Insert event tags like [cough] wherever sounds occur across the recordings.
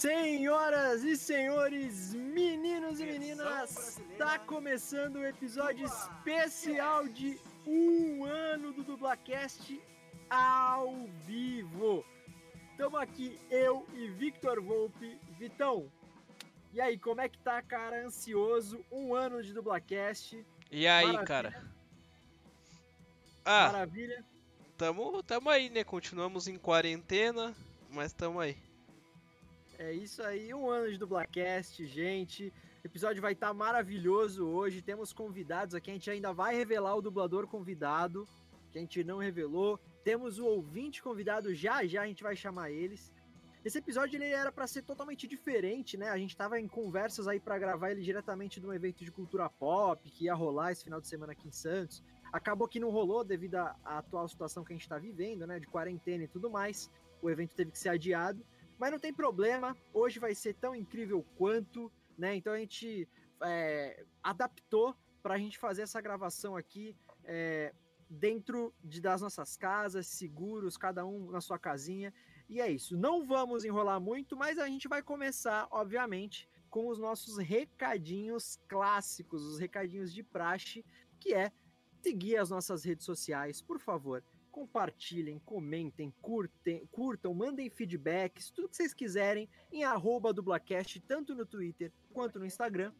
Senhoras e senhores, meninos e meninas, está começando o um episódio especial de um ano do Dublacast ao vivo. Estamos aqui, eu e Victor Volpe. Vitão, e aí, como é que tá, cara? Ansioso, um ano de Dublacast. E aí, Maravilha. cara? Ah, Maravilha. Tamo, tamo aí, né? Continuamos em quarentena, mas tamo aí. É isso aí, um ano de Dublacast, gente. O episódio vai estar tá maravilhoso hoje. Temos convidados aqui, a gente ainda vai revelar o dublador convidado, que a gente não revelou. Temos o ouvinte convidado, já já a gente vai chamar eles. Esse episódio ele era para ser totalmente diferente, né? A gente tava em conversas aí para gravar ele diretamente de um evento de cultura pop que ia rolar esse final de semana aqui em Santos. Acabou que não rolou devido à atual situação que a gente está vivendo, né? De quarentena e tudo mais. O evento teve que ser adiado. Mas não tem problema, hoje vai ser tão incrível quanto, né? Então a gente é, adaptou para a gente fazer essa gravação aqui é, dentro de, das nossas casas, seguros, cada um na sua casinha. E é isso. Não vamos enrolar muito, mas a gente vai começar, obviamente, com os nossos recadinhos clássicos, os recadinhos de praxe, que é seguir as nossas redes sociais, por favor compartilhem, comentem, curtem, curtam, mandem feedbacks, tudo que vocês quiserem em arroba dublacast, tanto no Twitter quanto no Instagram.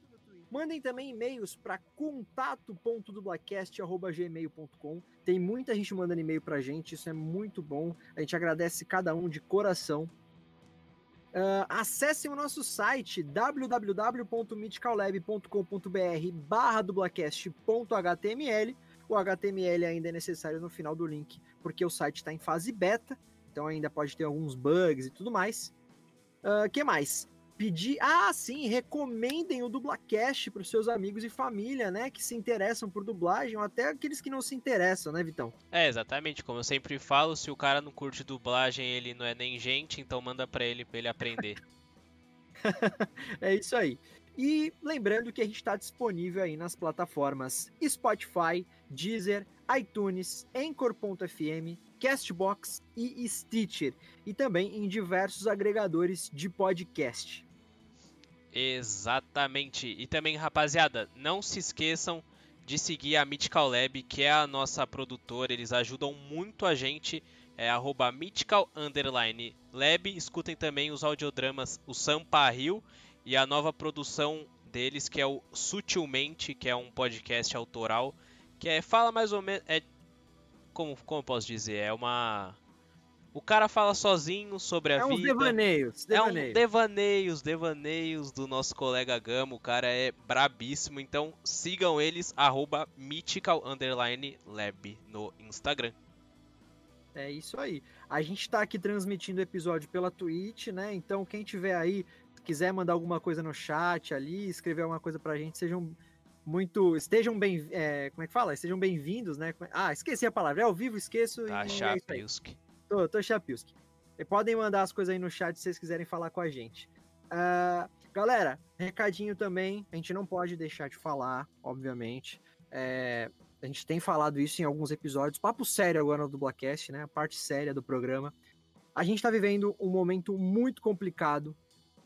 Mandem também e-mails para contato.dublacast.gmail.com. Tem muita gente mandando e-mail para a gente, isso é muito bom. A gente agradece cada um de coração. Uh, acessem o nosso site www.mythicallab.com.br barra dublacast.html o HTML ainda é necessário no final do link, porque o site está em fase beta, então ainda pode ter alguns bugs e tudo mais. O uh, que mais? Pedir. Ah, sim, recomendem o Dublacast para os seus amigos e família, né? Que se interessam por dublagem, ou até aqueles que não se interessam, né, Vitão? É, exatamente. Como eu sempre falo, se o cara não curte dublagem, ele não é nem gente, então manda para ele para ele aprender. [laughs] é isso aí. E lembrando que a gente está disponível aí nas plataformas Spotify, Deezer, iTunes, Anchor.fm, Castbox e Stitcher, e também em diversos agregadores de podcast. Exatamente. E também, rapaziada, não se esqueçam de seguir a Mythical Lab, que é a nossa produtora. Eles ajudam muito a gente. É arroba Mythical Lab. Escutem também os audiodramas O Sampa Rio e a nova produção deles, que é o Sutilmente, que é um podcast autoral, que é fala mais ou menos é como como eu posso dizer, é uma o cara fala sozinho sobre a é vida. Um devaneios, devaneios. É um devaneios, devaneios do nosso colega Gamo. O cara é brabíssimo. Então sigam eles, arroba mythical lab no Instagram. É isso aí. A gente está aqui transmitindo o episódio pela Twitch, né? Então quem tiver aí quiser mandar alguma coisa no chat ali, escrever alguma coisa pra gente, sejam muito. Estejam bem. É, como é que fala? Estejam bem-vindos, né? Ah, esqueci a palavra. É ao vivo, esqueço. Tá, e Chapiuski. É tô, tô Chapiuski. Podem mandar as coisas aí no chat se vocês quiserem falar com a gente. Uh, galera, recadinho também. A gente não pode deixar de falar, obviamente. É, a gente tem falado isso em alguns episódios. Papo sério agora no Dublacast, né? A parte séria do programa. A gente tá vivendo um momento muito complicado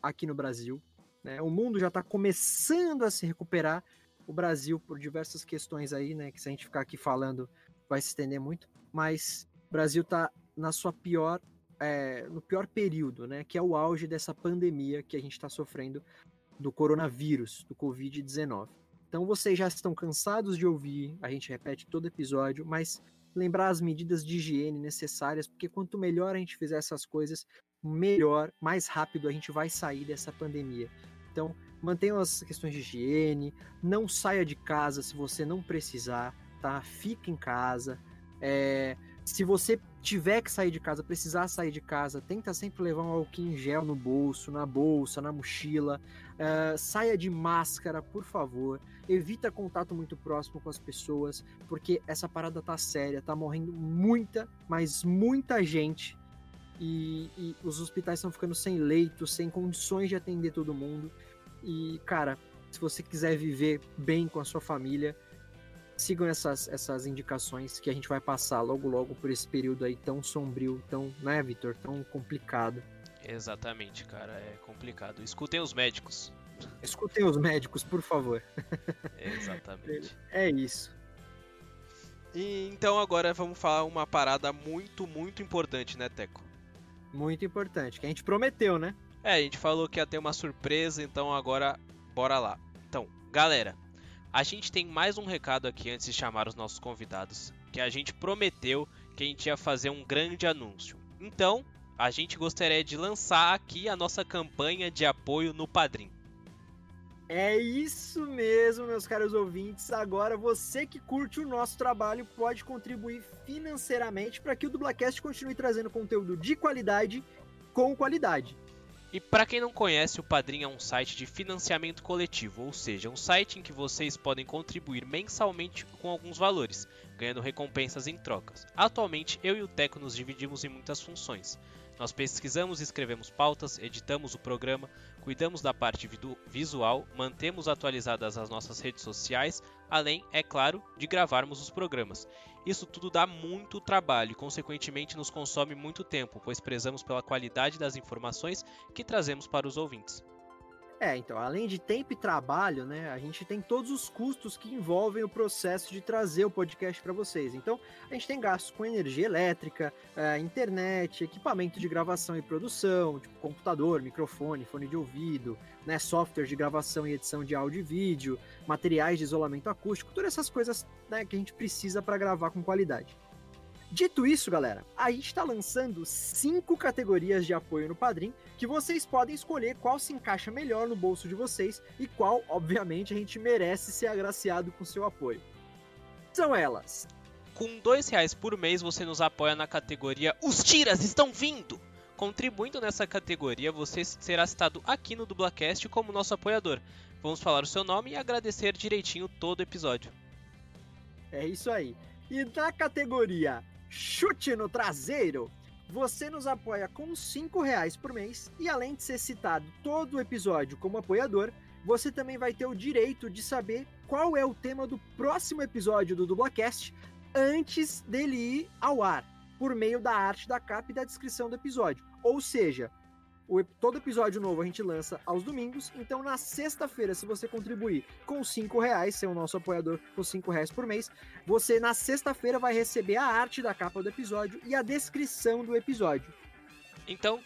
aqui no Brasil. Né? O mundo já está começando a se recuperar. O Brasil, por diversas questões aí, né? Que se a gente ficar aqui falando, vai se estender muito. Mas o Brasil está na sua pior, é, no pior período, né? Que é o auge dessa pandemia que a gente está sofrendo do coronavírus, do Covid-19. Então vocês já estão cansados de ouvir, a gente repete todo episódio, mas lembrar as medidas de higiene necessárias, porque quanto melhor a gente fizer essas coisas, melhor, mais rápido a gente vai sair dessa pandemia. Então, mantenham as questões de higiene, não saia de casa se você não precisar, tá? Fica em casa. É, se você tiver que sair de casa, precisar sair de casa, tenta sempre levar um álcool em gel no bolso, na bolsa, na mochila. É, saia de máscara, por favor. Evita contato muito próximo com as pessoas, porque essa parada tá séria, tá morrendo muita, mas muita gente e, e os hospitais estão ficando sem leitos, sem condições de atender todo mundo. E, cara, se você quiser viver bem com a sua família, sigam essas, essas indicações que a gente vai passar logo logo por esse período aí tão sombrio, tão, né, Vitor, tão complicado. Exatamente, cara, é complicado. Escutem os médicos. Escutem os médicos, por favor. [laughs] Exatamente. É isso. E, então agora vamos falar uma parada muito, muito importante, né, Teco? Muito importante, que a gente prometeu, né? É, a gente falou que ia ter uma surpresa, então agora bora lá. Então, galera, a gente tem mais um recado aqui antes de chamar os nossos convidados, que a gente prometeu que a gente ia fazer um grande anúncio. Então, a gente gostaria de lançar aqui a nossa campanha de apoio no Padrim. É isso mesmo, meus caros ouvintes. Agora você que curte o nosso trabalho pode contribuir financeiramente para que o Dublacast continue trazendo conteúdo de qualidade com qualidade. E para quem não conhece, o Padrim é um site de financiamento coletivo, ou seja, um site em que vocês podem contribuir mensalmente com alguns valores, ganhando recompensas em trocas. Atualmente, eu e o Teco nos dividimos em muitas funções. Nós pesquisamos e escrevemos pautas, editamos o programa, cuidamos da parte visual, mantemos atualizadas as nossas redes sociais, além, é claro, de gravarmos os programas. Isso tudo dá muito trabalho e, consequentemente, nos consome muito tempo, pois prezamos pela qualidade das informações que trazemos para os ouvintes. É, então, além de tempo e trabalho, né, a gente tem todos os custos que envolvem o processo de trazer o podcast para vocês. Então, a gente tem gastos com energia elétrica, é, internet, equipamento de gravação e produção, tipo computador, microfone, fone de ouvido, né, software de gravação e edição de áudio e vídeo, materiais de isolamento acústico, todas essas coisas né, que a gente precisa para gravar com qualidade. Dito isso, galera, a gente está lançando cinco categorias de apoio no Padrim que vocês podem escolher qual se encaixa melhor no bolso de vocês e qual, obviamente, a gente merece ser agraciado com seu apoio. São elas. Com dois reais por mês você nos apoia na categoria Os Tiras Estão Vindo! Contribuindo nessa categoria, você será citado aqui no Dublacast como nosso apoiador. Vamos falar o seu nome e agradecer direitinho todo o episódio. É isso aí. E na categoria Chute no Traseiro, você nos apoia com 5 reais por mês e além de ser citado todo o episódio como apoiador, você também vai ter o direito de saber qual é o tema do próximo episódio do Dublacast antes dele ir ao ar, por meio da arte da capa e da descrição do episódio. Ou seja, o, todo episódio novo a gente lança aos domingos, então na sexta-feira, se você contribuir com cinco reais, ser o nosso apoiador com cinco reais por mês, você na sexta-feira vai receber a arte da capa do episódio e a descrição do episódio. Então,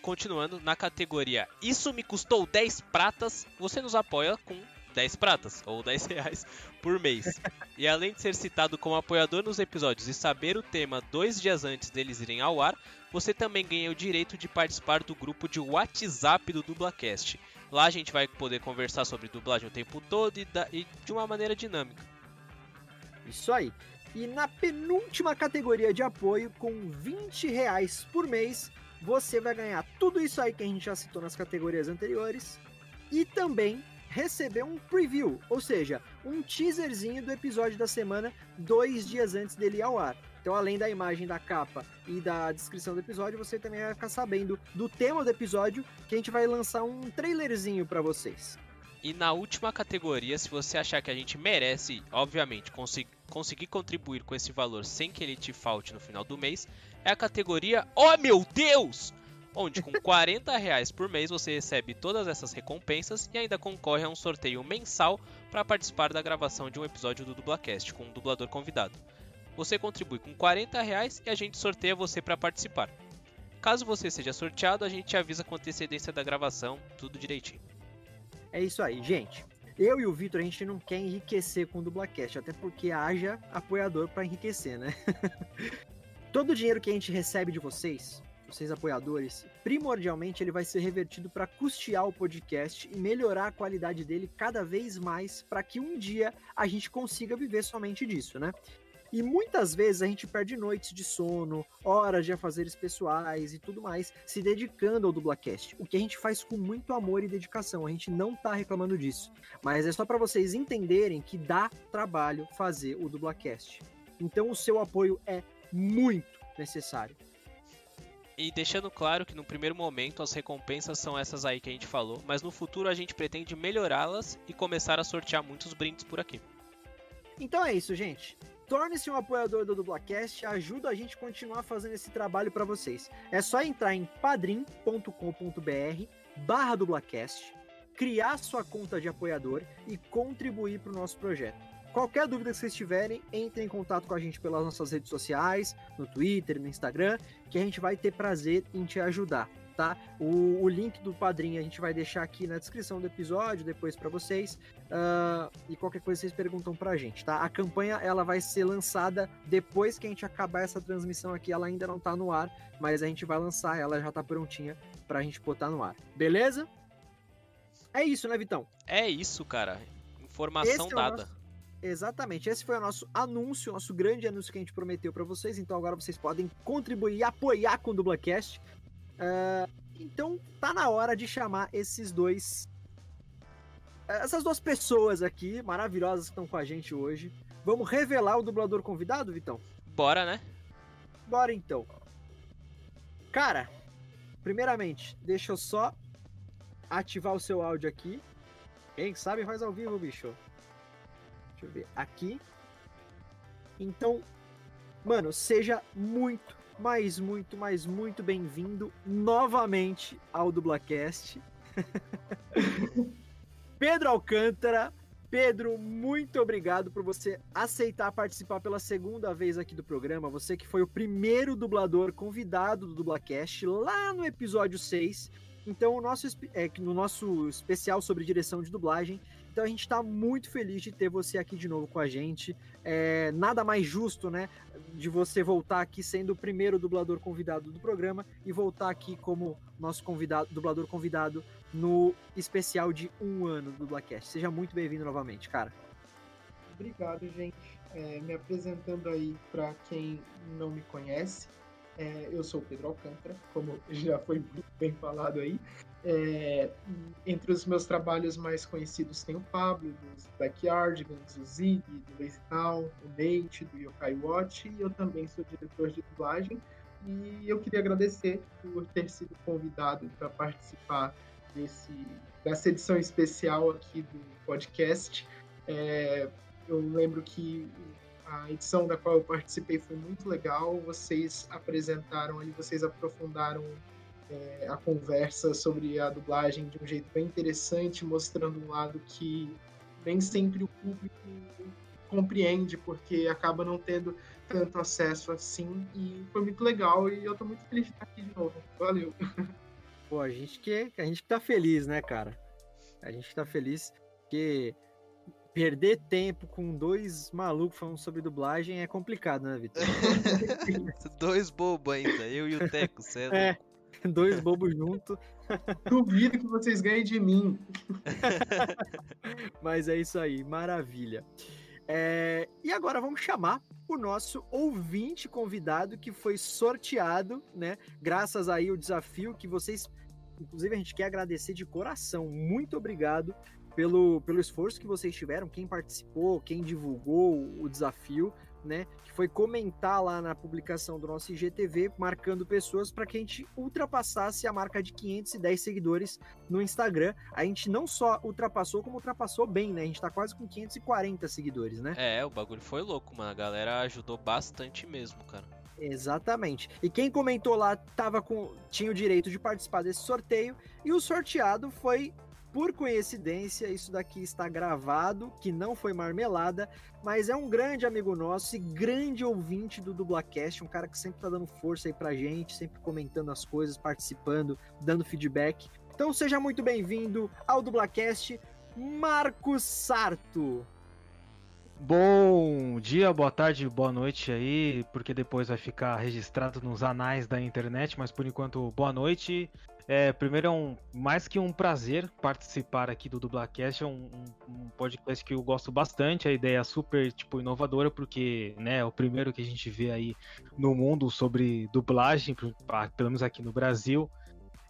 continuando na categoria Isso me custou 10 pratas, você nos apoia com 10 pratas, ou 10 reais por mês. E além de ser citado como apoiador nos episódios e saber o tema dois dias antes deles irem ao ar, você também ganha o direito de participar do grupo de WhatsApp do Dublacast. Lá a gente vai poder conversar sobre dublagem o tempo todo e, da, e de uma maneira dinâmica. Isso aí. E na penúltima categoria de apoio, com 20 reais por mês, você vai ganhar tudo isso aí que a gente já citou nas categorias anteriores e também receber um preview, ou seja, um teaserzinho do episódio da semana dois dias antes dele ir ao ar. Então, além da imagem da capa e da descrição do episódio, você também vai ficar sabendo do tema do episódio, que a gente vai lançar um trailerzinho para vocês. E na última categoria, se você achar que a gente merece, obviamente, conseguir contribuir com esse valor sem que ele te falte no final do mês, é a categoria Oh meu Deus! Onde com 40 reais por mês você recebe todas essas recompensas e ainda concorre a um sorteio mensal para participar da gravação de um episódio do Dublacast com um dublador convidado. Você contribui com 40 reais e a gente sorteia você para participar. Caso você seja sorteado, a gente te avisa com antecedência da gravação, tudo direitinho. É isso aí, gente. Eu e o Vitor, a gente não quer enriquecer com o Dublacast, até porque haja apoiador para enriquecer, né? [laughs] Todo o dinheiro que a gente recebe de vocês, vocês apoiadores, primordialmente ele vai ser revertido para custear o podcast e melhorar a qualidade dele cada vez mais para que um dia a gente consiga viver somente disso, né? E muitas vezes a gente perde noites de sono, horas de afazeres pessoais e tudo mais, se dedicando ao Dublacast. O que a gente faz com muito amor e dedicação. A gente não tá reclamando disso. Mas é só para vocês entenderem que dá trabalho fazer o Dublacast. Então o seu apoio é muito necessário. E deixando claro que no primeiro momento as recompensas são essas aí que a gente falou, mas no futuro a gente pretende melhorá-las e começar a sortear muitos brindes por aqui. Então é isso, gente. Torne-se um apoiador do Dublacast e ajuda a gente a continuar fazendo esse trabalho para vocês. É só entrar em padrim.com.br barra Dublacast, criar sua conta de apoiador e contribuir para o nosso projeto. Qualquer dúvida que vocês tiverem, entre em contato com a gente pelas nossas redes sociais, no Twitter, no Instagram, que a gente vai ter prazer em te ajudar tá? O, o, link do padrinho a gente vai deixar aqui na descrição do episódio, depois para vocês. Uh, e qualquer coisa vocês perguntam pra gente, tá? A campanha ela vai ser lançada depois que a gente acabar essa transmissão aqui. Ela ainda não tá no ar, mas a gente vai lançar, ela já tá prontinha pra gente botar no ar. Beleza? É isso, né, Vitão? É isso, cara. Informação é dada. Nosso... Exatamente, esse foi o nosso anúncio, nosso grande anúncio que a gente prometeu para vocês. Então agora vocês podem contribuir e apoiar com o Dublacast. Uh, então tá na hora de chamar esses dois. Essas duas pessoas aqui, maravilhosas que estão com a gente hoje. Vamos revelar o dublador convidado, Vitão? Bora, né? Bora então. Cara, primeiramente, deixa eu só ativar o seu áudio aqui. Quem sabe faz ao vivo, bicho. Deixa eu ver. Aqui. Então, mano, seja muito, mas muito, mas muito bem-vindo novamente ao Dublacast. [laughs] Pedro Alcântara. Pedro, muito obrigado por você aceitar participar pela segunda vez aqui do programa. Você que foi o primeiro dublador convidado do Dublacast lá no episódio 6. Então, o nosso, é, no nosso especial sobre direção de dublagem, então a gente está muito feliz de ter você aqui de novo com a gente. É, nada mais justo, né? De você voltar aqui sendo o primeiro dublador convidado do programa e voltar aqui como nosso convidado, dublador convidado no especial de um ano do Blackcast. Seja muito bem-vindo novamente, cara. Obrigado, gente. É, me apresentando aí para quem não me conhece, é, eu sou o Pedro Alcântara, como já foi bem falado aí. É, entre os meus trabalhos mais conhecidos tem o Pablo, dos Backyardigans, o Zig, do Lazy Town, o Nate, do Yokai Watch, e eu também sou diretor de dublagem. E eu queria agradecer por ter sido convidado para participar desse, dessa edição especial aqui do podcast. É, eu lembro que a edição da qual eu participei foi muito legal. Vocês apresentaram ali, vocês aprofundaram é, a conversa sobre a dublagem de um jeito bem interessante, mostrando um lado que nem sempre o público compreende, porque acaba não tendo tanto acesso assim. E foi muito legal e eu tô muito feliz de estar aqui de novo. Valeu. [laughs] Pô, a gente que a gente que tá feliz, né, cara? A gente tá feliz porque perder tempo com dois malucos falando sobre dublagem é complicado, né, Vitor? [laughs] [laughs] dois bobos ainda, eu e o Teco, certo? É, [laughs] dois bobos juntos. [laughs] Duvido que vocês ganhem de mim. [laughs] Mas é isso aí, maravilha. É, e agora vamos chamar o nosso ouvinte convidado que foi sorteado, né? Graças aí ao desafio que vocês. Inclusive, a gente quer agradecer de coração. Muito obrigado pelo, pelo esforço que vocês tiveram, quem participou, quem divulgou o desafio, né? Que foi comentar lá na publicação do nosso IGTV, marcando pessoas para que a gente ultrapassasse a marca de 510 seguidores no Instagram. A gente não só ultrapassou, como ultrapassou bem, né? A gente tá quase com 540 seguidores, né? É, o bagulho foi louco, mano. A galera ajudou bastante mesmo, cara. Exatamente. E quem comentou lá tava com tinha o direito de participar desse sorteio e o sorteado foi por coincidência, isso daqui está gravado, que não foi marmelada, mas é um grande amigo nosso e grande ouvinte do Dublacast, um cara que sempre tá dando força aí pra gente, sempre comentando as coisas, participando, dando feedback. Então seja muito bem-vindo ao Dublacast, Marcos Sarto. Bom dia, boa tarde, boa noite aí, porque depois vai ficar registrado nos anais da internet, mas por enquanto, boa noite. É, primeiro é um mais que um prazer participar aqui do Dublacast, é um, um, podcast que eu gosto bastante, a ideia é super tipo inovadora porque, né, é o primeiro que a gente vê aí no mundo sobre dublagem, pelo menos aqui no Brasil.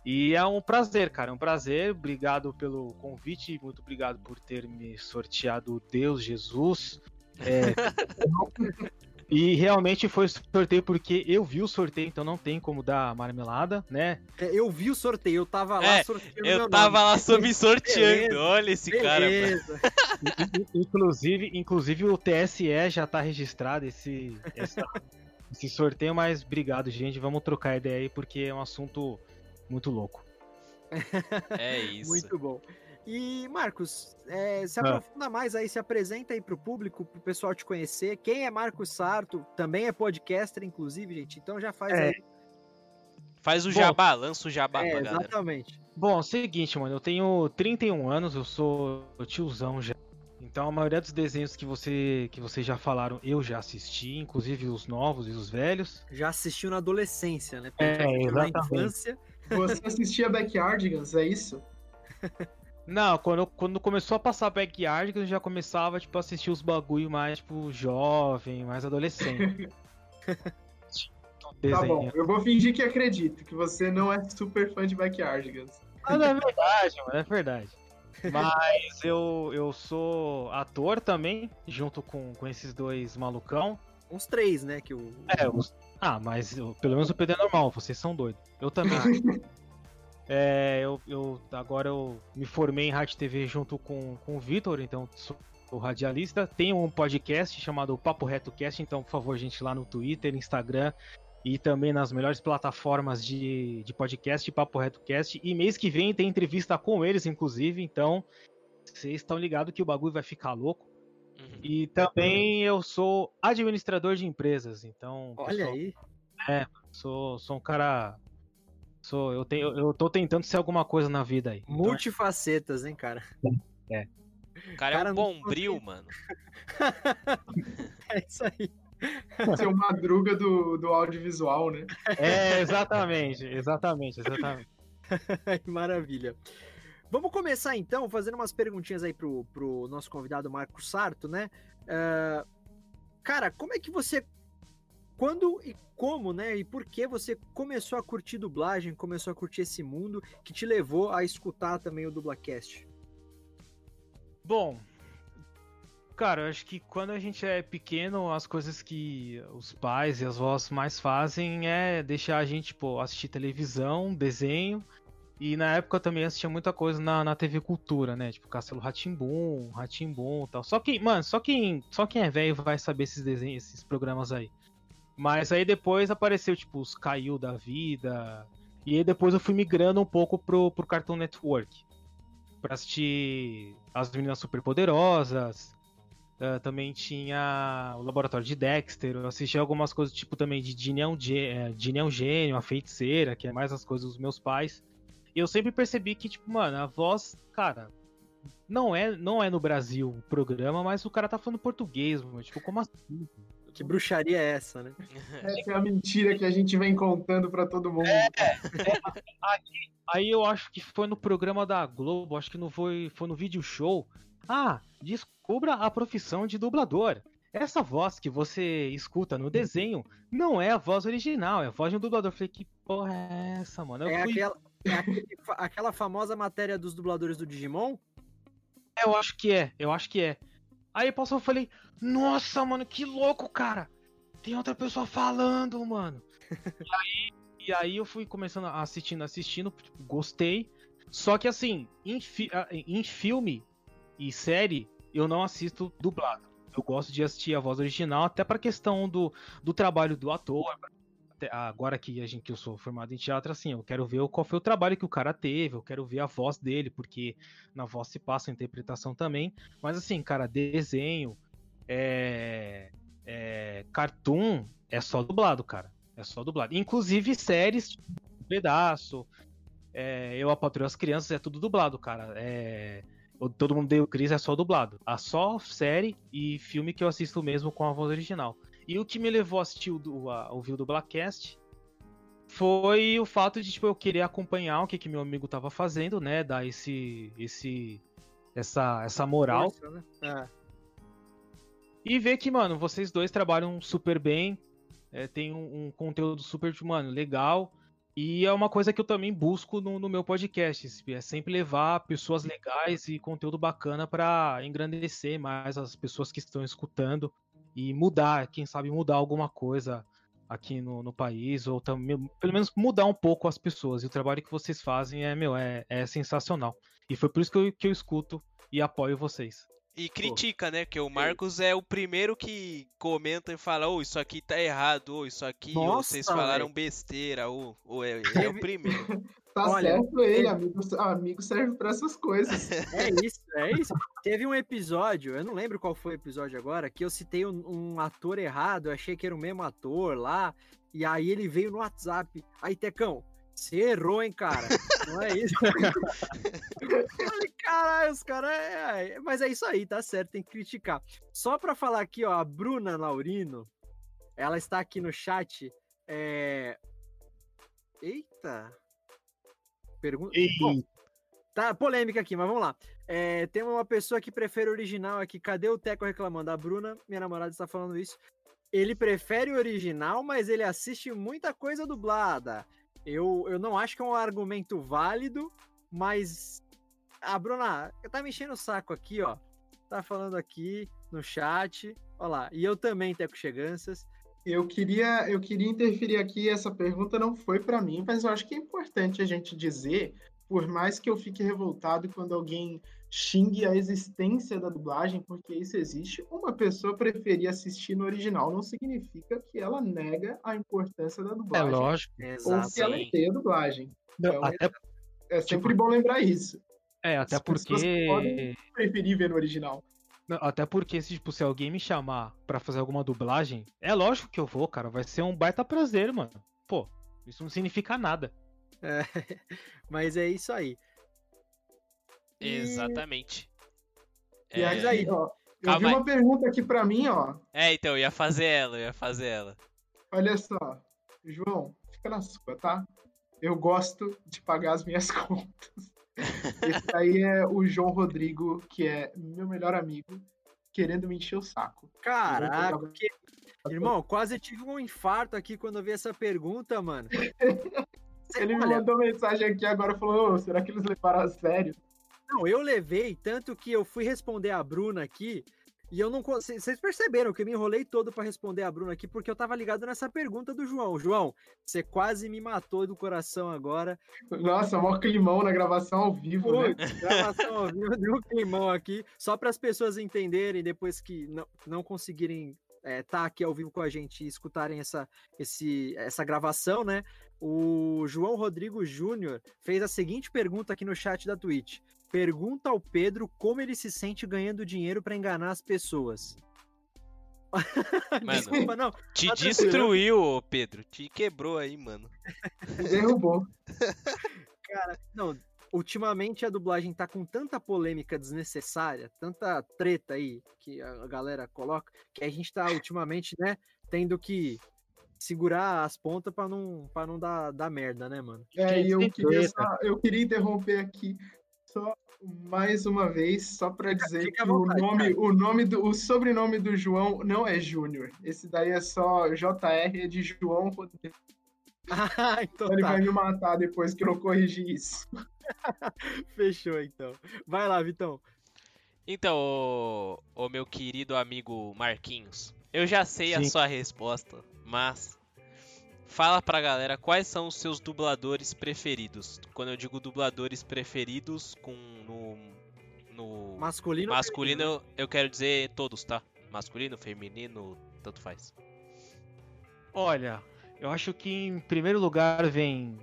E é um prazer, cara, é um prazer. Obrigado pelo convite, muito obrigado por ter me sorteado Deus Jesus. É... [laughs] E realmente foi sorteio porque eu vi o sorteio, então não tem como dar marmelada, né? É, eu vi o sorteio, eu tava lá É, sorteando Eu tava nome. lá só me sorteando. Beleza, Olha esse cara. Beleza. Inclusive, inclusive o TSE já tá registrado esse, essa- esse sorteio, mas obrigado, gente. Vamos trocar ideia aí porque é um assunto muito louco. [laughs] É isso. Muito bom. E, Marcos, é, se Ah. aprofunda mais aí, se apresenta aí pro público, pro pessoal te conhecer. Quem é Marcos Sarto? Também é podcaster, inclusive, gente. Então já faz É, aí. Faz o Bom, jabá, lança o jabá É, pra galera. exatamente. Bom, seguinte, mano, eu tenho 31 anos, eu sou tiozão já. Então a maioria dos desenhos que você que vocês já falaram, eu já assisti, inclusive os novos e os velhos. Já assistiu na adolescência, né? É, Porque assistiu na exatamente. infância. Você assistia Backyardigans, é isso? [laughs] Não, quando, quando começou a passar Backyard, eu já começava, tipo, a assistir os bagulho mais, tipo, jovem, mais adolescente. [laughs] Tá bom, eu vou fingir que acredito, que você não é super fã de Backyardigans. Mas é verdade, mano, é verdade. Mas eu, eu sou ator também, junto com, com esses dois malucão. Uns três, né? Que o. É, os- ah, mas eu- pelo menos o Pedro é normal, vocês são doidos. Eu também. [laughs] é, eu, eu agora eu me formei em rádio TV junto com, com o Vitor, então sou radialista. Tenho um podcast chamado Papo Reto Cast, então por favor, gente, lá no Twitter, Instagram e também nas melhores plataformas de, de podcast, Papo Reto Cast. E mês que vem tem entrevista com eles, inclusive, então vocês estão ligados que o bagulho vai ficar louco. Uhum. E também eu sou administrador de empresas, então. Olha pessoal, aí. Sou, sou um cara. Sou, eu, tenho, eu tô tentando ser alguma coisa na vida aí. Então, Multifacetas, hein, cara? O cara, é Cara, um não bombril, mano. [laughs] É isso aí. Seu madruga do, do audiovisual, né? é, exatamente, exatamente, exatamente. [laughs] Maravilha. Vamos começar então fazendo umas perguntinhas aí pro, pro nosso convidado Marco Sarto, né? Ah, cara, como é que você. Quando e como, né? E por que você começou a curtir dublagem, começou a curtir esse mundo que te levou a escutar também o Dublacast? Bom, cara, eu acho que quando a gente é pequeno, as coisas que os pais e as vós mais fazem é deixar a gente, pô, assistir televisão, desenho. E na época eu também assistia muita coisa na, na TV Cultura, né? Tipo Castelo Ratimbum, Ratimbum e tal. Só quem, mano, só quem, só quem é velho vai saber esses desenhos, esses programas aí. Mas aí depois apareceu, tipo, os Caiu da Vida. E aí depois eu fui migrando um pouco pro, pro Cartoon Network. Pra assistir As Meninas Superpoderosas. Ah, também tinha o Laboratório de Dexter. Eu assisti algumas coisas, tipo, também de Ginny é é, é um Gênio, A Feiticeira, que é mais as coisas dos meus pais. E eu sempre percebi que, tipo, mano, a voz, cara, não é, não é no Brasil o programa, mas o cara tá falando português, mano. Tipo, como assim? Que bruxaria é essa, né? [laughs] Essa é a mentira que a gente vem contando pra todo mundo. Aí eu acho que foi no programa da Globo, acho que não foi, foi no vídeo show. Ah, descubra a profissão de dublador. Essa voz que você escuta no desenho não é a voz original, é a voz de um dublador. Eu falei, que porra é essa, mano? Eu, É fui- aquela, é aquele aquela famosa matéria dos dubladores do Digimon? eu acho que é, eu acho que é. Aí passou, eu falei, nossa, mano, que louco, cara. Tem outra pessoa falando, mano. [laughs] e, aí, e aí eu fui começando a assistindo, assistindo, tipo, gostei. Só que assim, em, fi- ah, em filme e série, eu não assisto dublado. Eu gosto de assistir a voz original, até pra questão do, do trabalho do ator. Até Agora que, a gente, que eu sou formado em teatro, assim, eu quero ver qual foi o trabalho que o cara teve, eu quero ver a voz dele, porque na voz se passa a interpretação também. Mas assim, cara, desenho, é, é, cartoon, é só dublado, cara. É só dublado. Inclusive séries, tipo, pedaço, é, eu a as Crianças, é tudo dublado, cara. É, Todo Mundo Deu Cris é só dublado. A só série e filme que eu assisto mesmo com a voz original. E o que me levou a assistir o, a, ouvir o Dublacast foi o fato de tipo, eu querer acompanhar o que, que meu amigo tava fazendo, né? Dar esse, esse, essa, essa moral. Força, né? É. E ver que, mano, vocês dois trabalham super bem, é, tem um, um conteúdo super, mano, legal. E é uma coisa que eu também busco no, no meu podcast, é sempre levar pessoas legais e conteúdo bacana pra engrandecer mais as pessoas que estão escutando. E mudar, quem sabe mudar alguma coisa aqui no, no país, ou também, pelo menos mudar um pouco as pessoas. E o trabalho que vocês fazem é, meu, é, é sensacional. E foi por isso que eu, que eu escuto e apoio vocês. E critica, né? Que o Marcos é o primeiro que comenta e fala, ô, oh, isso aqui tá errado, ou oh, isso aqui, Nossa, ou vocês falaram véio. besteira, ou, ou é, [laughs] é o primeiro. [laughs] Tá Olha, certo ele, amigo, amigo serve para essas coisas. [laughs] É isso, é isso. Teve um episódio, eu não lembro qual foi o episódio agora, que eu citei um, um ator errado, eu achei que era o mesmo ator lá, e aí ele veio no WhatsApp. Aí, Tecão, você errou, hein, cara? Não é isso? [laughs] Falei, caralho, os caras. É. Mas é isso aí, tá certo, tem que criticar. Só pra falar aqui, ó, a Bruna Laurino, ela está aqui no chat. É... Eita! Pergunta. Bom, tá polêmica aqui, mas vamos lá. É, tem uma pessoa que prefere o original aqui. Cadê o Teco reclamando? A Bruna, minha namorada, está falando isso. Ele prefere o original, mas ele assiste muita coisa dublada. Eu, eu não acho que é um argumento válido, mas. A Bruna, tá me enchendo o saco aqui, ó. Tá falando aqui no chat. Olha lá. E eu também, Teco Cheganças. Eu queria, eu queria interferir aqui. Essa pergunta não foi para mim, mas eu acho que é importante a gente dizer, por mais que eu fique revoltado quando alguém xingue a existência da dublagem, porque isso existe, uma pessoa preferir assistir no original não significa que ela nega a importância da dublagem. É lógico. Ou que ela tem a dublagem. Não, então, até... é, é sempre tipo... bom lembrar isso. É, até As porque. Podem preferir ver no original. Até porque, se, tipo, se alguém me chamar para fazer alguma dublagem, é lógico que eu vou, cara. Vai ser um baita prazer, mano. Pô, isso não significa nada. É, [laughs] mas é isso aí. Exatamente. E é... aí, ó. Eu Calma vi aí. uma pergunta aqui para mim, ó. É, então, eu ia fazer ela, eu ia fazer ela. Olha só, João, fica na sua, tá? Eu gosto de pagar as minhas [laughs] contas. Esse aí é o João Rodrigo, que é meu melhor amigo, querendo me encher o saco. Caraca, que... irmão, quase tive um infarto aqui quando eu vi essa pergunta, mano. [laughs] Ele me mandou mensagem aqui agora falou: será que eles levaram a sério? Não, eu levei, tanto que eu fui responder a Bruna aqui. E eu não Vocês perceberam que eu me enrolei todo para responder a Bruna aqui, porque eu tava ligado nessa pergunta do João. João, você quase me matou do coração agora. Nossa, maior climão na gravação ao vivo, Pô, né? Gravação ao vivo, [laughs] deu um climão aqui. Só para as pessoas entenderem, depois que não, não conseguirem estar é, tá aqui ao vivo com a gente e escutarem essa, esse, essa gravação, né? O João Rodrigo Júnior fez a seguinte pergunta aqui no chat da Twitch. Pergunta ao Pedro como ele se sente ganhando dinheiro para enganar as pessoas. [laughs] Mano, Desculpa, não. Te tá destruiu, Pedro. Te quebrou aí, mano. Derrubou. [laughs] Cara, não. Ultimamente a dublagem tá com tanta polêmica desnecessária, tanta treta aí que a galera coloca, que a gente tá ultimamente, né, tendo que segurar as pontas para não, pra não dar, dar merda, né, mano? É, e eu queria, eu queria interromper aqui só mais uma vez, só para dizer Fica que vontade, o nome, o nome do, o sobrenome do João não é Júnior. Esse daí é só JR, é de João Rodrigues. [laughs] Ah, então Ele tá. vai me matar depois que eu corrigir isso. [laughs] Fechou, então. Vai lá, Vitão. Então, o, o meu querido amigo Marquinhos, eu já sei Sim. a sua resposta, mas Fala pra galera quais são os seus dubladores preferidos. Quando eu digo dubladores preferidos, com no, no masculino, masculino eu, eu quero dizer todos, tá? Masculino, feminino, tanto faz. Olha, eu acho que em primeiro lugar vem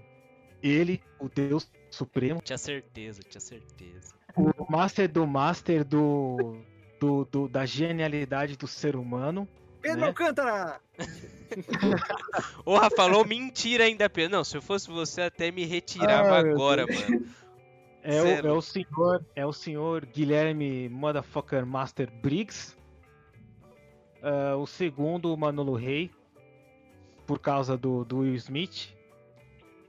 ele, o Deus Supremo. Tinha certeza, tinha certeza. O Master do Master do, do, do da genialidade do ser humano. Pedro né? Alcântara! [laughs] Porra, falou mentira ainda, Pedro. Não, se eu fosse você, até me retirava ah, agora, mano. É o, é o, senhor, é o senhor Guilherme Motherfucker Master Briggs. Uh, o segundo, o Manolo Rey, por causa do, do Will Smith.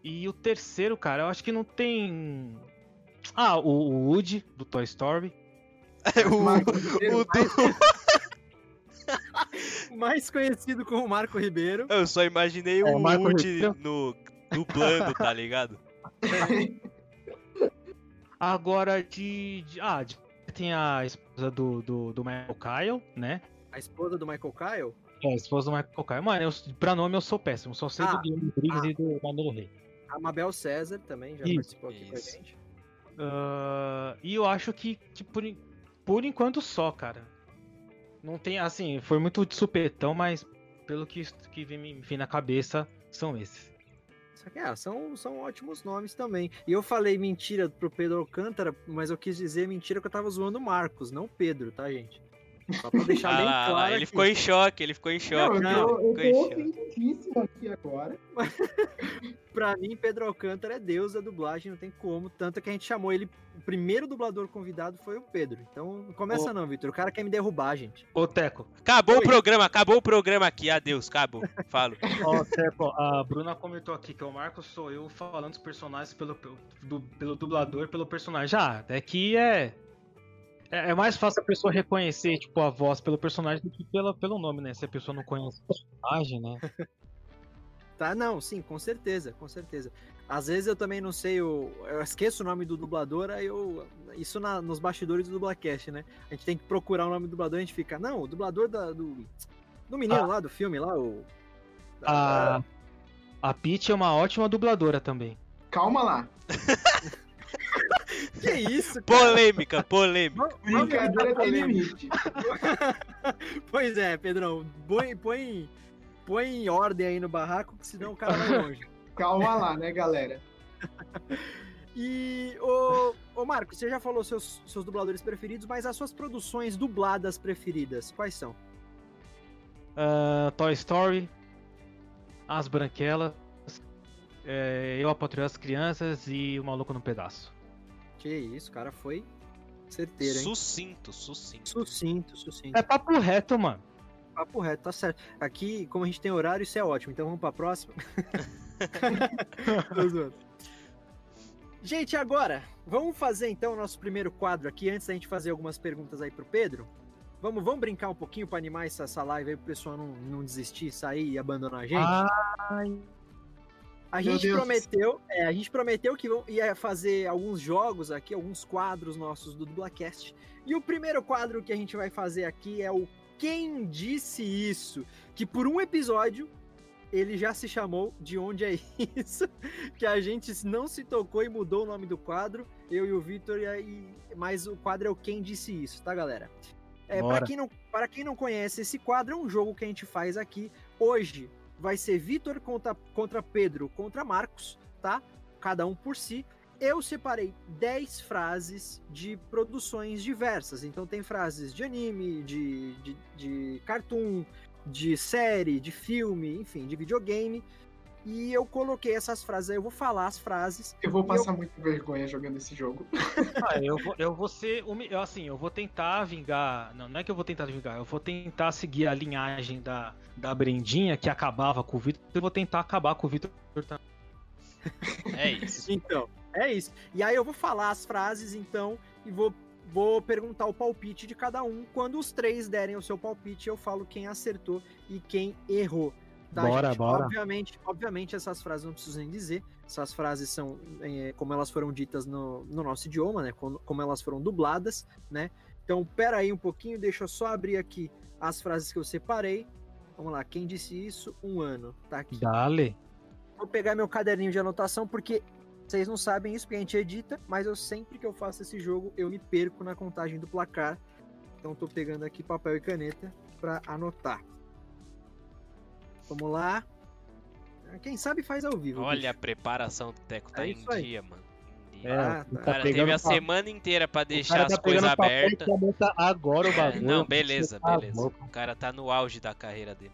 E o terceiro, cara, eu acho que não tem. Ah, o, o Woody, do Toy Story. [laughs] o, o, o do... [laughs] mais conhecido como Marco Ribeiro. Eu só imaginei é, o Woody no dublando, tá ligado? [laughs] Agora de, de, Ah, de, tem a esposa do, do, do Michael Kyle, né? A esposa do Michael Kyle? É, a esposa do Michael Kyle. Mano, eu, pra nome eu sou péssimo, só sei Ah, do Guilherme Rodrigues ah. e do Manolo Rey. A Mabel César também já Isso, participou aqui com a isso. gente. Ah, e eu acho que, que por, por enquanto só, cara. Não tem, assim, foi muito de supetão, mas pelo que, que vem, me vem na cabeça, são esses. Só que, ah, são, são ótimos nomes também. E eu falei mentira pro Pedro Alcântara, mas eu quis dizer mentira que eu tava zoando o Marcos, não o Pedro, tá, gente? Só pra deixar Ah [laughs] bem lá, ah claro. lá, ele aqui. ficou em choque, ele ficou em Não, choque. eu não, tô, eu ficou em tô choque. ofendidíssimo aqui agora. [laughs] Pra mim, Pedro Alcântara é deus da dublagem, não tem como. Tanto que a gente chamou ele. O primeiro dublador convidado foi o Pedro. Então não começa Ô. não, Vitor. O cara quer me derrubar, gente. Ô, Teco, Acabou Oi. o programa, acabou o programa aqui, adeus, acabou. Falo. [laughs] ó, Teco, a Bruna comentou aqui que o Marcos sou eu falando os personagens pelo, pelo, do- pelo dublador, pelo personagem. Já, é que é, é. É mais fácil a pessoa reconhecer, tipo, a voz pelo personagem do que pela, pelo nome, né? Se a pessoa não conhece o personagem, né? [laughs] Tá, não, sim, com certeza, com certeza. Às vezes eu também não sei, o, eu esqueço o nome do dublador, aí eu. Isso na- nos bastidores do Dublacast, né? A gente tem que procurar o nome do dublador, a gente fica. Não, o dublador da, do. Do menino Ah. lá do filme, lá, o. A, a Peach é uma ótima dubladora também. Calma lá. [laughs] Que isso, cara? Polêmica, polêmica. Brincadeira tem limite. [laughs] Pois é, Pedrão. Põe, põe, põe em ordem aí no barraco, que senão o cara vai longe. Calma lá, né, galera? [laughs] E, ô, ô Marco, você já falou seus, seus dubladores preferidos, mas as suas produções dubladas preferidas, quais são? Ah, Toy Story, As Branquelas, é, Eu, a Patrulha das Crianças e O Maluco no Pedaço. Que isso, o cara foi certeiro, hein? Sucinto, sucinto. Sucinto, sucinto. É papo reto, mano. Papo reto, tá certo. Aqui, como a gente tem horário, isso é ótimo. Então vamos pra próxima. [laughs] [laughs] Gente, agora, vamos fazer então o nosso primeiro quadro aqui, antes da gente fazer algumas perguntas aí pro Pedro. Vamos, vamos brincar um pouquinho pra animar essa, essa live aí pro pessoal não, não desistir, sair e abandonar a gente? Ai, A Meu gente Deus. prometeu, é, a gente prometeu que ia fazer alguns jogos aqui, alguns quadros nossos do Dublacast. E o primeiro quadro que a gente vai fazer aqui é o Quem Disse Isso? Que por um episódio ele já se chamou De Onde é Isso? [laughs] Que a gente não se tocou e mudou o nome do quadro, eu e o Vitor, e aí, mas o quadro é o Quem Disse Isso, tá, galera? É, para quem, não, quem não conhece, esse quadro é um jogo que a gente faz aqui. Hoje vai ser Vitor contra, contra Pedro contra Marcos, tá? Cada um por si. Eu separei 10 frases de produções diversas. Então tem frases de anime, de, de, de cartoon, de série, de filme, enfim, de videogame. E eu coloquei essas frases aí, eu vou falar as frases. Eu vou passar muita vergonha jogando esse jogo. [laughs] ah, eu, vou, eu vou ser. humi- eu, Assim, eu vou tentar vingar. Não, não é que eu vou tentar vingar, eu vou tentar seguir a linhagem da, da Brendinha que acabava com o Vitor. Eu vou tentar acabar com o Vitor também. É isso. [laughs] Então, é isso. E aí eu vou falar as frases, então, e vou, vou perguntar o palpite de cada um. Quando os três derem o seu palpite, eu falo quem acertou e quem errou. Tá, Bora, gente? bora. Obviamente, obviamente, essas frases não preciso nem dizer. Essas frases são é, como elas foram ditas no, no nosso idioma, né? Como, como elas foram dubladas, né? Então, pera aí um pouquinho, deixa eu só abrir aqui as frases que eu separei. Vamos lá, quem disse isso? Um ano. Tá aqui. Dale. Vou pegar meu caderninho de anotação, porque vocês não sabem isso, porque a gente edita, mas eu sempre que eu faço esse jogo, eu me perco na contagem do placar. Então tô pegando aqui papel e caneta para anotar. Vamos lá. Quem sabe faz ao vivo. Olha, a bicho. preparação do Teco tá É em dia, mano. É, Ah, o tá. O cara teve pegando a semana inteira pra deixar cara as tá coisas abertas. agora o É, bagulho. não, beleza, tá beleza. O cara tá no auge da carreira dele.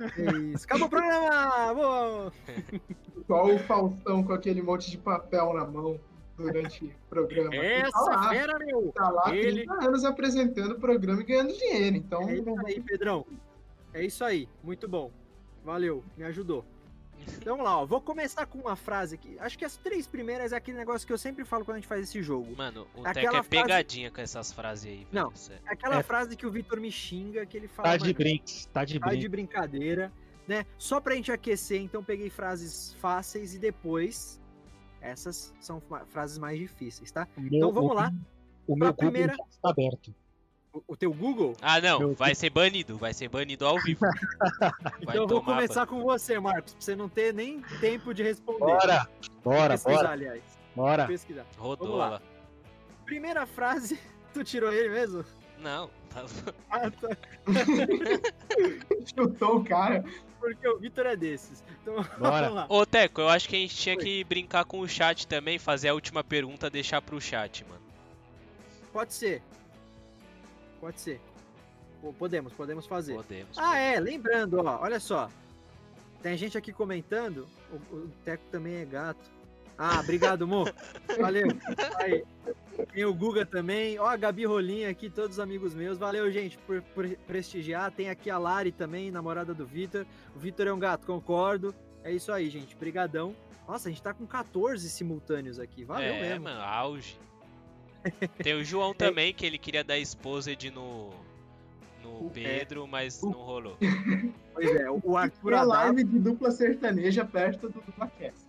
É isso. Acabou o programa! Boa! [laughs] Igual o Faustão com aquele monte de papel na mão durante o programa. Tá Essa lá, fera, meu! tá lá há ele- 30 anos apresentando o programa e ganhando dinheiro. Então, É isso aí, Pedrão. É isso aí. Muito bom. Valeu, me ajudou. Então vamos lá, ó. Vou começar com uma frase aqui. Acho que as três primeiras é aquele negócio que eu sempre falo quando a gente faz esse jogo. Mano, o Aquela Teco é frase- pegadinha com essas frases aí, velho. Não. É aquela É. frase que o Vitor me xinga, que ele fala. Tá de "Mano, brinks, tá de tá de brincadeira, né? Só pra gente aquecer, então peguei frases fáceis e depois essas são frases mais difíceis, tá? O meu- Então vamos o- lá. O meu Google primeira- está aberto. O, o teu Google? Ah, não, Meu vai ser banido, vai ser banido ao vivo. [laughs] Então eu vou começar com você, Marcos, pra você não ter nem tempo de responder. Bora! Bora, Pesquisar, bora, aliás. bora. Pesquisar. lá. Primeira frase, [laughs] tu tirou ele mesmo? Não, tá- [laughs] Ah, tá. [laughs] Chutou o cara. Porque o Vitor é desses. Então, [laughs] Bora. vamos lá. Ô, Teco, eu acho que a gente tinha que brincar com o chat também, fazer a última pergunta, deixar pro chat, mano. Pode ser. Pode ser. Podemos, podemos fazer. Podemos. Ah, é, lembrando, ó, olha só. Tem gente aqui comentando, o, o Teco também é gato. Ah, obrigado, Mo. Valeu. Aí. Tem o Guga também. Ó, a Gabi Rolinha aqui, todos os amigos meus. Valeu, gente, por, por prestigiar. Tem aqui a Lari também, namorada do Vitor. O Vitor é um gato, concordo. É isso aí, gente. Brigadão. Nossa, a gente tá com 14 simultâneos aqui. Valeu é, mesmo. mano, auge. [laughs] Tem o João também, que ele queria dar exposed no, no O- Pedro, mas não rolou. [laughs] Pois é, o Arthur Uma Adab, live de dupla sertaneja perto do DublaCast.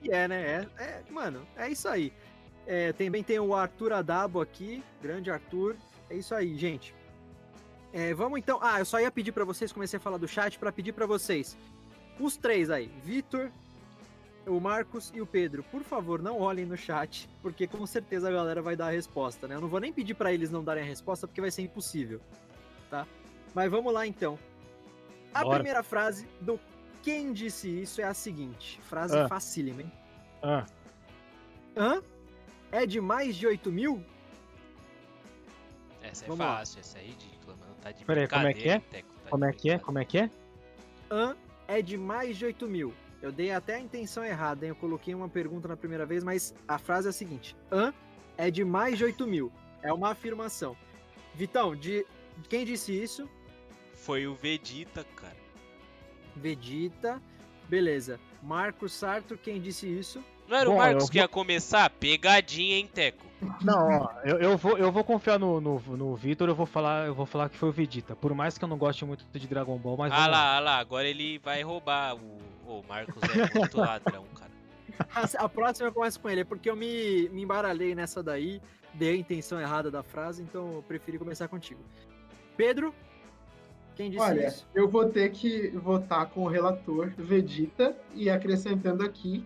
que [laughs] é, né? É, é, mano, é isso aí. É, também tem o Arthur Adabo aqui, grande Arthur. É isso aí, gente. É, vamos então. Ah, eu só ia pedir pra vocês, comecei a falar do chat, pra pedir pra vocês. Os três aí, Vitor, o Marcos e o Pedro, por favor, não olhem no chat, porque com certeza a galera vai dar a resposta, né? Eu não vou nem pedir pra eles não darem a resposta, porque vai ser impossível, tá? Mas vamos lá então. A Bora. primeira frase do Quem Disse Isso é a seguinte. Frase Ah. facílima, hein? Ah, Hã? É de mais de 8 mil? Essa é Vamos lá. fácil, essa é ridícula, mano. Tá de Peraí, como é que hein, Teco? Tá como é que é? Como é que é? Hã? É de mais de 8 mil. Eu dei até a intenção errada, hein? Eu coloquei uma pergunta na primeira vez, mas a frase é a seguinte: Hã? É de mais de 8 mil. É uma afirmação. Vitão, de quem disse isso? Foi o Vegeta, cara. Vegeta. Beleza. Marcos Sarto, quem disse isso? Não era o Bom, Marcos eu que ia começar? Pegadinha, hein, Teco? Não, ó, eu, eu vou, eu vou confiar no, no, no Vitor, eu vou falar, eu vou falar que foi o Vegeta. Por mais que eu não goste muito de Dragon Ball, mas Ah vamos lá, ah lá, agora ele vai roubar. O, o Marcos é muito [laughs] ladrão, cara. A, a próxima eu começo com ele, é porque eu me, me embaralhei nessa daí, dei a intenção errada da frase, então eu preferi começar contigo. Pedro, quem disse Olha, isso? eu vou ter que votar com o relator Vegeta e acrescentando aqui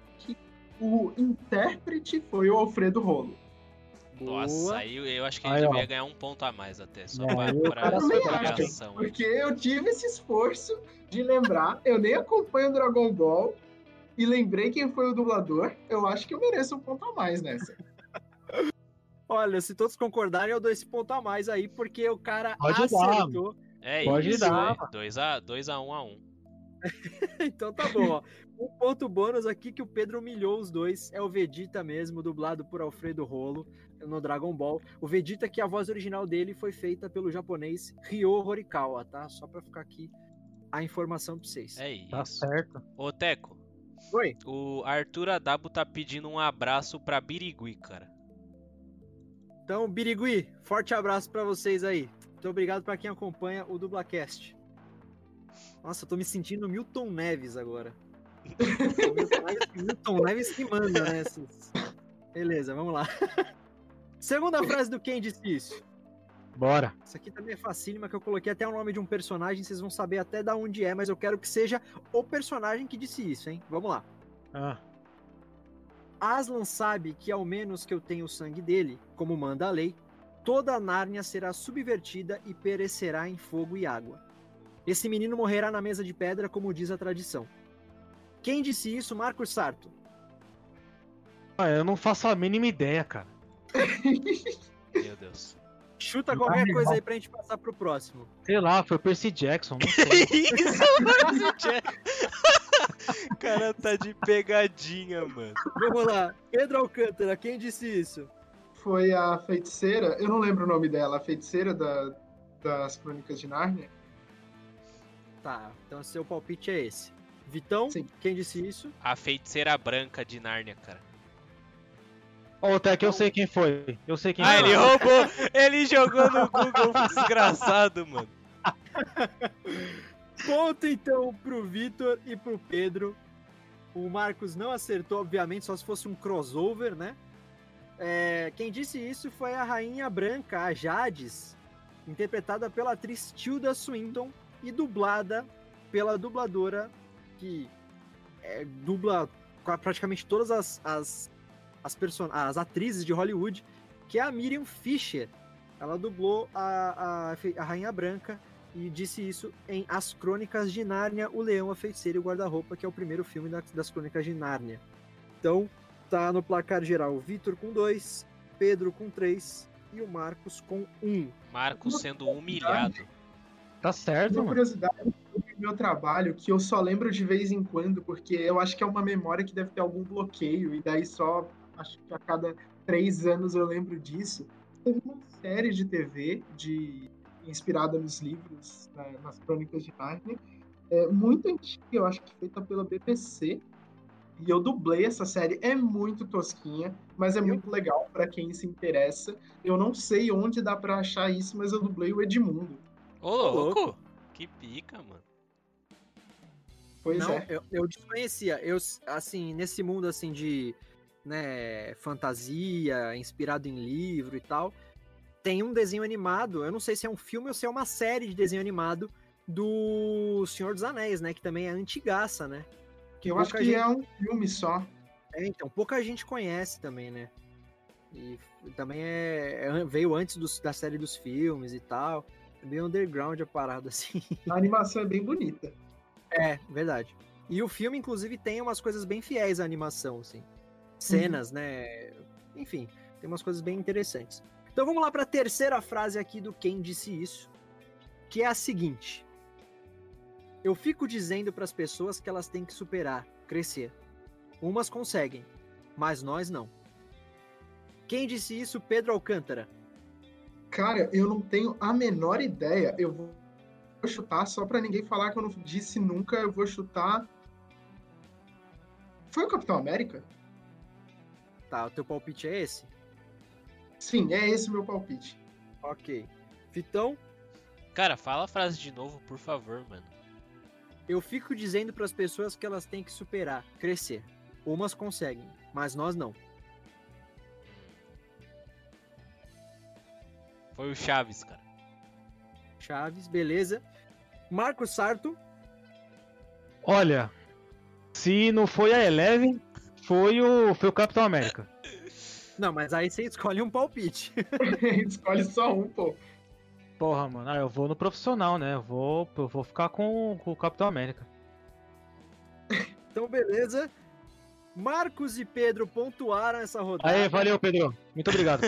o intérprete foi o Alfredo Rolo. Nossa, aí eu, eu acho que ele Aí, ó. devia ganhar um ponto a mais até, só É, pra. Porque eu tive esse esforço de lembrar, eu nem acompanho Dragon Ball e lembrei quem foi o dublador. Eu acho que eu mereço um ponto a mais nessa. [laughs] Olha, se todos concordarem, eu dou esse ponto a mais aí, porque o cara Pode dar. acertou. É Pode isso, dar, é. 2x1 dois a um a um. [laughs] então tá bom, ó. Um ponto bônus aqui que o Pedro humilhou os dois é o Vegeta mesmo, dublado por Alfredo Rolo no Dragon Ball. O Vegeta que a voz original dele foi feita pelo japonês Ryo Horikawa, tá? Só pra ficar aqui a informação pra vocês. É isso. Tá certo. Ô, Teco, Oi. o Arthur Adabo tá pedindo um abraço pra Birigui, cara. Então, Birigui, forte abraço pra vocês aí. Muito obrigado pra quem acompanha o Dublacast. Nossa, eu tô me sentindo Milton Neves agora. [laughs] Milton Neves, Milton Neves que manda, né? Beleza, vamos lá. [laughs] Segunda frase do Quem Disse Isso. Bora. Isso aqui também é facílima, que eu coloquei até o nome de um personagem, vocês vão saber até da onde é, mas eu quero que seja o personagem que disse isso, hein? Vamos lá. Ah, Aslan sabe que ao menos que eu tenha o sangue dele, como manda a lei, toda a Nárnia será subvertida e perecerá em fogo e água. Esse menino morrerá na mesa de pedra, como diz a tradição. Quem disse isso, Marcos Sarto? Ah, eu não faço a mínima ideia, cara. [laughs] Meu Deus. Chuta Não qualquer tá coisa aí pra gente passar pro próximo. Sei lá, foi o Percy Jackson, não sei. [laughs] isso, mano? O [laughs] cara tá de pegadinha, mano. Vamos lá. Pedro Alcântara, quem disse isso? Foi a feiticeira, eu não lembro o nome dela, a feiticeira da- das Crônicas de Nárnia. Tá, então seu palpite é esse. Vitão, Sim. quem disse isso? A feiticeira branca de Nárnia, cara. Ô, Tec, eu sei quem foi. Eu sei quem Ah, foi. ele roubou! Ele jogou no Google, desgraçado, mano. [laughs] Ponto então pro Vitor e pro Pedro. O Marcos não acertou, obviamente, só se fosse um crossover, né? É, quem disse isso foi a Rainha Branca, a Jades, interpretada pela atriz Tilda Swinton e dublada pela dubladora que é, dubla praticamente todas as, as, as, person as atrizes de Hollywood, que é a Miriam Fisher. Ela dublou a, a, a Rainha Branca e disse isso em As Crônicas de Nárnia, O Leão, a Feiticeira e o Guarda-Roupa, que é o primeiro filme das, das Crônicas de Nárnia. Então, tá no placar geral Vitor com 2, Pedro com 3 e o Marcos com 1. Um. Marcos sendo humilhado. Tá certo, Uma mano. curiosidade do meu trabalho que eu só lembro de vez em quando, porque eu acho que é uma memória que deve ter algum bloqueio, e daí só, acho que a cada três anos eu lembro disso. Teve uma série de TV de, inspirada nos livros, né, nas crônicas de Narnia, é, muito antiga, eu acho que feita pela BBC, e eu dublei essa série. É muito tosquinha, mas é muito legal para quem se interessa. Eu não sei onde dá para achar isso, mas eu dublei o Edmundo. Ô, louco! Que pica, mano. Pois Não, é. eu, eu desconhecia. Eu, assim, nesse mundo assim de né, fantasia, inspirado em livro e tal, tem um desenho animado, eu não sei se é um filme ou se é uma série de desenho animado do Senhor dos Anéis, né? Que também é antigaça, né? Que eu acho que gente... é um filme só. É, então, pouca gente conhece também, né? E também é, é veio antes dos, da série dos filmes e tal. É bem underground a parada, [laughs] assim. A animação é bem bonita. É, verdade. E o filme, inclusive, tem umas coisas bem fiéis à animação, assim. Cenas, uhum. né? Enfim, tem umas coisas bem interessantes. Então vamos lá para a terceira frase aqui do Quem Disse Isso, que é a seguinte. Eu fico dizendo para as pessoas que elas têm que superar, crescer. Umas conseguem, mas nós não. Quem disse isso? Pedro Alcântara. Cara, eu não tenho a menor ideia. Eu vou chutar só para ninguém falar que eu não disse nunca. Eu vou chutar. Foi o Capitão América? Tá, o teu palpite é esse? Sim, é esse meu palpite. Ok. Vitão? Cara, fala a frase de novo, por favor, mano. Eu fico dizendo para as pessoas que elas têm que superar, crescer. Umas conseguem, mas nós não. Foi o Chaves, cara. Chaves, beleza. Marcos Sarto. Olha, se não foi a Eleven, foi o, foi o Capitão América. [laughs] Não, mas aí você escolhe um palpite. [laughs] escolhe só um, pô. Porra, mano, ah, eu vou no profissional, né? Eu vou, eu vou ficar com, com o Capitão América. [laughs] Então, beleza. Marcos e Pedro pontuaram essa rodada. Aí, valeu, Pedro. Muito obrigado.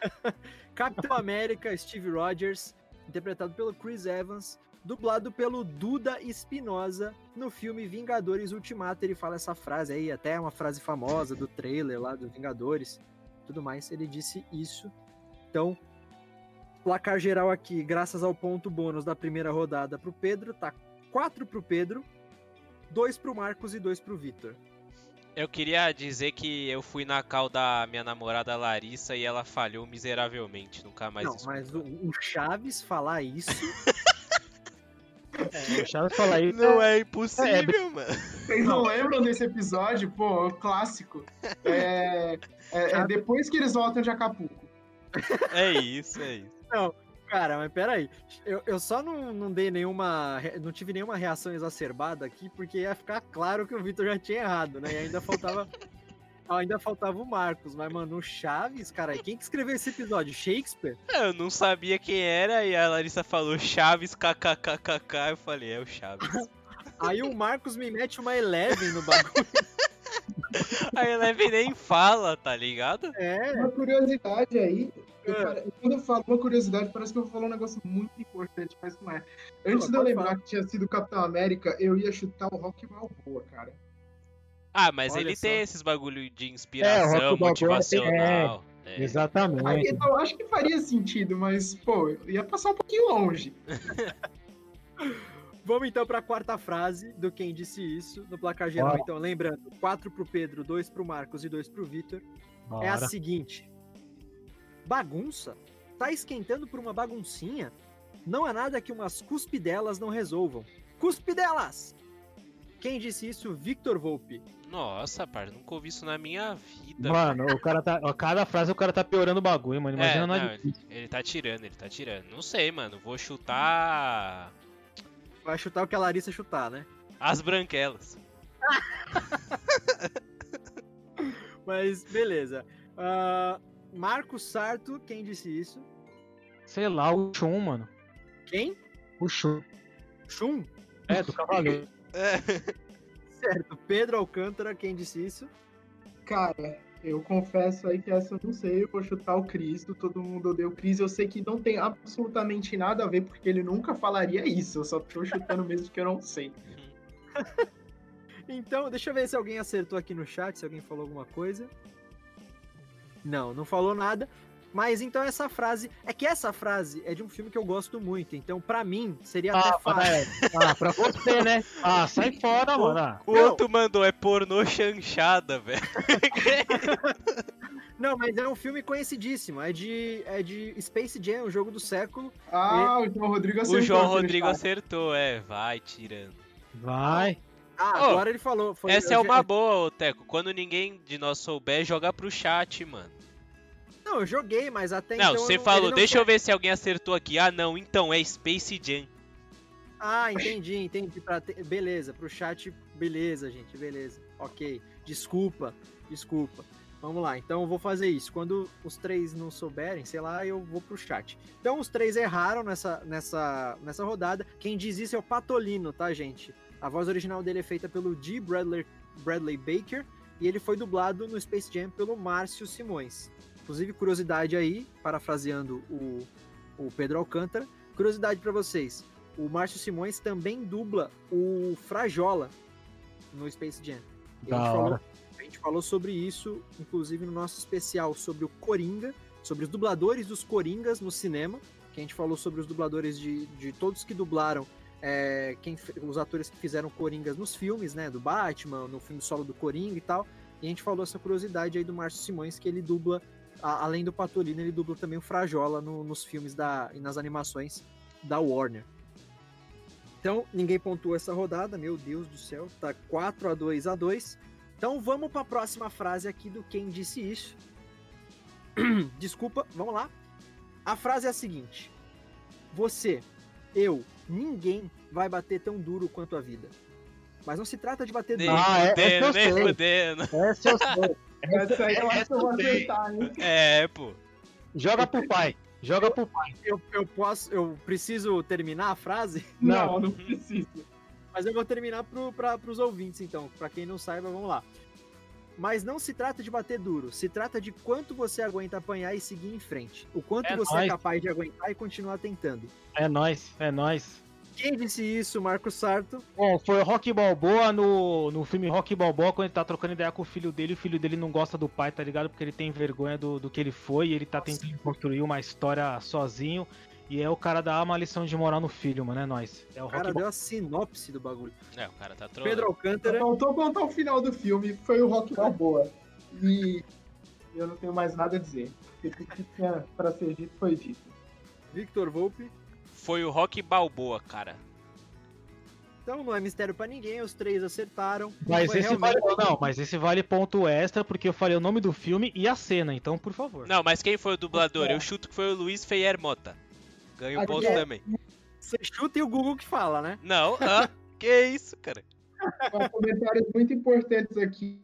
[laughs] Capitão América, Steve Rogers, interpretado pelo Chris Evans, dublado pelo Duda Espinosa no filme Vingadores Ultimato. Ele fala essa frase aí, até uma frase famosa do trailer lá do Vingadores, tudo mais. Ele disse isso. Então, placar geral aqui, graças ao ponto bônus da primeira rodada pro Pedro, tá 4 pro Pedro, 2 pro Marcos e 2 pro Vitor. Eu queria dizer que eu fui na cal da minha namorada Larissa e ela falhou miseravelmente. Nunca mais Não, mas o, o Chaves falar isso. [laughs] é, o Chaves falar isso. Não é impossível, é, mano. Vocês não lembram desse episódio? Pô, clássico. É, é, é depois que eles voltam de Acapulco. É isso, é isso. Não, cara, mas peraí. Eu, eu só não, não dei nenhuma. Não tive nenhuma reação exacerbada aqui, porque ia ficar claro que o Vitor já tinha errado, né? E ainda faltava. [laughs] ainda faltava o Marcos, mas, mano, o Chaves, cara, quem que escreveu esse episódio? Shakespeare? Eu não sabia quem era e a Larissa falou Chaves, kkkk, eu falei, é o Chaves. [laughs] Aí o Marcos me mete uma Eleven no bagulho. [laughs] A Eleven nem fala, tá ligado? É. Uma curiosidade aí. Eu, quando eu falo uma curiosidade, parece que eu vou falar um negócio muito importante, mas não é. Antes Não, de eu lembrar falar. que tinha sido Capitão América, eu ia chutar o Rock Balboa, cara. Ah, mas Olha ele só. tem esses bagulho de É, o inspiração, Rock Balboa motivacional. É. Exatamente. Aí, então, acho que faria sentido, mas, pô, ia passar um pouquinho longe. [laughs] Vamos então pra quarta frase do Quem Disse Isso, no placar geral. Bora. Então, lembrando, 4 pro Pedro, 2 pro Marcos e 2 pro Vitor. É a seguinte: Bagunça? Tá esquentando por uma baguncinha? Não há nada que umas cuspidelas não resolvam. Cuspidelas! Quem disse isso? Victor Volpe. Nossa, par, nunca ouvi isso na minha vida. Mano, o cara tá. A cada frase o cara tá piorando o bagulho, mano. Imagina é, nós. não, ele, ele tá tirando, ele tá tirando. Não sei, mano. Vou chutar. Vai chutar o que a Larissa chutar, né? As branquelas. [laughs] Mas beleza. Uh, Marcos Sarto, quem disse isso? Sei lá, o Shun, mano. Quem? O Shun. Shun? É, do Cavaleiro. [laughs] É. Certo. Pedro Alcântara, quem disse isso? Cara, eu confesso aí que essa eu não sei, eu vou chutar o Cristo, todo mundo odeia o Cris, eu sei que não tem absolutamente nada a ver, porque ele nunca falaria isso, eu só tô chutando mesmo que eu não sei. [laughs] Então, deixa eu ver se alguém acertou aqui no chat, se alguém falou alguma coisa. Não, não falou nada. Mas então essa frase. É que essa frase é de um filme que eu gosto muito. Então, pra mim, seria Ah, até fácil. é. ah, pra você, né? Ah, sai fora, mano. Ah. O Não. outro mandou, é pornô chanchada, velho. [laughs] Não, mas é um filme conhecidíssimo. É de, é de Space Jam, o jogo do século. Ah, o João Rodrigo acertou. o João Rodrigo acertou, é, vai tirando. Vai. Ah, Ô, agora ele falou. Foi, Essa é uma boa, ô, Teco. Quando ninguém de nós souber, joga pro chat, mano. Não, eu joguei, mas até Não, então. você não- falou, ele não deixa eu ver se alguém acertou aqui. Ah, não, então, é Space Jam. Ah, entendi, entendi. Pra ter- Beleza, pro chat, beleza, gente, beleza. Ok. Desculpa, desculpa. Vamos lá, então eu vou fazer isso. Quando os três não souberem, sei lá, eu vou pro chat. Então os três erraram nessa, nessa, nessa rodada. Quem diz isso é o Patolino, tá, gente? A voz original dele é feita pelo D. Bradley, Bradley Baker e ele foi dublado no Space Jam pelo Márcio Simões. Inclusive, curiosidade aí, parafraseando o, o Pedro Alcântara, curiosidade pra vocês. O Márcio Simões também dubla o Frajola no Space Jam. A, gente falou, a gente falou sobre isso, inclusive, no nosso especial sobre o Coringa, sobre os dubladores dos Coringas no cinema, que a gente falou sobre os dubladores de, de todos que dublaram, é, quem, os atores que fizeram Coringas nos filmes, né, do Batman, no filme solo do Coringa e tal. E a gente falou essa curiosidade aí do Márcio Simões, que ele dubla, a- além do Patolino, ele dubla também o Frajola no- nos filmes da, e nas animações da Warner. Então, ninguém pontuou essa rodada, meu Deus do céu, tá 4 a 2 a 2. Então, vamos para a próxima frase aqui do quem disse isso. [clears throat] Desculpa, vamos lá. A frase é a seguinte: Você, eu, ninguém vai bater tão duro quanto a vida. Mas não se trata de bater Nem duro. Ah, é- fudendo, essa eu nem sei. fudendo. Essa eu sei. [laughs] Essa aí eu acho que eu vou acertar, hein? É, pô. Joga pro pai. Joga pro pai. Eu, eu posso, eu preciso terminar a frase, Não. Não, não precisa. mas eu vou terminar para os ouvintes, então. Para quem não saiba, vamos lá. Mas não se trata de bater duro, se trata de quanto você aguenta apanhar e seguir em frente. O quanto É você nóis. é capaz de aguentar e continuar tentando. É nóis, é nóis. Quem disse isso, Marco Sarto? Bom, foi o Rock Balboa no, no filme Rock Balboa, quando ele tá trocando ideia com o filho dele, o filho dele não gosta do pai, tá ligado? Porque ele tem vergonha do, do que ele foi, e ele tá Nossa. tentando construir uma história sozinho. E é o cara dar uma lição de moral no filho, mano, é nóis. É o O Rock cara Balboa. deu a sinopse do bagulho. É, o cara tá trolando. Pedro Alcântara. Faltou contar o final do filme, foi o Rock Balboa. E eu não tenho mais nada a dizer. Tudo que tinha pra ser dito foi dito. Victor Volpe. Foi o Rock Balboa, cara. Então não é mistério pra ninguém, os três acertaram. Mas esse realmente- vale. Não, mas esse vale ponto extra, porque eu falei o nome do filme e a cena, então, por favor. Não, mas quem foi o dublador? É. Eu chuto que foi o Luiz Feier Mota. Ganhou Aqui ponto é- também. Você chuta e o Google que fala, né? Não, ah, [laughs] que isso, cara. Com comentários muito importantes aqui.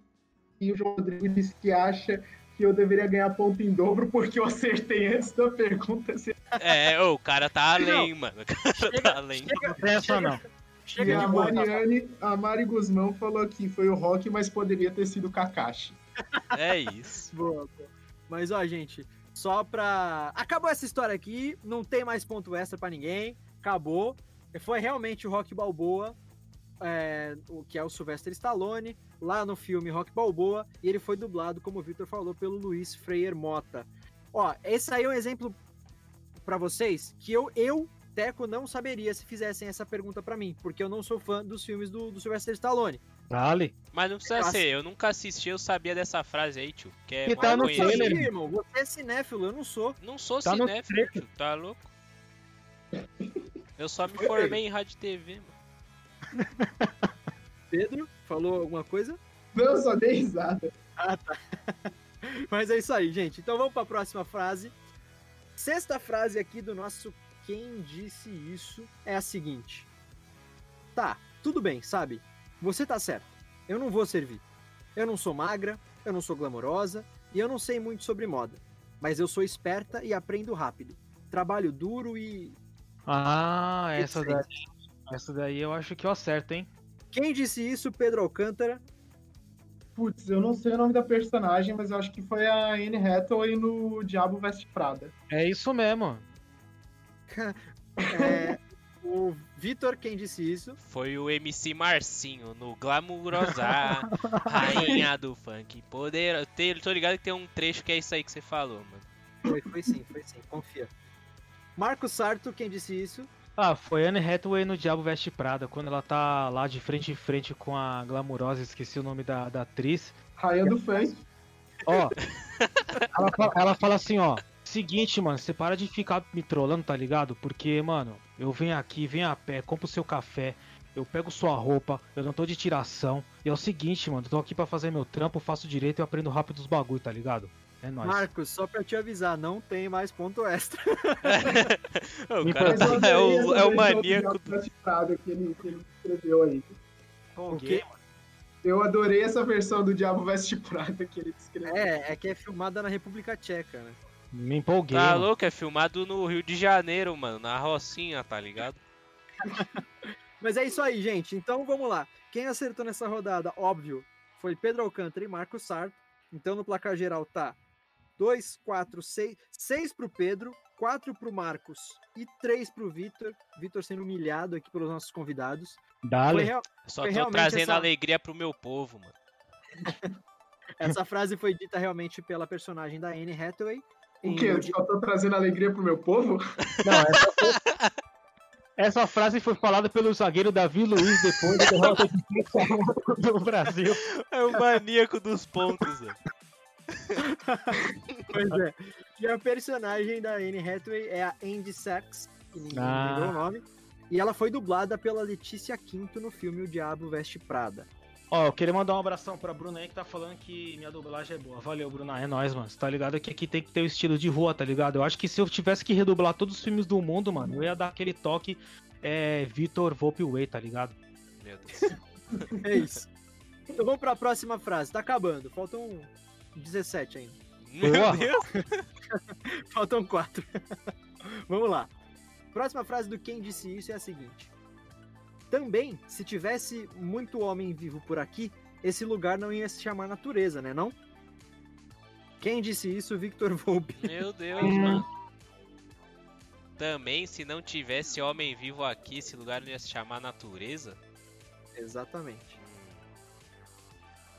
E o João Rodrigo disse que acha que eu deveria ganhar ponto em dobro porque eu acertei antes da pergunta. ser- É, o cara tá além, mano. O cara Chega- tá além. chega- Não tem essa não. E Chega a de boa. Mariane, a Mari Guzmão falou que foi o Rock, mas poderia ter sido o Kakashi. É isso. [laughs] Boa, boa. Mas ó, gente, só pra. Acabou essa história aqui, não tem mais ponto extra pra ninguém. Acabou. Foi realmente o Rock Balboa, é, o que é o Sylvester Stallone, lá no filme Rock Balboa, e ele foi dublado, como o Victor falou, pelo Luiz Freire Mota. Ó, esse aí é um exemplo pra vocês que eu, eu, Teco, não saberia se fizessem essa pergunta pra mim, porque eu não sou fã dos filmes do, do Sylvester Stallone. Vale. Mas não precisa ser, eu nunca assisti, eu sabia dessa frase aí, tio. Que é Que tá no trailer. Irmão, você é cinéfilo, eu não sou. Não sou Tá cinéfilo, tio, tá louco? [laughs] Eu só me formei em rádio e TV, mano. [laughs] Pedro, falou alguma coisa? Não, só dei risada. Ah, tá. [laughs] Mas é isso aí, gente. Então vamos para a próxima frase. Sexta frase aqui do nosso Quem Disse Isso é a seguinte. Tá, tudo bem, sabe? Você tá certo. Eu não vou servir. Eu não sou magra, eu não sou glamourosa e eu não sei muito sobre moda. Mas eu sou esperta e aprendo rápido. Trabalho duro e. Ah, essa daí, essa daí eu acho que eu acerto, hein? Quem disse isso? Pedro Alcântara. Putz, eu não sei o nome da personagem, mas eu acho que foi a Anne Hathaway no Diabo Veste Prada. É isso mesmo. [laughs] É, o Vitor, quem disse isso? Foi o MC Marcinho no Glamurosa, [laughs] rainha do funk. Poder. Te- Tô ligado que tem um trecho que é isso aí que você falou, mano. Foi, foi sim, foi sim, confia. Marco Sarto, quem disse isso? Ah, foi Anne Hathaway no Diabo Veste Prada, quando ela tá lá de frente em frente com a glamurosa, esqueci o nome da, da atriz. Rainha do Funk. Ó, [laughs] ela, fala, ela fala assim, ó. Seguinte, mano, você para de ficar me trollando, tá ligado? Porque, mano, eu venho aqui, venho a pé, compro seu café, eu pego sua roupa, eu não tô de tiração. E é o seguinte, mano, eu tô aqui pra fazer meu trampo, faço direito e aprendo rápido os bagulho, tá ligado? É nóis. Marcos, só pra te avisar, não tem mais ponto extra. [laughs] o cara tá- [laughs] é o, essa é o versão do maníaco Diabo Veste Prada que ele, que ele escreveu aí. O quê? Eu adorei essa versão do Diabo Veste Prada que ele escreveu. É, é que é filmada na República Tcheca, né? Me empolguei. Tá louco? É filmado no Rio de Janeiro, mano. Na Rocinha, tá ligado? [laughs] Mas é isso aí, gente. Então vamos lá. Quem acertou nessa rodada, óbvio, foi Pedro Alcântara e Marcos Sarto. Então no placar geral tá 2, 4, 6. 6 pro Pedro, 4 pro Marcos e 3 pro Vitor. Vitor sendo humilhado aqui pelos nossos convidados. Foi Dale. real- Só Foi tô realmente trazendo essa- alegria pro meu povo, mano. [laughs] Essa frase foi dita realmente pela personagem da Anne Hathaway. O quê? O Eu só tô trazendo alegria pro meu povo? Não, [laughs] essa, foi- essa frase foi falada pelo zagueiro Davi Luiz depois derrota do Brasil. É o maníaco dos pontos, velho. [laughs] Pois é. E a personagem da Anne Hathaway é a Andy Sachs, que ninguém Ah. lembrou o nome. E ela foi dublada pela Letícia Quinto no filme O Diabo Veste Prada. Ó, eu queria mandar um abração pra Bruna aí que tá falando que minha dublagem é boa. Valeu, Bruna. É nóis, mano. Você tá ligado que aqui tem que ter o estilo de rua, tá ligado? Eu acho que se eu tivesse que redublar todos os filmes do mundo, mano, eu ia dar aquele toque é, Vitor Way, tá ligado? Meu Deus. [laughs] É isso. Então vamos pra próxima frase. Tá acabando. Faltam 17 ainda. Meu Boa. Deus. [laughs] Faltam 4. vamos lá. Próxima frase do Quem Disse Isso é a seguinte. Também, se tivesse muito homem vivo por aqui, esse lugar não ia se chamar natureza, né não? Quem disse isso? Victor Volpe. Meu Deus, Hum. mano. Também, se não tivesse homem vivo aqui, esse lugar não ia se chamar natureza? Exatamente. Hum.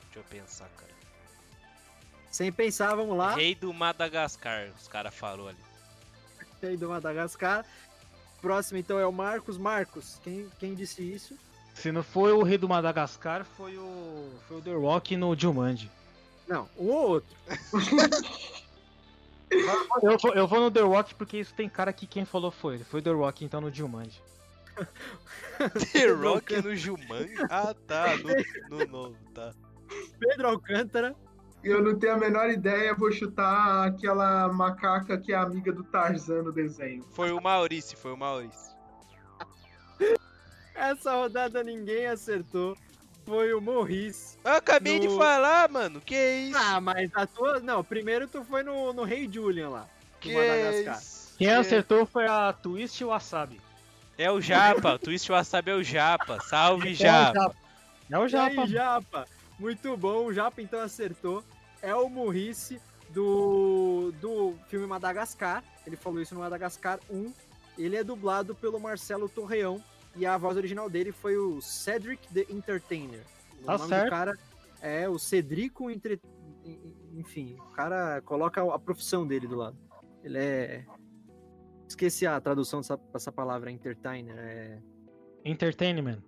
Deixa eu pensar, cara. Sem pensar, vamos lá. Rei do Madagascar, os caras falaram ali. Rei do Madagascar. Próximo, então, é o Marcos. Marcos, quem, quem disse isso? Se não foi o Rei do Madagascar, foi o, foi o The Rock no Jumanji. Não, um ou outro. [laughs] Eu vou, eu vou no The Rock porque isso tem cara que quem falou foi ele. Foi o The Rock então no Jumanji. [laughs] The Rock no Jumanji? Ah, tá, no, no novo, tá. Pedro Alcântara. Eu não tenho a menor ideia, vou chutar aquela macaca que é amiga do Tarzan no desenho. Foi o Maurício, foi o Maurício. Essa rodada ninguém acertou. Foi o Morris. Eu acabei de No- falar, mano, que isso? Ah, mas a tua. Não, primeiro tu foi no, no Rei Julian lá. Que isso? Quem Que- acertou foi a Twist e o Wasabi. É o Japa, o Twist Wasabi é o Japa. Salve, É o Japa. Japa. É o E Japa. aí, Japa? Muito bom, o Japa então acertou. É o Morrice do, do filme Madagascar. Ele falou isso no Madagascar 1. Ele é dublado pelo Marcelo Torreão. E a voz original dele foi o Cedric the Entertainer. O Tá nome certo. do cara é o Cedrico Entre... Enfim, o cara coloca a profissão dele do lado. Ele é... Esqueci a tradução dessa, dessa palavra, entertainer. É... Entertainment.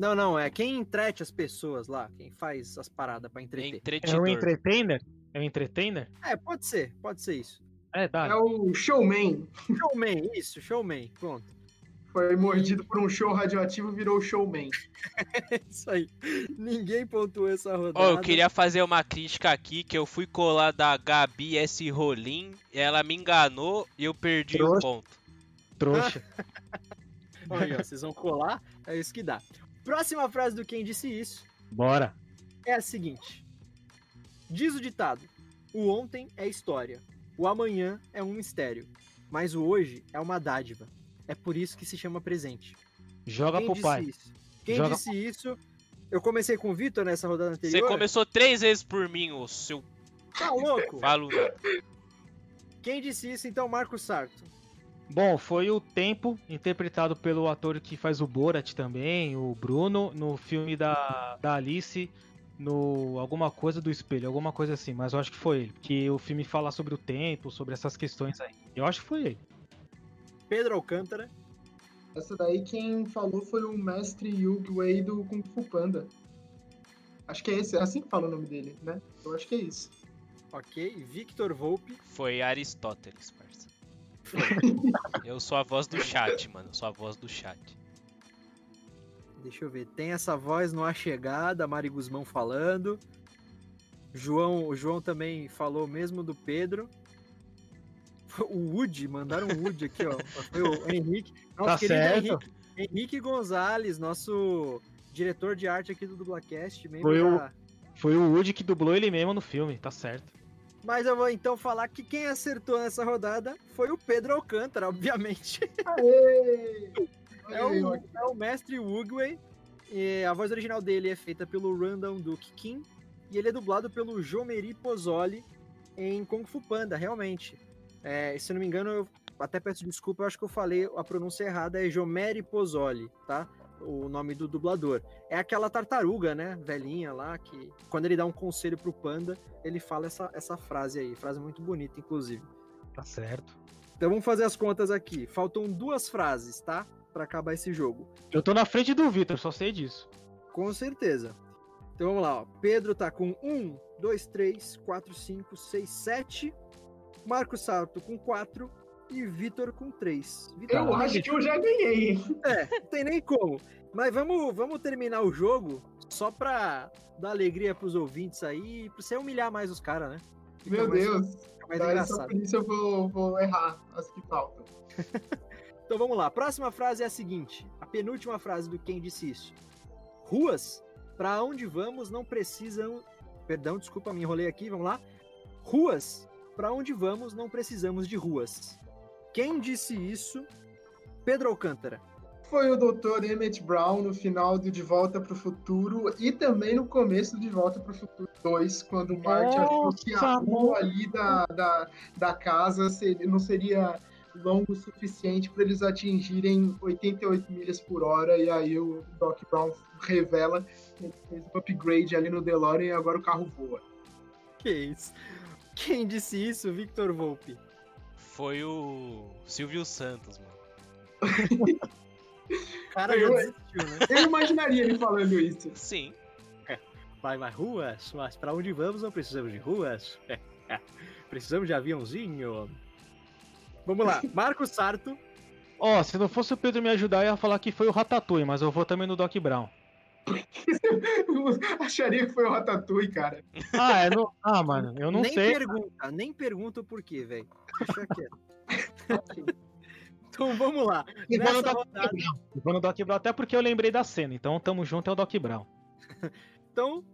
Não, não, é quem entrete as pessoas lá, quem faz as paradas pra É entreter. É o Entretidor. Entertainer? É o Entertainer? É, pode ser, pode ser isso. É, dá. É o showman. Showman, isso, showman, pronto. Foi mordido por um show radioativo, virou showman. [laughs] É isso aí. Ninguém pontuou essa rodada. Ó, eu queria fazer uma crítica aqui, que eu fui colar da Gabi S. Rolim, ela me enganou e eu perdi um Trouxa. ponto. Trouxa. [laughs] Olha, ó, vocês vão colar, é isso que dá. Próxima frase do Quem Disse Isso Bora. é a seguinte. Diz o ditado, o ontem é história, o amanhã é um mistério, mas o hoje é uma dádiva. É por isso que se chama presente. Joga Quem pro disse pai. isso? Quem Joga- disse isso? Eu comecei com o Vitor nessa rodada Você anterior. começou três vezes por mim, ô seu Tá louco? falo. Quem disse isso, então, Marcos Sarto? Bom, foi o Tempo, interpretado pelo ator que faz o Borat também, o Bruno, no filme da, da Alice, no Alguma Coisa do Espelho, alguma coisa assim, mas eu acho que foi ele. Que o filme fala sobre o tempo, sobre essas questões aí. Eu acho que foi ele. Pedro Alcântara. Essa daí quem falou foi o mestre Yugi Wei do Kung Fu Panda. Acho que é esse, é assim que fala o nome dele, né? Eu acho que é isso. Ok. Victor Volpe. Foi Aristóteles, parça. Eu sou a voz do chat, mano. Eu sou a voz do chat. Deixa eu ver. Tem essa voz no A Chegada, Mari Guzmão falando. João, o João também falou mesmo do Pedro. [laughs] O Woody, mandaram o Woody aqui, ó. Foi o Henrique. Nosso Tá querido certo. Henrique, Henrique Gonzalez, nosso diretor de arte aqui do Dublacast. membro Foi o- da- Foi o Woody que dublou ele mesmo no filme, tá certo. Mas eu vou então falar que quem acertou nessa rodada foi o Pedro Alcântara, obviamente. Aê! [laughs] É Aê, o, ó. é o mestre Wugway. E a voz original dele é feita pelo Randall Duke Kim. E ele é dublado pelo Jomeri Pozzoli em Kung Fu Panda, realmente. É, se não me engano, eu até peço desculpa, eu acho que eu falei a pronúncia errada, é Jomeri Pozzoli, tá? O nome do dublador. É aquela tartaruga, né? Velhinha lá, que quando ele dá um conselho pro panda, ele fala essa, essa frase aí. Frase muito bonita, inclusive. Tá certo. Então vamos fazer as contas aqui. Faltam duas frases, tá? Pra acabar esse jogo. Eu tô na frente do Vitor, só sei disso. Com certeza. Então vamos lá, ó. Pedro tá com 1, 2, 3, 4, 5, 6, 7. Marcos Sarto com 4 e Vitor com 3. Vitor, Eu acho que eu já ganhei, hein? É, não tem nem como. Mas vamos, vamos terminar o jogo só pra dar alegria pros ouvintes aí e pra você humilhar mais os caras, né? Fica Meu mais- Deus. mais Daí só engraçado. por isso eu vou, vou errar as que faltam. [laughs] Então vamos lá. A próxima frase é a seguinte: a penúltima frase do Quem Disse Isso. Ruas, para onde vamos, não precisam. Perdão, desculpa, me enrolei aqui, vamos lá. Ruas, para onde vamos, não precisamos de ruas. Quem disse isso? Pedro Alcântara. Foi o Dr. Emmett Brown no final do De Volta para o Futuro e também no começo do De Volta para o Futuro 2, quando o Marty achou que a rua ali da, da, da casa seria- não seria longo o suficiente para eles atingirem 88 milhas por hora e aí o Doc Brown revela que ele fez um upgrade ali no DeLorean e agora o carro voa. Que isso? Quem disse isso? Victor Volpe. Foi o Silvio Santos, mano. O [laughs] cara já Eu- desistiu, né? Eu imaginaria ele falando isso. Sim. Vai, vai, ruas, mas para onde vamos não precisamos de ruas. precisamos de aviãozinho. Vamos lá, [laughs] Marcos Sarto. Ó, se não fosse o Pedro me ajudar, eu ia falar que foi o Ratatouille, mas eu vou também no Doc Brown. [laughs] Acharia que foi o Ratatouille, cara. Ah, é no... ah mano, eu não nem sei. pergunta, nem pergunta o porquê, velho. Deixa quieto. [laughs] então vamos lá. Vou no Doc rodada, vou no Doc Brown até porque eu lembrei da cena, então tamo junto, é o Doc Brown. [laughs] então,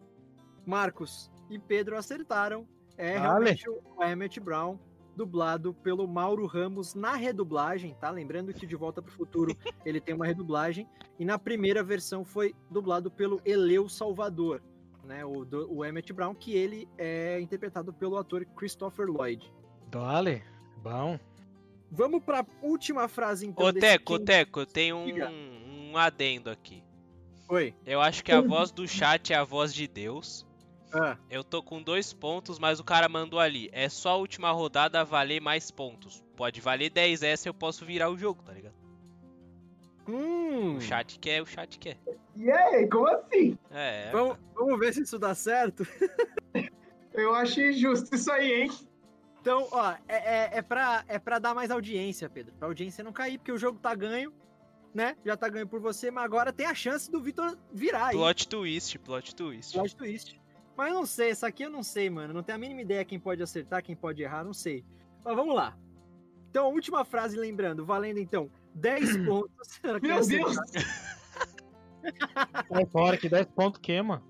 Marcos e Pedro acertaram. É Vale. realmente o Emmett Brown, dublado pelo Mauro Ramos na redublagem, tá? Lembrando que De Volta pro Futuro [laughs] ele tem uma redublagem. E na primeira versão foi dublado pelo Eleu Salvador, né? O, do, o Emmett Brown, que ele é interpretado pelo ator Christopher Lloyd. Dale, bom. Vamos pra última frase, então. Ô, desse Teco, quem- Teco, eu tenho Diga. um, um adendo aqui. Oi. Eu acho que a voz do chat é a voz de Deus. Ah, Eu tô com dois pontos, mas o cara mandou ali. É só a última rodada valer mais pontos. Pode valer 10 essa, eu posso virar o jogo, tá ligado? hum, O chat quer, o chat quer. E aí, como assim? É, vamos, vamos ver se isso dá certo. [laughs] Eu acho injusto isso aí, hein? Então, ó, é, é, é, pra, é pra dar mais audiência, Pedro. Pra audiência não cair, porque o jogo tá ganho. né? Já tá ganho por você, mas agora tem a chance do Vitor virar aí. Plot twist, plot twist. Plot twist. Mas eu não sei, essa aqui eu não sei, mano. Não tenho a mínima ideia quem pode acertar, quem pode errar, não sei. Mas vamos lá. Então, última frase lembrando, valendo então 10 [clears throat] pontos. [laughs] Meu Deus! Sai fora que 10 pontos queima.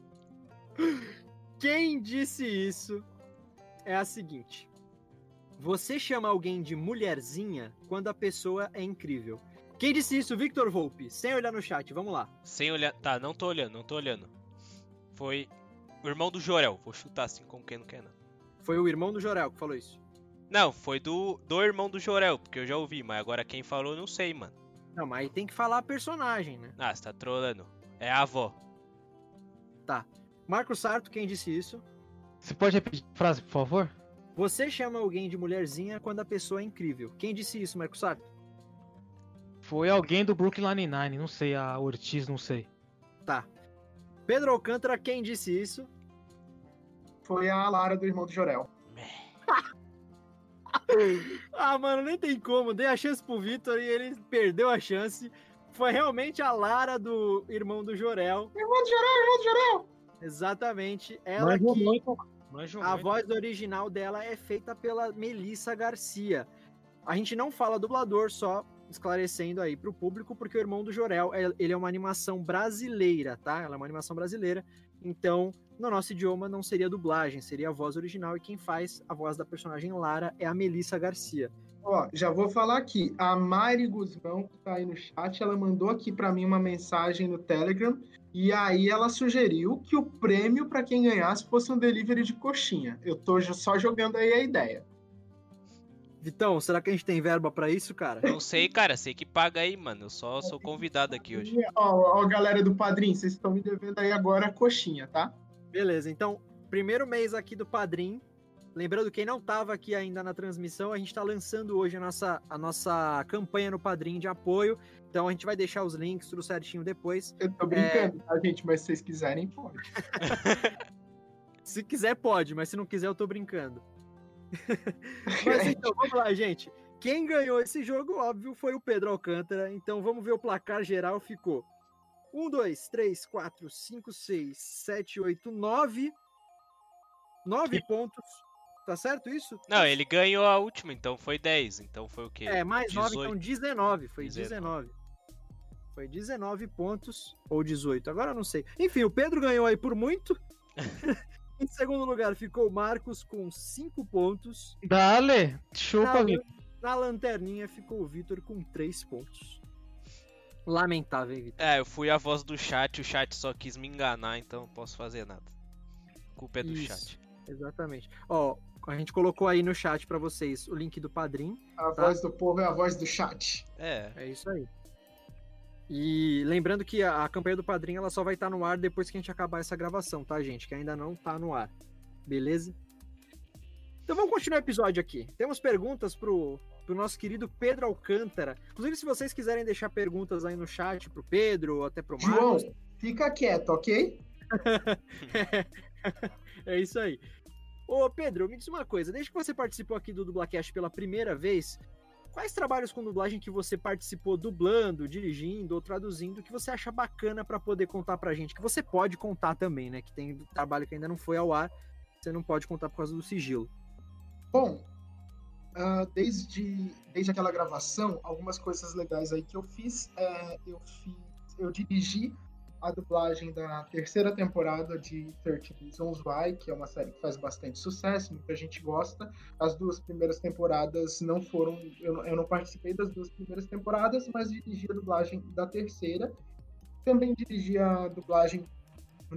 Quem disse isso é a seguinte: Você chama alguém de mulherzinha quando a pessoa é incrível. Quem disse isso, Victor Volpe? Sem olhar no chat, vamos lá. Sem olhar. Tá, não tô olhando, não tô olhando. Foi o irmão do Jorel. Vou chutar assim como quem não quer, não. Foi o irmão do Jorel que falou isso. Não, foi do, do irmão do Jorel, porque eu já ouvi, mas agora quem falou eu não sei, mano. Não, mas aí tem que falar a personagem, né? Ah, você tá trolando. É a avó. Marco Sarto, quem disse isso? Você pode repetir a frase, por favor? Você chama alguém de mulherzinha quando a pessoa é incrível. Quem disse isso, Marco Sarto? Foi alguém do Brooklyn Nine-Nine, não sei, a Ortiz, não sei. Tá. Pedro Alcântara, quem disse isso? Foi a Lara do irmão do Jorel. [laughs] Ah, mano, nem tem como. Dei a chance pro Vitor e ele perdeu a chance. Foi realmente a Lara do irmão do Jorel. Irmão do Jorel, irmão do Jorel! Exatamente. Ela Manjou que muito, manjou a muito. voz original dela é feita pela Melissa Garcia. A gente não fala dublador, só esclarecendo aí pro público, porque o irmão do Jorel, é- ele é uma animação brasileira, tá? Ela é uma animação brasileira. Então, no nosso idioma não seria dublagem, seria a voz original e quem faz a voz da personagem Lara é a Melissa Garcia. Ó, já vou falar aqui. A Mari Guzmão, que tá aí no chat, ela mandou aqui pra mim uma mensagem no Telegram. E aí ela sugeriu que o prêmio pra quem ganhasse fosse um delivery de coxinha. Eu tô só jogando aí a ideia. Vitão, será que a gente tem verba pra isso, cara? Não sei, cara. Sei que paga aí, mano. Eu só sou convidado aqui hoje. Ó, ó, galera do Padrim, vocês estão me devendo aí agora a coxinha, tá? Beleza, então, primeiro mês aqui do Padrim. Lembrando, quem não estava aqui ainda na transmissão, a gente está lançando hoje a nossa, a nossa campanha no Padrim de apoio. Então a gente vai deixar os links tudo certinho depois. Eu tô brincando, tá, gente? Mas se vocês quiserem, pode. [laughs] Se quiser, pode, mas se não quiser, eu tô brincando. Mas [laughs] então, vamos lá, gente. Quem ganhou esse jogo, óbvio, foi o Pedro Alcântara. Então vamos ver o placar geral. Ficou 1, 2, 3, 4, 5, 6, 7, 8, 9. 9 pontos. Tá certo isso? Não, ele ganhou a última, então foi 10. Então foi o quê? É, mais 9, 18. então 19. Foi 19. 19. Foi 19 pontos ou 18, agora eu não sei. Enfim, o Pedro ganhou aí por muito. [laughs] em segundo lugar ficou o Marcos com 5 pontos. Dale, chupa, Na, Vitor. na lanterninha ficou o Vitor com 3 pontos. Lamentável, hein, Vitor? É, eu fui a voz do chat, o chat só quis me enganar, então não posso fazer nada. A culpa é do Isso. chat. Exatamente. Ó, a gente colocou aí no chat pra vocês o link do Padrim. A Tá. voz do povo é a voz do chat. É, É isso aí. E lembrando que a, a campanha do Padrinho ela só vai estar no ar depois que a gente acabar essa gravação, tá, gente? Que ainda não tá no ar. Beleza? Então vamos continuar o episódio aqui. Temos perguntas pro, pro nosso querido Pedro Alcântara. Inclusive, se vocês quiserem deixar perguntas aí no chat pro Pedro ou até pro João, Marcos. fica quieto, ok? [laughs] é isso aí. Ô, Pedro, me diz uma coisa. Desde que você participou aqui do Dublacast pela primeira vez, quais trabalhos com dublagem que você participou dublando, dirigindo ou traduzindo que você acha bacana pra poder contar pra gente? Que você pode contar também, né? Que tem trabalho que ainda não foi ao ar, você não pode contar por causa do sigilo. Bom, ah, desde, desde aquela gravação, algumas coisas legais aí que eu fiz. é, eu fiz, eu dirigi a dublagem da terceira temporada de 13 Reasons Why, que é uma série que faz bastante sucesso, muita gente gosta. As duas primeiras temporadas não foram. Eu, não- eu não participei das duas primeiras temporadas, mas dirigi a dublagem da terceira. Também dirigi a dublagem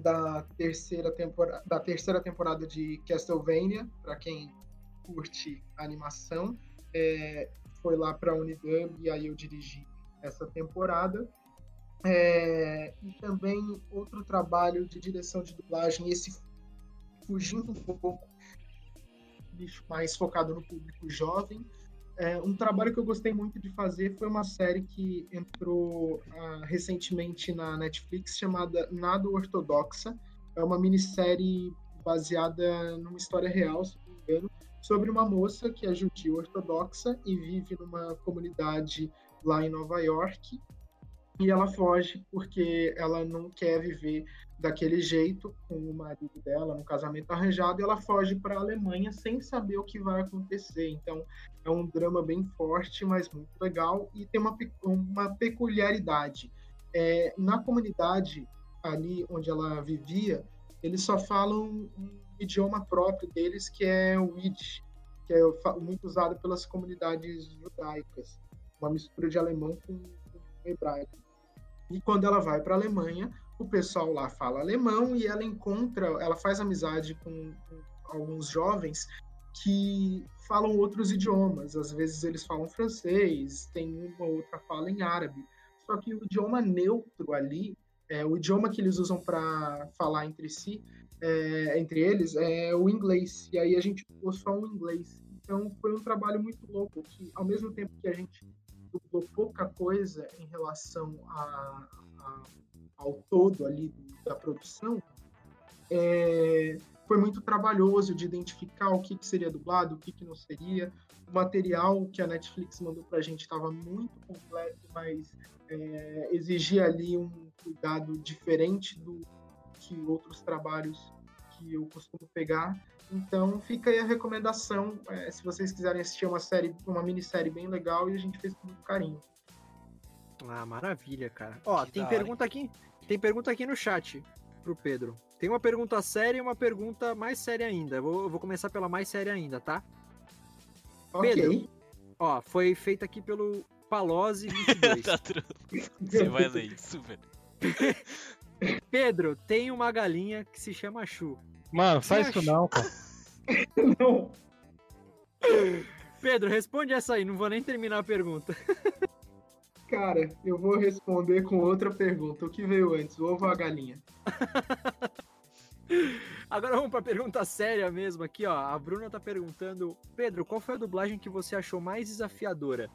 da terceira temporada, da terceira temporada de Castlevania, para quem curte animação. É, foi lá para a Unidub e aí eu dirigi essa temporada. É, e também outro trabalho de direção de dublagem, esse fugindo um pouco, mais focado no público jovem. É, um trabalho que eu gostei muito de fazer foi uma série que entrou ah, recentemente na Netflix chamada Nada Ortodoxa. É uma minissérie baseada numa história real, se não me engano, sobre uma moça que é judia ortodoxa e vive numa comunidade lá em Nova York. E ela foge porque ela não quer viver daquele jeito com o marido dela no casamento arranjado e ela foge para a Alemanha sem saber o que vai acontecer. Então é um drama bem forte, mas muito legal e tem uma, uma peculiaridade. É, na comunidade ali onde ela vivia, eles só falam um idioma próprio deles que é o Yiddish, que é muito usado pelas comunidades judaicas, uma mistura de alemão com hebraico. E quando ela vai para a Alemanha, o pessoal lá fala alemão e ela encontra, ela faz amizade com, com alguns jovens que falam outros idiomas. Às vezes eles falam francês, tem uma outra fala em árabe. Só que o idioma neutro ali, é, o idioma que eles usam para falar entre si, é, entre eles, é o inglês. E aí a gente usou só o inglês. Então foi um trabalho muito louco, que ao mesmo tempo que a gente dublou pouca coisa em relação a, a, ao todo ali da produção, é, foi muito trabalhoso de identificar o que, que seria dublado, o que, que não seria. O material que a Netflix mandou para a gente estava muito completo, mas é, exigia ali um cuidado diferente do que outros trabalhos que eu costumo pegar. Então fica aí a recomendação, é, se vocês quiserem assistir uma série, uma minissérie bem legal e a gente fez com muito carinho. Ah, maravilha, cara. Ó, que tem pergunta aqui, tem pergunta aqui no chat pro Pedro. Tem uma pergunta séria e uma pergunta mais séria ainda. Eu vou, eu vou começar pela mais séria ainda, tá? Ok. Pedro, ó, foi feita aqui pelo Palose [laughs] 22. tá Você vai ler isso, velho. [laughs] Pedro, tem uma galinha que se chama Chu. Mano, faz isso não, cara. [laughs] não. Pedro, responde essa aí, não vou nem terminar a pergunta. [laughs] Cara, eu vou responder com outra pergunta. O que veio antes, o ovo ou a galinha? [laughs] Agora vamos pra pergunta séria mesmo aqui, ó. A Bruna tá perguntando: Pedro, qual foi a dublagem que você achou mais desafiadora?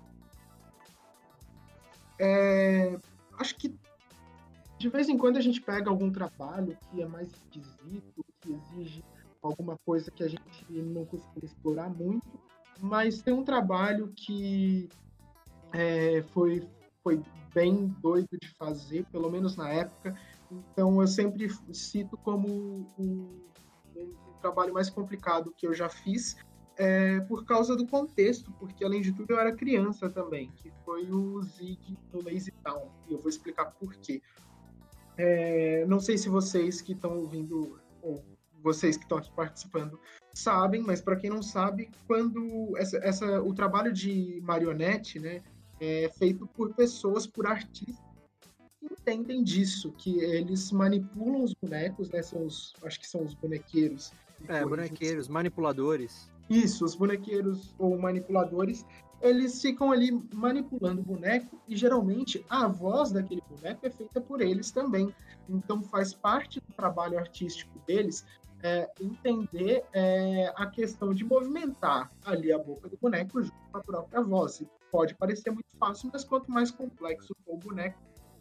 É, acho que de vez em quando a gente pega algum trabalho que é mais esquisito, exige alguma coisa que a gente não costuma explorar muito, mas tem um trabalho que é, foi, foi bem doido de fazer, pelo menos na época, então eu sempre cito como um, um trabalho mais complicado que eu já fiz, é, por causa do contexto, porque além de tudo eu era criança também, que foi o Zig no Lazy Town, e eu vou explicar por quê. É, não sei se vocês que estão ouvindo, ou vocês que estão aqui participando, sabem, mas para quem não sabe, quando essa, essa, o trabalho de marionete né, é feito por pessoas, por artistas que entendem disso, que eles manipulam os bonecos, né, são os, acho que são os bonequeiros. É, bonequeiros, manipuladores. Isso, os bonequeiros ou manipuladores, eles ficam ali manipulando o boneco e geralmente a voz daquele boneco é feita por eles também. Então faz parte do trabalho artístico deles é, entender é, a questão de movimentar ali a boca do boneco junto com a própria voz. Pode parecer muito fácil, mas quanto mais complexo for o boneco,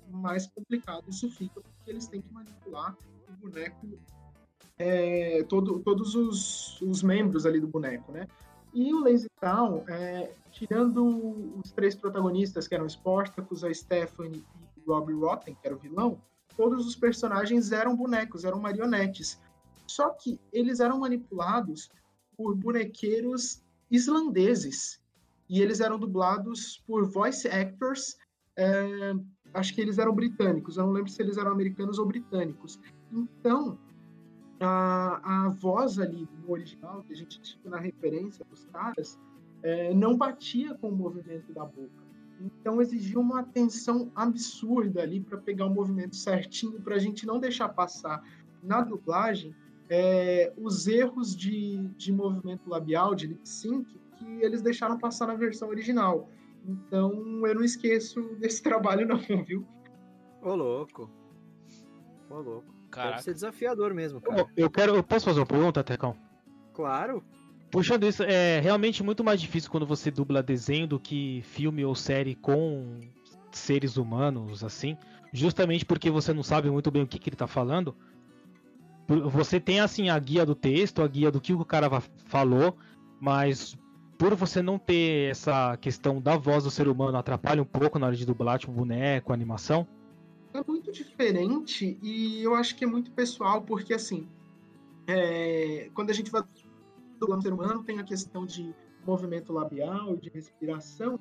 mais complicado isso fica, porque eles têm que manipular o boneco é, todo, todos os, os, membros ali do boneco, né? E o Lazy Town, é, tirando os três protagonistas, que eram Sportacus, a Stephanie e Robbie Rotten, que era o vilão, todos os personagens eram bonecos, eram marionetes. Só que eles eram manipulados por bonequeiros islandeses. E eles eram dublados por voice actors, é, acho que eles eram britânicos, eu não lembro se eles eram americanos ou britânicos. Então, a, a voz ali no original, que a gente tinha na referência dos caras, é, não batia com o movimento da boca. Então exigia uma atenção absurda ali para pegar o movimento certinho, para a gente não deixar passar na dublagem é, os erros de, de movimento labial, de lip sync, que eles deixaram passar na versão original. Então eu não esqueço [laughs] desse trabalho, não, viu? Ô, louco. Ô, louco. Caraca. Deve ser desafiador mesmo, cara. Eu quero. Eu posso fazer uma pergunta, Tecão? Claro. Puxando isso, é realmente muito mais difícil quando você dubla desenho do que filme ou série com seres humanos, assim. Justamente porque você não sabe muito bem o que, que ele tá falando. Você tem, assim, a guia do texto, a guia do que o cara falou, mas por você não ter essa questão da voz do ser humano, atrapalha um pouco na hora de dublar, tipo boneco, animação? É muito diferente e eu acho que é muito pessoal, porque assim, é, quando a gente vai dublando ser humano, tem a questão de movimento labial, de respiração,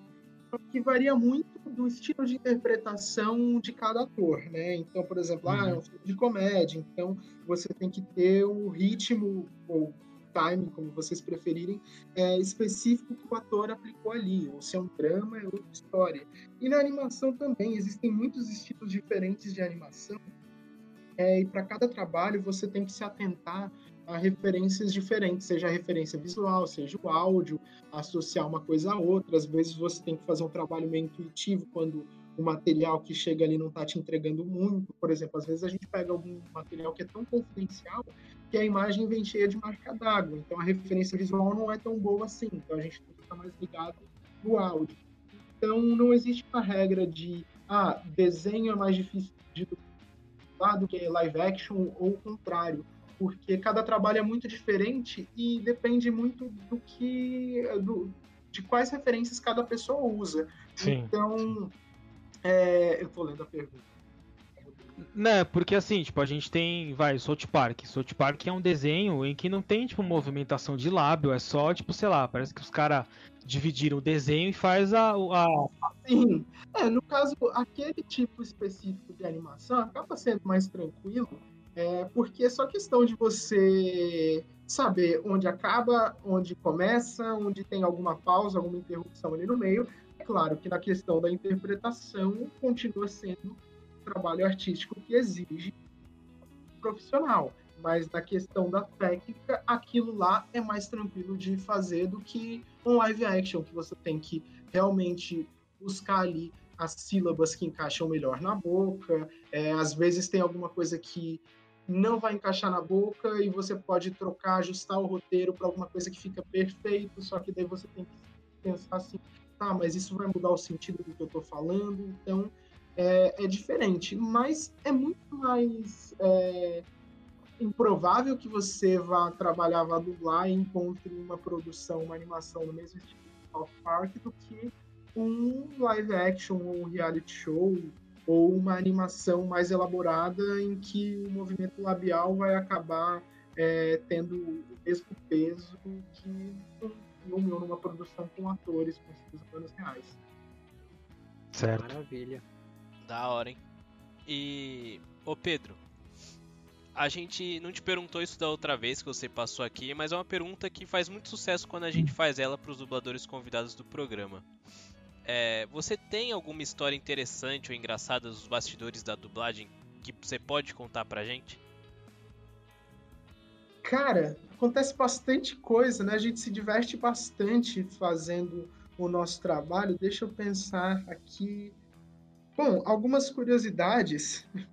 que varia muito do estilo de interpretação de cada ator, né? Então, por exemplo, uhum. ah, é um filme de comédia, então você tem que ter o ritmo ou time, como vocês preferirem, é, específico que o ator aplicou ali. Ou se é um drama, é outra história. E na animação também, existem muitos estilos diferentes de animação. É, e para cada trabalho você tem que se atentar a referências diferentes, seja a referência visual, seja o áudio, associar uma coisa a outra. Às vezes você tem que fazer um trabalho meio intuitivo quando o material que chega ali não está te entregando muito. Por exemplo, às vezes a gente pega algum material que é tão confidencial que a imagem vem cheia de marca d'água. Então a referência visual não é tão boa assim. Então a gente tem que estar mais ligado no áudio. Então não existe uma regra de ah, desenho é mais difícil de dublar do que live action ou o contrário porque cada trabalho é muito diferente e depende muito do que do, de quais referências cada pessoa usa. Sim. Então, é, eu tô lendo a pergunta. Né, porque assim, tipo, a gente tem, vai, South Park. South Park é um desenho em que não tem, tipo, movimentação de lábio, é só, tipo, sei lá, parece que os caras dividiram o desenho e faz a, a... Sim, é, no caso, aquele tipo específico de animação acaba sendo mais tranquilo, é, porque é só questão de você saber onde acaba, onde começa, onde tem alguma pausa, alguma interrupção ali no meio. É claro que na questão da interpretação continua sendo trabalho artístico que exige profissional, mas na questão da técnica, aquilo lá é mais tranquilo de fazer do que um live action, que você tem que realmente buscar ali as sílabas que encaixam melhor na boca. É, às vezes tem alguma coisa que não vai encaixar na boca e você pode trocar, ajustar o roteiro para alguma coisa que fica perfeito, só que daí você tem que pensar assim, tá, mas isso vai mudar o sentido do que eu estou falando, então é, é, diferente, mas é muito mais é, improvável que você vá trabalhar, vá dublar e encontre uma produção, uma animação no mesmo estilo de South Park do que um live action ou um reality show ou uma animação mais elaborada em que o movimento labial vai acabar é, tendo o mesmo peso que um filme ou numa produção com atores com seres humanos reais. Certo. Maravilha. Da hora, hein? E. Ô Pedro, a gente não te perguntou isso da outra vez que você passou aqui, mas é uma pergunta que faz muito sucesso quando a gente faz ela para os dubladores convidados do programa. É, você tem alguma história interessante ou engraçada dos bastidores da dublagem que você pode contar pra gente? Cara, acontece bastante coisa, né? A gente se diverte bastante fazendo o nosso trabalho. Deixa eu pensar aqui. Bom, algumas curiosidades. [laughs]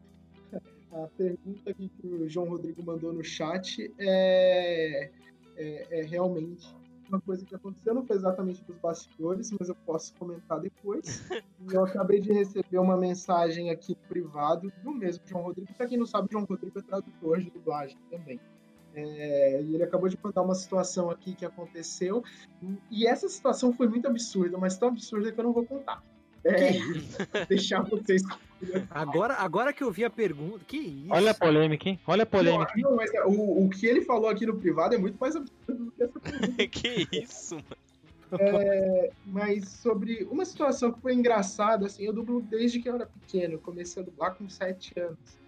A pergunta que o João Rodrigo mandou no chat é, é, é realmente uma coisa que aconteceu, não foi exatamente dos bastidores, mas eu posso comentar depois. [laughs] eu acabei de receber uma mensagem aqui privado do mesmo João Rodrigo. Pra quem não sabe, João Rodrigo é tradutor de dublagem também. É, e ele acabou de contar uma situação aqui que aconteceu. E essa situação foi muito absurda, mas tão absurda que eu não vou contar. É, [laughs] deixar vocês. Agora, agora que eu vi a pergunta, que isso? Olha a polêmica, hein? Olha a polêmica. Não, não, mas é, o, o que ele falou aqui no privado é muito mais absurdo do que essa pergunta. [laughs] que isso, mano. É, mas sobre uma situação que foi engraçada, assim, eu dublo desde que eu era pequeno, comecei a dublar com 7 anos.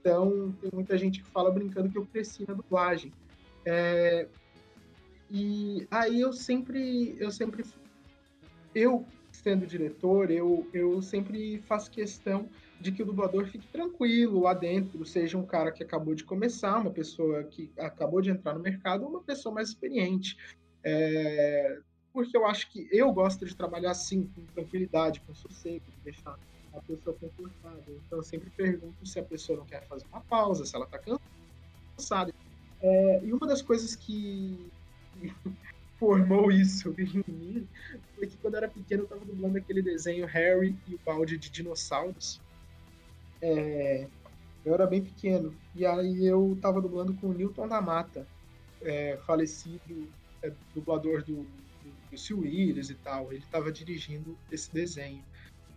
Então, tem muita gente que fala brincando que eu cresci na dublagem. É, e aí eu sempre, eu sempre, eu sendo diretor, eu, eu sempre faço questão de que o dublador fique tranquilo lá dentro, seja um cara que acabou de começar, uma pessoa que acabou de entrar no mercado, ou uma pessoa mais experiente. É, porque eu acho que eu gosto de trabalhar assim, com tranquilidade, com sossego, de deixar a pessoa confortável. Então eu sempre pergunto se a pessoa não quer fazer uma pausa, se ela está cansada. É, e uma das coisas que formou isso em mim foi que quando eu era pequeno eu tava dublando aquele desenho Harry e o balde de dinossauros. É, eu era bem pequeno. E aí eu tava dublando com o Newton da Mata, é, falecido é, dublador do, do Bruce Willis e tal. Ele estava dirigindo esse desenho.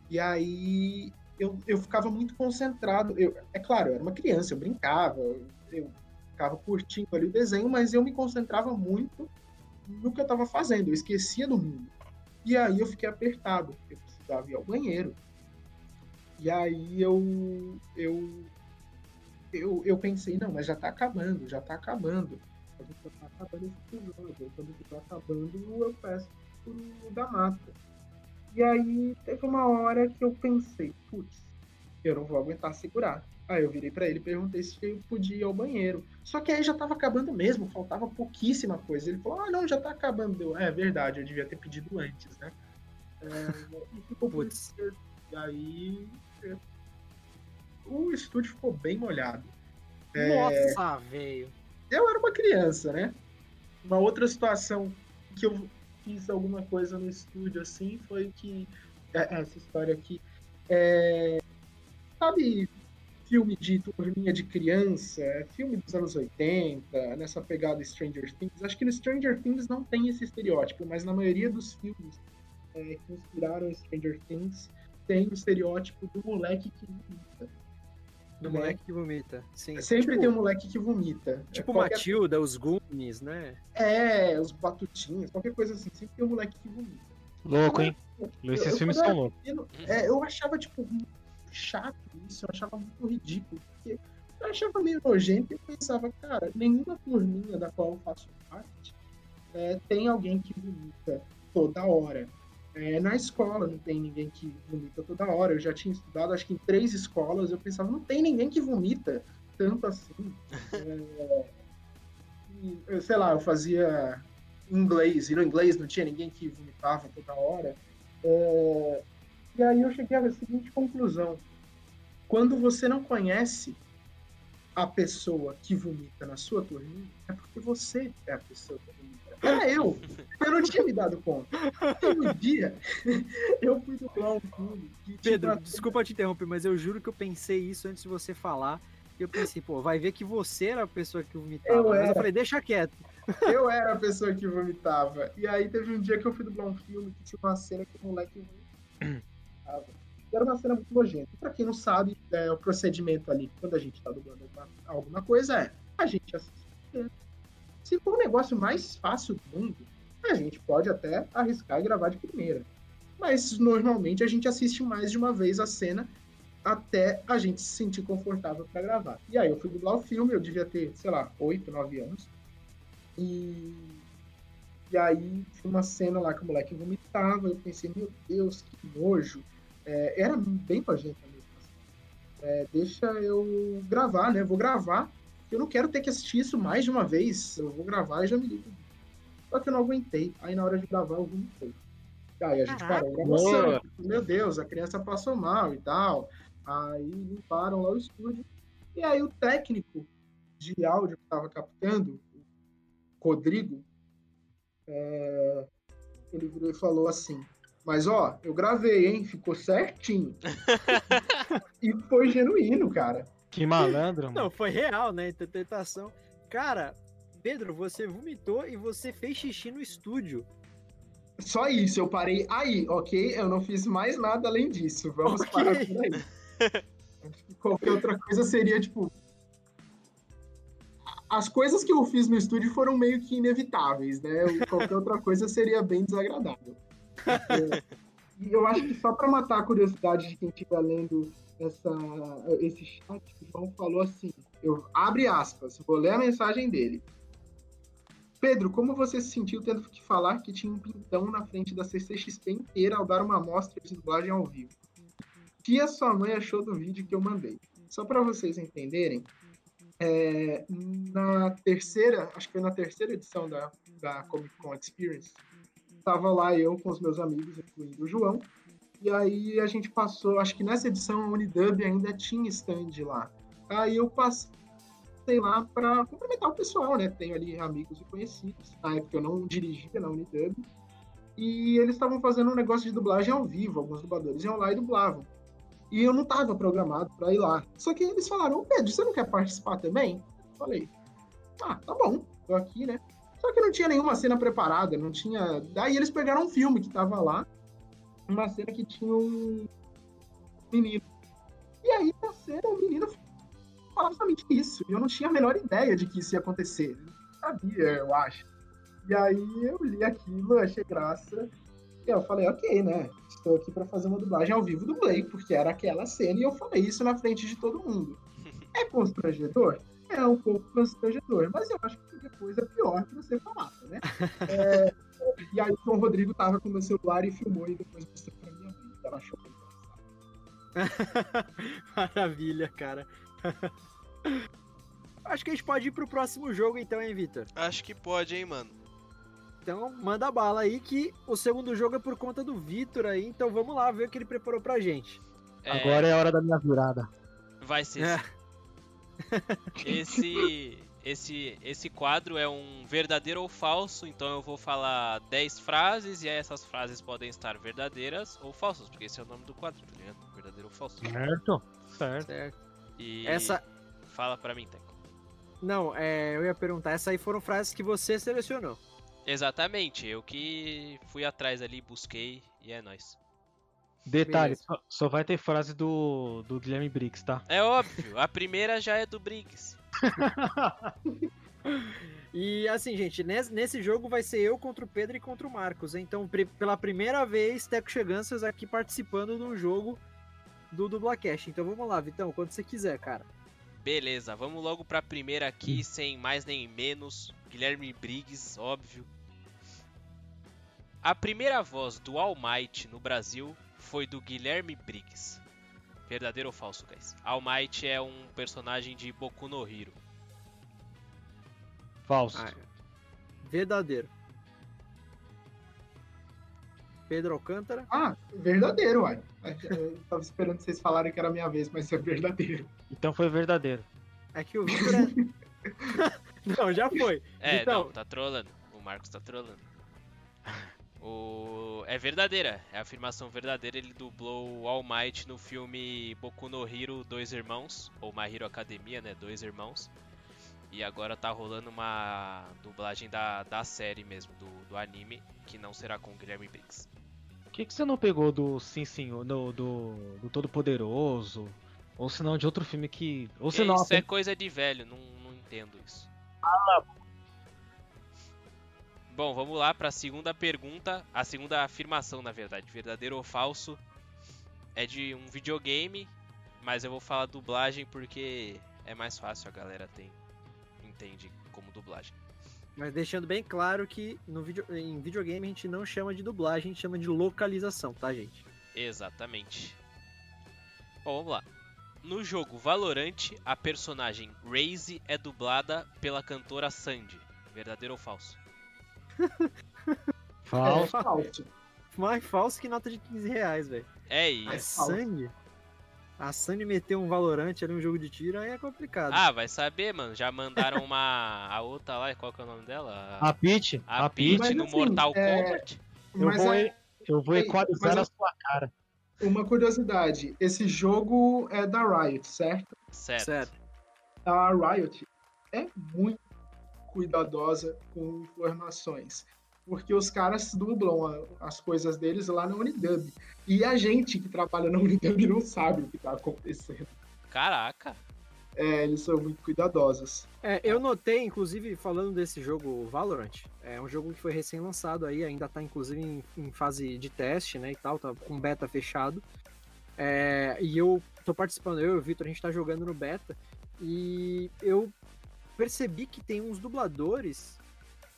E aí eu, eu ficava muito concentrado. Eu, é claro, eu era uma criança, eu brincava, eu ficava curtindo ali o desenho, mas eu me concentrava muito no que eu estava fazendo, eu esquecia do mundo. E aí eu fiquei apertado, eu precisava ir ao banheiro. E aí eu, eu, eu, eu pensei, não, mas já está acabando, já está acabando. Gente já tá acabando esse episódio. Quando acabando, eu peço pro da mata. E aí teve uma hora que eu pensei, putz, eu não vou aguentar segurar. Aí eu virei para ele e perguntei se eu podia ir ao banheiro. Só que aí já tava acabando mesmo, faltava pouquíssima coisa. Ele falou: Ah, não, já tá acabando. Eu, é verdade, eu devia ter pedido antes, né? É, e ficou Putz. E aí. É, o estúdio ficou bem molhado. É, Nossa, velho. Eu era uma criança, né? Uma outra situação que eu fiz alguma coisa no estúdio assim foi que. É, essa história aqui. É, sabe filme de turminha de criança, filme dos anos 80, nessa pegada Stranger Things. Acho que no Stranger Things não tem esse estereótipo, mas na maioria dos filmes é, que inspiraram Stranger Things tem o estereótipo do moleque que vomita. Do né? moleque que vomita, sim. Sempre tipo, tem um moleque que vomita. Tipo qualquer... Matilda, os Goonies, né? É, os Batutinhos, qualquer coisa assim. Sempre tem um moleque que vomita. Louco, hein? Esses eu, filmes são loucos. É, eu achava, tipo, chato isso, eu achava muito ridículo, porque eu achava meio nojento e pensava, cara, nenhuma turminha da qual eu faço parte é, tem alguém que vomita toda hora. É, na escola não tem ninguém que vomita toda hora. Eu já tinha estudado, acho que em três escolas, eu pensava, não tem ninguém que vomita tanto assim. É, e, sei lá, eu fazia inglês, e no inglês não tinha ninguém que vomitava toda hora. É, e aí eu cheguei à seguinte conclusão. Quando você não conhece a pessoa que vomita na sua turminha, é porque você é a pessoa que vomita. Era eu. Eu não tinha me dado conta. E um dia, [laughs] eu fui dublar um filme. Pedro, desculpa te interromper, mas eu juro que eu pensei isso antes de você falar. Eu pensei, pô, vai ver que você era a pessoa que vomitava. Eu mas eu falei, deixa quieto. [laughs] Eu era a pessoa que vomitava. E aí teve um dia que eu fui dublar um filme que tinha uma cena que o moleque era uma cena muito nojenta. Pra quem não sabe, é, o procedimento ali, quando a gente tá dublando alguma, alguma coisa, é a gente assiste. Se for o negócio mais fácil do mundo, a gente pode até arriscar e gravar de primeira. Mas normalmente a gente assiste mais de uma vez a cena até a gente se sentir confortável para gravar. E aí eu fui dublar o filme, eu devia ter, sei lá, 8, 9 anos. E e aí tinha uma cena lá que o moleque vomitava, eu pensei, meu Deus, que nojo. É, era bem nojenta mesmo. Assim. É, deixa eu gravar, né? Vou gravar. Eu não quero ter que assistir isso mais de uma vez. Eu vou gravar e já me ligo. Só que eu não aguentei. Aí na hora de gravar eu vomitei. Aí a gente Caraca. parou a gravação. Meu Deus, a criança passou mal e tal. Aí limparam lá o estúdio. E aí o técnico de áudio que estava captando, o Rodrigo, é, ele virou e falou assim: Mas ó, eu gravei, hein? Ficou certinho. [laughs] e foi genuíno, cara. Que malandro, mano. Não, foi real, né? Interpretação. Cara, Pedro, você vomitou e você fez xixi no estúdio. Só isso, eu parei aí, ok? Eu não fiz mais nada além disso. Vamos okay. parar por aí. [laughs] Qualquer outra coisa seria, tipo, as coisas que eu fiz no estúdio foram meio que inevitáveis, né? Qualquer outra coisa seria bem desagradável. E eu acho que só para matar a curiosidade de quem estiver lendo essa, esse chat, o João falou assim: eu abre aspas, vou ler a mensagem dele. Pedro, como você se sentiu tendo que falar que tinha um pintão na frente da CCXP inteira ao dar uma amostra de dublagem ao vivo? O que a sua mãe achou do vídeo que eu mandei? Só para vocês entenderem, é, na terceira, acho que foi na terceira edição da, da Comic Con Experience, estava lá eu com os meus amigos, incluindo o João, e aí a gente passou, acho que nessa edição a Unidub ainda tinha stand lá. Aí eu passei lá para cumprimentar o pessoal, né? Tenho ali amigos e conhecidos. Na época eu não dirigia na Unidub. E eles estavam fazendo um negócio de dublagem ao vivo. Alguns dubladores iam lá e dublavam. E eu não estava programado para ir lá. Só que eles falaram, Pedro, você não quer participar também? Eu falei, ah, tá bom, tô aqui, né? Só que não tinha nenhuma cena preparada, não tinha. Daí eles pegaram um filme que tava lá, uma cena que tinha um menino. E aí na cena o menino falava justamente isso. E eu não tinha a menor ideia de que isso ia acontecer. Eu não sabia, eu acho. E aí eu li aquilo, achei graça. E eu falei, ok, né? Estou aqui para fazer uma dublagem ao vivo do Blake, porque era aquela cena e eu falei isso na frente de todo mundo. É constrangedor? É um pouco constrangedor, mas eu acho que depois é pior que você falar, né? [laughs] É, e aí o João Rodrigo tava com meu celular e filmou e depois mostrou pra minha mãe. Ela achou [laughs] Maravilha, cara. [laughs] Acho que a gente pode ir pro próximo jogo então, hein, Vitor? Acho que pode, hein, mano. Então, manda bala aí que o segundo jogo é por conta do Vitor aí, então vamos lá ver o que ele preparou pra gente. É... Agora é a hora da minha virada. Vai ser. É. Esse esse esse quadro é um verdadeiro ou falso, então eu vou falar 10 frases e essas frases podem estar verdadeiras ou falsas, porque esse é o nome do quadro, tá ligado? Verdadeiro ou falso. Certo. Certo. certo. E essa fala para mim, Teco. Não, é, eu ia perguntar, essas aí foram frases que você selecionou. Exatamente, eu que fui atrás ali, busquei e é nóis. Detalhe, só, só, vai ter frase do, do Guilherme Briggs, tá? É óbvio, a primeira já é do Briggs. [laughs] e assim, gente, nesse, nesse, jogo vai ser eu contra o Pedro e contra o Marcos. Então, pela primeira vez, Teco Cheganças aqui participando de um jogo do Dublacast. Então vamos lá, Vitão, quando você quiser, cara. Beleza, vamos logo pra primeira aqui, sem mais nem menos. Guilherme Briggs, óbvio. A primeira voz do All Might no Brasil foi do Guilherme Briggs. Verdadeiro ou falso, guys? All Might é um personagem de Boku no Hero. Falso. Ah, verdadeiro. Pedro Alcântara? Ah, verdadeiro, uai. Eu tava esperando vocês falarem que era a minha vez, mas é verdadeiro. Então foi verdadeiro. É que o Victor é... [laughs] não, já foi. É, então... não, tá trolando. O Marcos tá trolando. O... É verdadeira, é afirmação verdadeira. Ele dublou o All Might no filme Boku no Hero Dois Irmãos, ou My Hero Academia, né? Dois Irmãos. E agora tá rolando uma dublagem da, da série mesmo, do, do anime, que não será com o Guilherme Briggs. Por que, que você não pegou do Sim Sim, do, do, do Todo Poderoso? Ou se não de outro filme que. Ou senão, isso é coisa de velho, não, não entendo isso. Ah, Bom, vamos lá para a segunda pergunta, a segunda afirmação, na verdade, verdadeiro ou falso. É de um videogame, mas eu vou falar dublagem porque é mais fácil, a galera tem entende como dublagem. Mas deixando bem claro que no video, em videogame a gente não chama de dublagem, a gente chama de localização, tá, gente? Exatamente. Bom, vamos lá. No jogo Valorant, a personagem Raze é dublada pela cantora Sandy. Verdadeiro ou falso? [laughs] falso. É falso. Mais falso que nota de 15 reais, velho. É isso. A Sandy? A Sandy meteu um Valorante ali, um jogo de tiro, aí é complicado. Ah, vai saber, mano. Já mandaram uma. A outra lá, qual que é o nome dela? A Peach. A, a Peach no assim, Mortal é... Kombat. Eu vou, é... eu vou equalizar a sua cara. Uma curiosidade: esse jogo é da Riot, certo? Certo. certo. A Riot é muito cuidadosa com informações porque os caras dublam as coisas deles lá na Unidub. E a gente que trabalha na Unidub não sabe o que tá acontecendo. Caraca! É, eles são muito cuidadosos. É, eu notei, inclusive, falando desse jogo Valorant, é um jogo que foi recém-lançado aí, ainda tá inclusive em, em, fase de teste, né, e tal, tá com beta fechado. É, e eu tô participando, eu e o Victor, a gente tá jogando no beta, e eu percebi que tem uns dubladores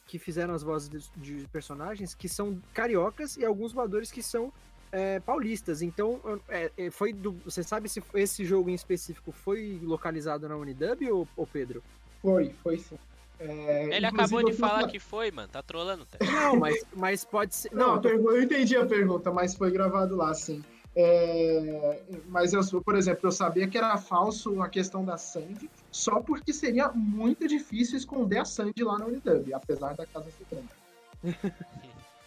que fizeram as vozes de, de personagens que são cariocas e alguns dubladores que são é, paulistas. Então, é, é, foi do, você sabe se esse jogo em específico foi localizado na Unidub ou, ou Pedro? Foi, foi sim. É, Ele acabou de falar que foi, mano. Tá trolando. Tá? Não, mas, mas pode ser. Não, não tô... eu entendi a pergunta, mas foi gravado lá, sim. É, mas eu, por exemplo, eu sabia que era falso a questão da Sandy, só porque seria muito difícil esconder a Sandy lá na Unidub, apesar da casa ser grande. [laughs]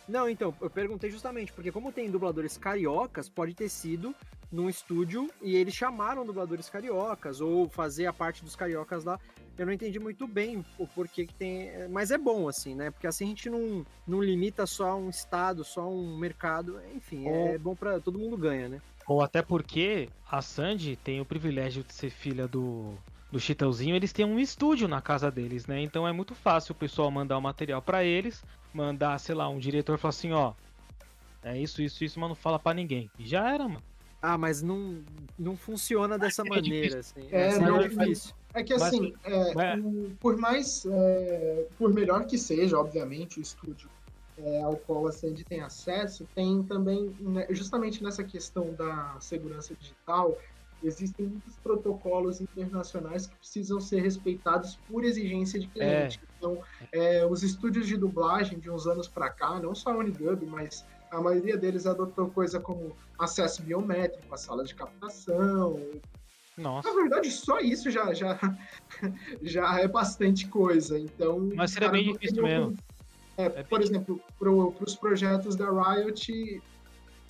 Não, então, eu perguntei justamente, porque como tem dubladores cariocas, pode ter sido num estúdio e eles chamaram dubladores cariocas ou fazer a parte dos cariocas lá. Eu não entendi muito bem o porquê que tem, mas é bom assim, né? Porque assim a gente não, não limita só um estado, só um mercado, enfim, é bom para todo mundo ganha, né? Ou até porque a Sandy tem o privilégio de ser filha do do Chitãozinho, eles têm um estúdio na casa deles, né? Então é muito fácil o pessoal mandar o material para eles, mandar, sei lá, um diretor falar assim, ó, é isso, isso, isso, mas não fala para ninguém. E já era, mano. Ah, mas não, não funciona dessa é maneira, assim. É, é não, é difícil. É que assim, mas, é, por mais, é, por melhor que seja, obviamente, o estúdio é, ao qual a Sandy tem acesso, tem também, né, justamente nessa questão da segurança digital, existem muitos protocolos internacionais que precisam ser respeitados por exigência de cliente. É. Então, é, os estúdios de dublagem de uns anos para cá, não só a Unidub, mas a maioria deles adotou coisa como acesso biométrico à sala de captação. Nossa. Na verdade, só isso já, já, [laughs] já é bastante coisa. Então, Mas seria bem difícil mesmo. É, é por exemplo, para os projetos da Riot,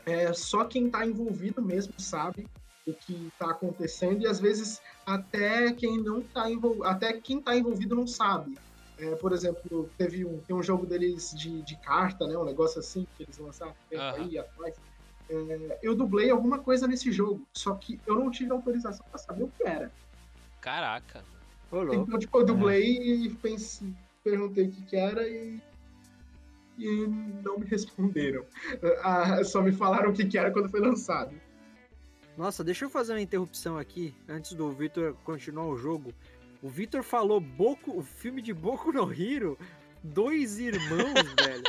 é, só quem está envolvido mesmo sabe o que está acontecendo e às vezes até quem não está envolvido, até quem está envolvido não sabe. É, por exemplo, teve um, tem um jogo deles de, de carta, né? Um negócio assim que eles lançaram uhum. aí atrás. É, eu dublei alguma coisa nesse jogo, só que eu não tive autorização para saber o que era. Caraca. Então, tipo, eu dublei é. e pensei, perguntei o que, que era e, e não me [laughs] responderam. Ah, só me falaram o que, que era quando foi lançado. Nossa, deixa eu fazer uma interrupção aqui antes do Victor continuar o jogo. O Victor falou Boku, o filme de Boku no Hero, dois irmãos, [laughs] velho.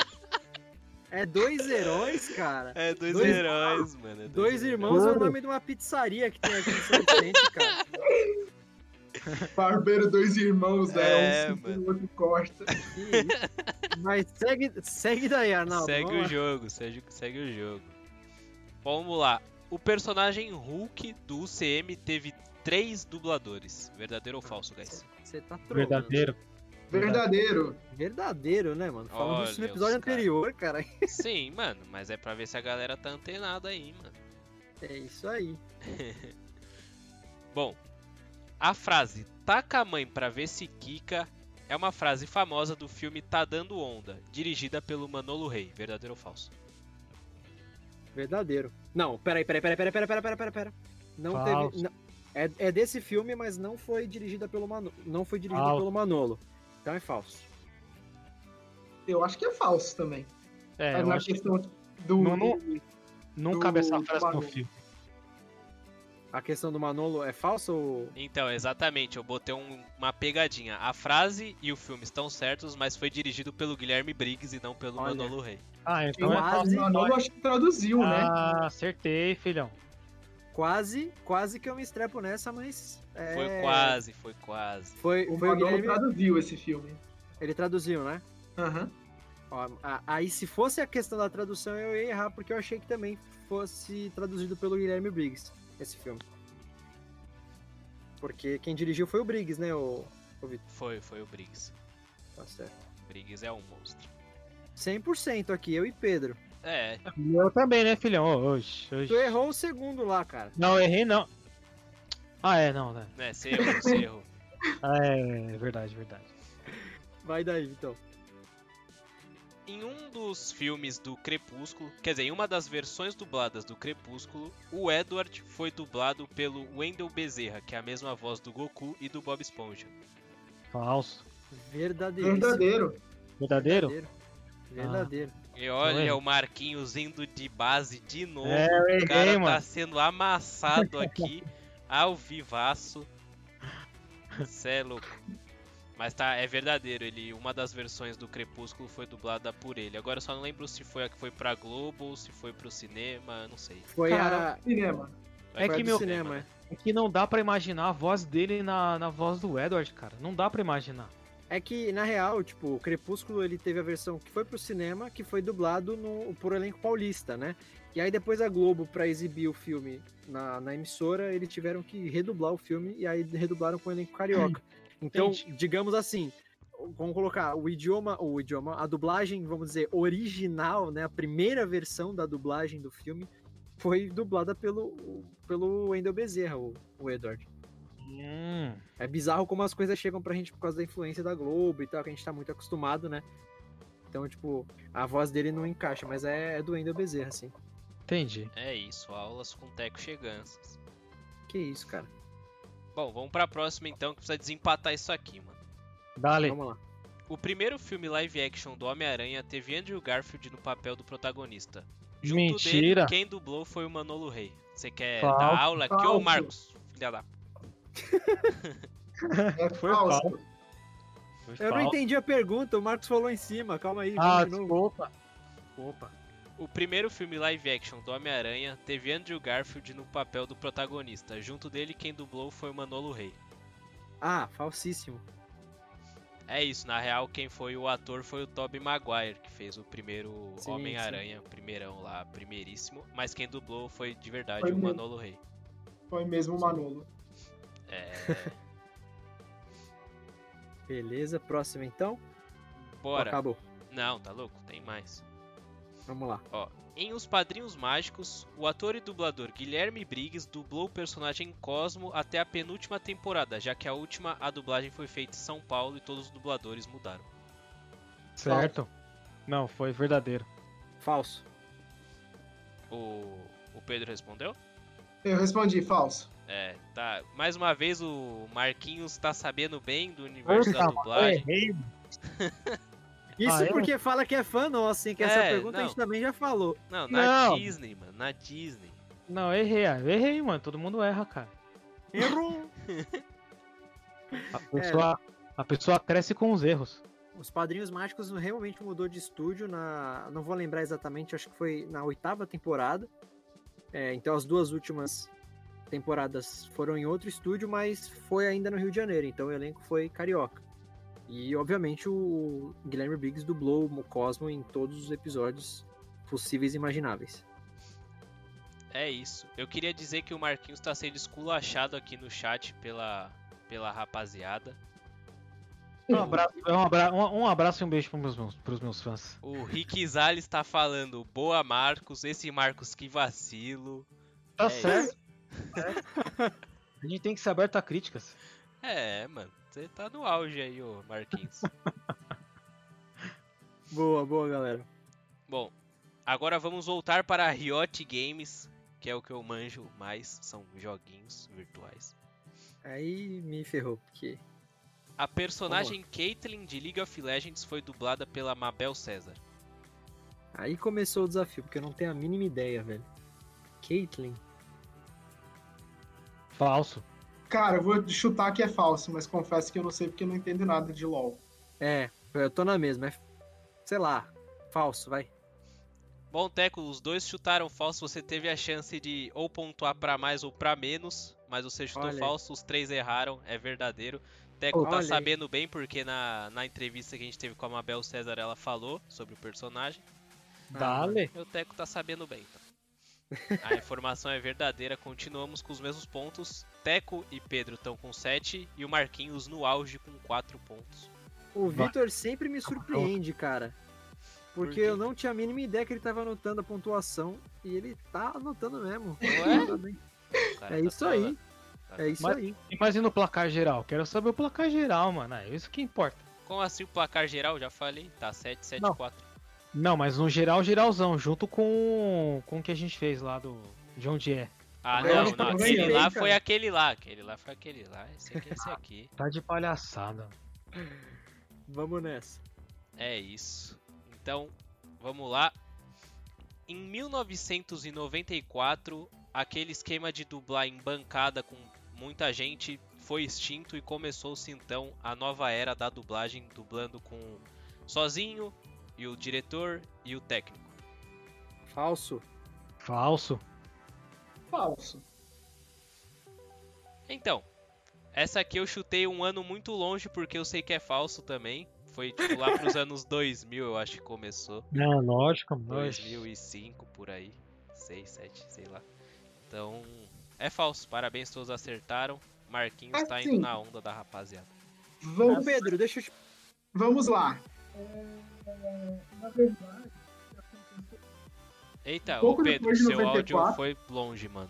É dois heróis, cara. É dois, dois heróis, mano. É dois, dois irmãos é o nome de uma pizzaria que tem aqui no São Vicente, cara. [laughs] Barbeiro, dois irmãos, né? É, um o outro corta. Mas segue, segue daí, Arnaldo. Segue o jogo, segue, segue o jogo. Vamos lá. O personagem Hulk do UCM teve três dubladores. Verdadeiro ou falso, guys? Você tá trolando. Verdadeiro. Verdadeiro. Verdadeiro, né, mano? Falando isso no episódio anterior, cara. [laughs] Sim, mano, mas é pra ver se a galera tá antenada aí, mano. É isso aí. [laughs] Bom, a frase taca a mãe pra ver se quica é uma frase famosa do filme Tá Dando Onda, dirigida pelo Manolo Rey. Verdadeiro ou falso? Verdadeiro. Não, peraí, peraí, peraí, peraí, peraí, peraí, peraí, peraí. Não falso. teve. Não, é, é desse filme, mas não foi dirigida pelo Manolo. Não foi dirigida falso. pelo Manolo. Então é falso. Eu acho que é falso também. É, mas na questão que... do. Não, não, não do, cabe essa frase no filme. A questão do Manolo é falsa ou. Então, exatamente, eu botei um, uma pegadinha. A frase e o filme estão certos, mas foi dirigido pelo Guilherme Briggs e não pelo Olha. Manolo Rey. Ah, então é O Manolo acho que traduziu, ah, né? Ah, acertei, filhão. Quase, quase que eu me estrepo nessa, mas. É... Foi quase, foi quase. Foi, o foi o Guilherme traduziu esse filme. Ele traduziu, né? Aham. Uhum. Aí, se fosse a questão da tradução, eu ia errar, porque eu achei que também fosse traduzido pelo Guilherme Briggs, esse filme. Porque quem dirigiu foi o Briggs, né, o, o Vitor? Foi, foi o Briggs. Tá certo. Briggs é um monstro. 100% aqui, eu e Pedro. É. Eu também, né, filhão? Oxe, oxe. Tu errou o segundo lá, cara. Não, errei não. Ah, é, não, né? É, você errou, você errou. [laughs] ah, é, é verdade, verdade. Vai daí, então. Em um dos filmes do Crepúsculo, quer dizer, em uma das versões dubladas do Crepúsculo, o Edward foi dublado pelo Wendell Bezerra, que é a mesma voz do Goku e do Bob Esponja. Falso. Verdadeiro. Verdadeiro. Verdadeiro? Verdadeiro. Ah. E olha o Marquinhos indo de base de novo. É, o cara errei, tá sendo amassado aqui [laughs] ao vivaço. Cê é louco. Mas tá, é verdadeiro. Ele, uma das versões do Crepúsculo foi dublada por ele. Agora eu só não lembro se foi a que foi pra Globo ou se foi pro cinema, não sei. Foi Cara, a cinema. É que meu cinema, né? é que não dá para imaginar a voz dele na, na voz do Edward, cara. Não dá para imaginar. É que, na real, tipo, o Crepúsculo ele teve a versão que foi pro cinema, que foi dublado no, por elenco paulista, né? E aí depois a Globo, para exibir o filme na, na, emissora, eles tiveram que redublar o filme e aí redublaram com o elenco carioca. [clears throat] Então, Entendi. digamos assim, vamos colocar o idioma, o idioma, a dublagem, vamos dizer, original, né? A primeira versão da dublagem do filme foi dublada pelo, pelo Wendel Bezerra, o, o Edward. Hum, É bizarro como as coisas chegam pra gente por causa da influência da Globo e tal, que a gente tá muito acostumado, né? Então, tipo, a voz dele não encaixa, mas é, é do Wendel Bezerra, assim. entendi. É isso, aulas com Teco Cheganças. Que isso, cara. Bom, vamos pra próxima então, que precisa desempatar isso aqui, mano. Dale. Vamos lá. O primeiro filme live action do Homem-Aranha teve Andrew Garfield no papel do protagonista. Junto Mentira. dele, quem dublou foi o Manolo Rey. Você quer Falso. dar aula aqui, ô Falso. Marcos? Filha da... [laughs] É Foi falso. falso. Eu não entendi a pergunta, o Marcos falou em cima, calma aí. Ah, desculpa. Desculpa. O primeiro filme live action do Homem-Aranha teve Andrew Garfield no papel do protagonista. Junto dele, quem dublou foi o Manolo Rey. Ah, falsíssimo. É isso, na real, quem foi o ator foi o Tobey Maguire, que fez o primeiro Homem-Aranha, primeirão lá, primeiríssimo. Mas quem dublou foi de verdade Foi o. Manolo Rey. Foi mesmo o Manolo. É. Beleza, próxima então. Bora. Acabou. Não, tá louco? Tem mais. Vamos lá. Em Os Padrinhos Mágicos, o ator e dublador Guilherme Briggs dublou o personagem Cosmo até a penúltima temporada, já que a última a dublagem foi feita em São Paulo e todos os dubladores mudaram. Certo. Não, foi verdadeiro. Falso. O, o Pedro respondeu? Eu respondi falso. É, tá. Mais uma vez o Marquinhos tá sabendo bem do universo da dublagem. errei. [laughs] Isso Ah, eu- porque fala que é fã nosso, hein? Que essa É, pergunta a não. gente também já falou. Não, na Não. Disney, mano, na Disney. Não, errei. ah, eu errei, mano. Todo mundo erra, cara. Errou! [laughs] A pessoa, a pessoa cresce com os erros. Os Padrinhos Mágicos realmente mudou de estúdio na. Não vou lembrar exatamente, acho que foi na oitava temporada. É, então as duas últimas temporadas foram em outro estúdio, mas foi ainda no Rio de Janeiro. Então o elenco foi carioca. E obviamente o Guilherme Briggs dublou o Cosmo em todos os episódios possíveis e imagináveis. É isso. Eu queria dizer que o Marquinhos tá sendo esculachado aqui no chat pela, pela rapaziada. Um abraço, um abraço, um abraço e um beijo pros meus, pros meus fãs. O Rick Zales tá falando, boa Marcos, esse Marcos que vacilo. Tá É certo. [laughs] A gente tem que ser aberto a críticas. É, mano, você tá no auge aí, ô Marquinhos. [laughs] Boa, boa, galera. Bom, agora vamos voltar para a Riot Games, que é o que eu manjo mais, são joguinhos virtuais. Aí me ferrou, porque. A personagem Caitlyn de League of Legends foi dublada pela Mabel César. Aí começou o desafio, porque eu não tenho a mínima ideia, velho. Caitlyn. Falso. Cara, eu vou chutar que é falso, mas confesso que eu não sei porque eu não entendo nada de LoL. É, eu tô na mesma. É, sei lá, falso, vai. Bom, Teco, os dois chutaram falso, você teve a chance de ou pontuar pra mais ou pra menos, mas você chutou Olha falso, os três erraram, é verdadeiro. Teco tá Olha aí. sabendo bem porque na, na entrevista que a gente teve com a Mabel César ela falou sobre o personagem. Dale. E o Teco tá sabendo bem, então. [laughs] A informação é verdadeira, continuamos com os mesmos pontos. Teco e Pedro estão com 7 e o Marquinhos no auge com 4 pontos. O. Vitor sempre me surpreende, cara. Por Porque quê? eu não tinha a mínima ideia que ele tava anotando a pontuação e ele tá anotando mesmo. Ué? Tá É tá isso aí. falando. É isso Mas- aí. Imagina o placar geral. Quero saber o placar geral, mano. É isso que importa. Como assim o placar geral? Já falei, tá 7, 7, Não. 4. Não, mas no geral, geralzão, junto com, com o que a gente fez lá do de onde é. Ah, não, gente não, tá aquele lá foi cara? aquele lá, aquele lá foi aquele lá, esse aqui é esse aqui. [laughs] Tá de palhaçada. Vamos nessa. É isso. Então, vamos lá. Em 1994, aquele esquema de dublar em bancada com muita gente foi extinto e começou-se então a nova era da dublagem, dublando com sozinho e o diretor e o técnico. Falso. Falso. Falso. Então, essa aqui eu chutei um ano muito longe porque eu sei que é falso também. Foi tipo lá pros [laughs] anos 2000, eu acho que começou. Não, lógico, lógico. 2005 por aí, 6, 7, sei lá. Então, é falso. Parabéns, todos acertaram. Marquinhos tá indo Assim. na onda da rapaziada. Vamos, Pedro, deixa eu te... vamos lá. É, na verdade, Eita, Pouco o Pedro, depois de seu 94. áudio foi longe, mano.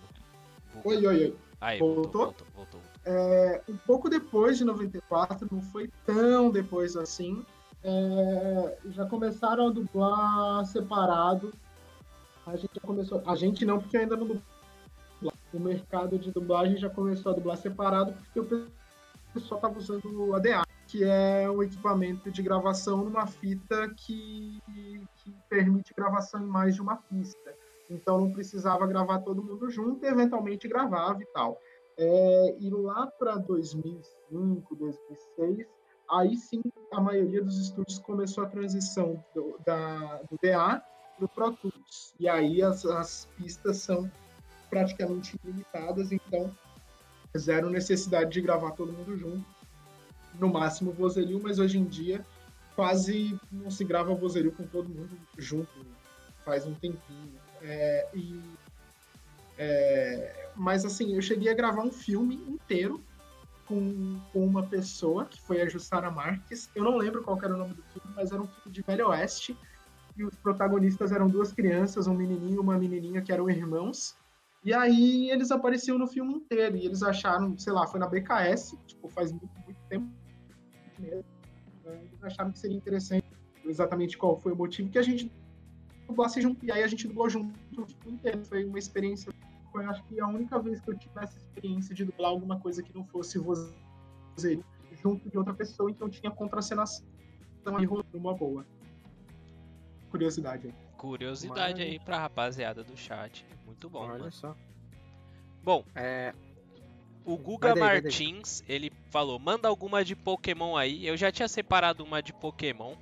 Oi, oi, oi. Aí, Voltou? voltou, voltou, voltou. É, um pouco depois de 94, não foi tão depois assim, é, já começaram a dublar separado. A gente já começou. A gente não, porque ainda não dubla. O mercado de dublagem já começou a dublar separado, porque o pessoal estava usando o ADA, que é um equipamento de gravação numa fita que, que permite gravação em mais de uma pista. Então não precisava gravar todo mundo junto, eventualmente gravava e tal. É, e lá para 2005, 2006, aí sim a maioria dos estúdios começou a transição do, da, do DA para o Pro Tools. E aí as, as pistas são praticamente ilimitadas, então zero necessidade de gravar todo mundo junto. No máximo vozerio, mas hoje em dia quase não se grava vozerio com todo mundo junto, faz um tempinho. É, e é, mas assim, eu cheguei a gravar um filme inteiro com, com uma pessoa, que foi a Jussara Marques. Eu não lembro qual era o nome do filme, mas era um filme de Velho Oeste. E os protagonistas eram duas crianças, um menininho e uma menininha, que eram irmãos. E aí eles apareciam no filme inteiro. E eles acharam, sei lá, foi na BKS, tipo, faz muito, muito tempo mesmo. né, Eles acharam que seria interessante exatamente qual foi o motivo que a gente dublasse junto. E aí a gente dublou junto o filme inteiro. Foi uma experiência foi acho que a única vez que eu tive essa experiência de dublar alguma coisa que não fosse vozerio junto de outra pessoa, então tinha contracenação aí rolando uma boa. Curiosidade aí. Curiosidade Mas- aí pra rapaziada do chat. Muito bom, Olha mano. só. Bom, É, o Guga Vai daí, vai daí. Martins, ele falou, manda alguma de Pokémon aí. Eu já tinha separado uma de Pokémon,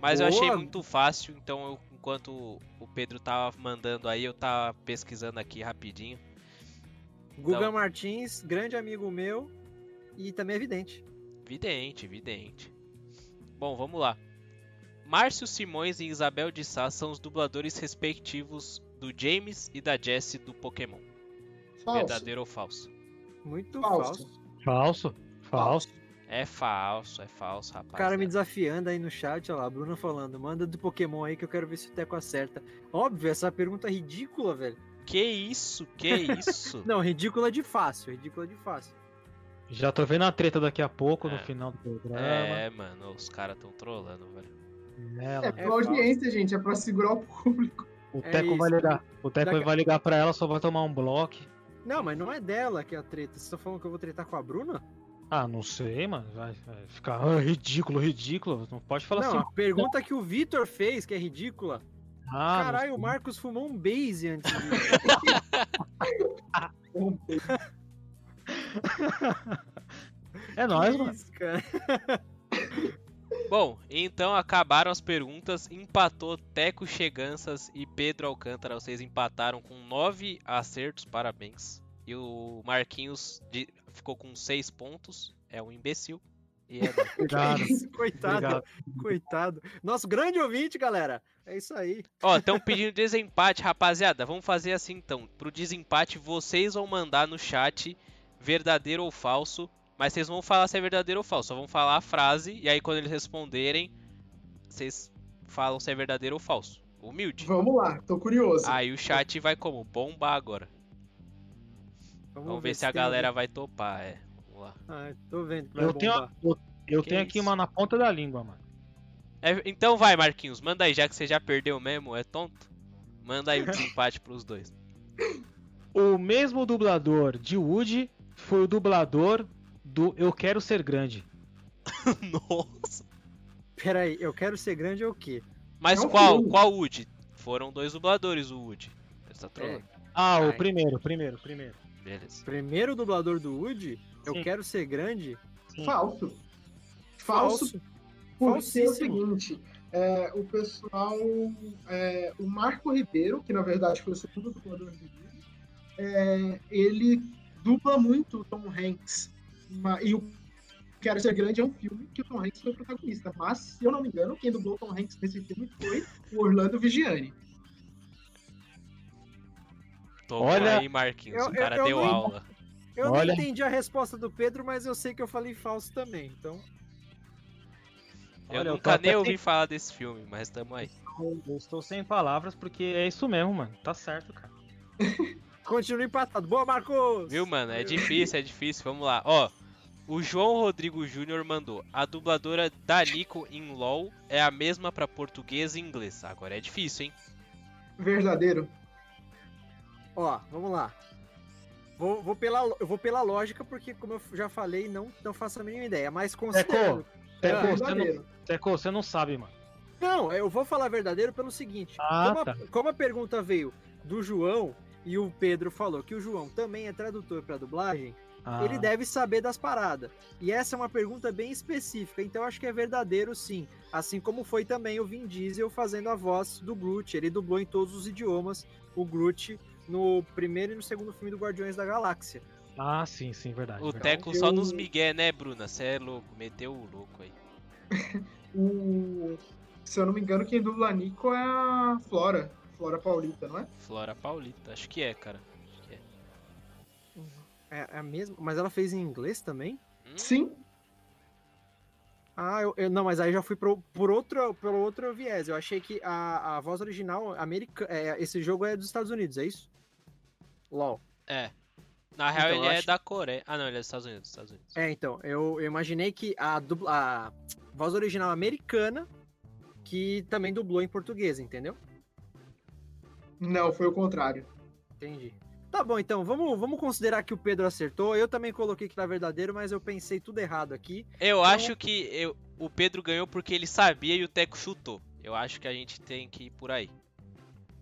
mas eu achei Boa. muito fácil, então eu- enquanto o Pedro tava mandando aí, eu tava pesquisando aqui rapidinho. Guga Então- Martins, grande amigo meu e também é vidente. Vidente, vidente. Bom, vamos lá. Márcio Simões e Isabel de Sá são os dubladores respectivos do James e da Jessie do Pokémon. Falso. Verdadeiro ou falso? Muito Falso. falso. Falso. Falso. É falso, é falso, O rapaz. cara me desafiando aí no chat, olha lá, a Bruna falando, manda do Pokémon aí que eu quero ver se o Teco acerta. Óbvio, essa pergunta é ridícula, velho. Que isso? Que [laughs] isso? Não, ridícula de fácil, ridícula de fácil. Já tô vendo a treta daqui a pouco no É. final do programa. é, mano, os caras tão trolando, velho. Ela. É pra audiência, gente, é pra segurar o público. O É Teco vai isso. ligar. O Teco Daqui- vai ligar pra ela, só vai tomar um bloco. Não, mas não é dela que é a treta. Vocês estão falando que eu vou tretar com a Bruna? Ah, não sei, mano. Vai, vai ficar ah, ridículo, ridículo. Não pode falar não, assim. a pergunta que o Vitor fez, que é ridícula. Ah, Caralho, o Marcos fumou um base antes disso. [laughs] É nóis, mano. isso, cara. Bom, então acabaram as perguntas. Empatou Teco Cheganças e Pedro Alcântara. Vocês empataram com 9 acertos, parabéns. E o Marquinhos de- ficou com 6 pontos. É um imbecil. E é. [laughs] Obrigado. Coitado, Obrigado. coitado. Nosso grande ouvinte, galera. É isso aí. Ó, estão pedindo desempate, rapaziada. Vamos fazer assim então. Pro desempate, vocês vão mandar no chat verdadeiro ou falso. Mas vocês vão falar se é verdadeiro ou falso. Só vão falar a frase. E aí, quando eles responderem, vocês falam se é verdadeiro ou falso. Humilde. Vamos lá, tô curioso. Aí o chat vai como? Bombar agora. Vamos, ver, se a galera vai topar, é. Vamos lá. Ah, tô vendo Eu tenho, bombar. eu, eu Que tenho aqui isso? uma na ponta da língua, mano. É, então vai, Marquinhos. Manda aí, já que você já perdeu mesmo, é tonto. Manda aí o [laughs] desempate pros dois. O mesmo dublador de Woody foi o dublador do Eu Quero Ser Grande. [laughs] Nossa. Pera aí, eu quero ser grande é o quê? Mas É um qual? filme. Qual Woody? Foram dois dubladores o Woody. Tá trolando. Ah, o Ai. primeiro, primeiro, primeiro. Beleza. Primeiro dublador do Woody, eu Sim. quero ser grande. Sim. Falso. Falso, porque é o seguinte, é, o pessoal, é, o Marco Ribeiro, que na verdade foi o segundo dublador do vídeo, é, ele dubla muito o Tom Hanks. E o Quero Ser Grande é um filme que o Tom Hanks foi protagonista. Mas, se eu não me engano, quem dublou o Tom Hanks nesse filme foi o Orlando Vigiani. Toma Olha- aí, Marquinhos. Eu- o cara eu- eu deu não- aula. Eu Olha- não entendi a resposta do Pedro, mas eu sei que eu falei falso também. Então, Eu Olha, eu nunca tô nem ouvi sem- falar desse filme, mas tamo aí. Eu estou sem palavras porque é isso mesmo, mano. Tá certo, cara. [laughs] Continua empatado. Boa, Marcos! Viu, mano? É difícil, é difícil. Vamos lá. Ó, o João Rodrigo Júnior mandou. A dubladora da Nico em LoL é a mesma pra português e inglês. Agora é difícil, hein? Verdadeiro. Ó, vamos lá. Vou, vou pela, eu vou pela lógica, porque, como eu já falei, não, não faço a mínima ideia. Mas considerando. Teco, Ah, você não. Teco, você não sabe, mano. Não, eu vou falar verdadeiro pelo seguinte. Ah, como, a, tá. como a pergunta veio do João e o Pedro falou que o João também é tradutor para dublagem, Ah, ele deve saber das paradas. E essa é uma pergunta bem específica, então eu acho que é verdadeiro sim. Assim como foi também o Vin Diesel fazendo a voz do Groot. Ele dublou em todos os idiomas o Groot no primeiro e no segundo filme do Guardiões da Galáxia. Ah, sim, sim, verdade. O verdade. Teco só eu- nos migué, né, Bruna? Cê é louco, meteu o louco aí. [laughs] O... Se eu não me engano, quem dubla a Nico é a Flora. Flora Paulita, não é? Flora Paulita, acho que é, cara. É. É, é a mesma, mas ela fez em inglês também? Hum, Sim. Ah, eu, eu- não, mas aí já fui pro, por outro, pelo outro viés. Eu achei que a, a voz original americana. esse jogo é dos Estados Unidos, é isso? LOL. É. Na real, Então, ele é acho- da Coreia. Ah, não, ele é dos Estados Unidos. Estados Unidos. É, então, eu, eu imaginei que a, dubla, a voz original americana que também dublou em português, entendeu? Não, foi o contrário. Entendi. Tá bom, então, vamos, vamos considerar que o Pedro acertou. Eu também coloquei que tá verdadeiro, mas eu pensei tudo errado aqui. Eu acho que eu- o Pedro ganhou porque ele sabia e o Teco chutou. Eu acho que a gente tem que ir por aí.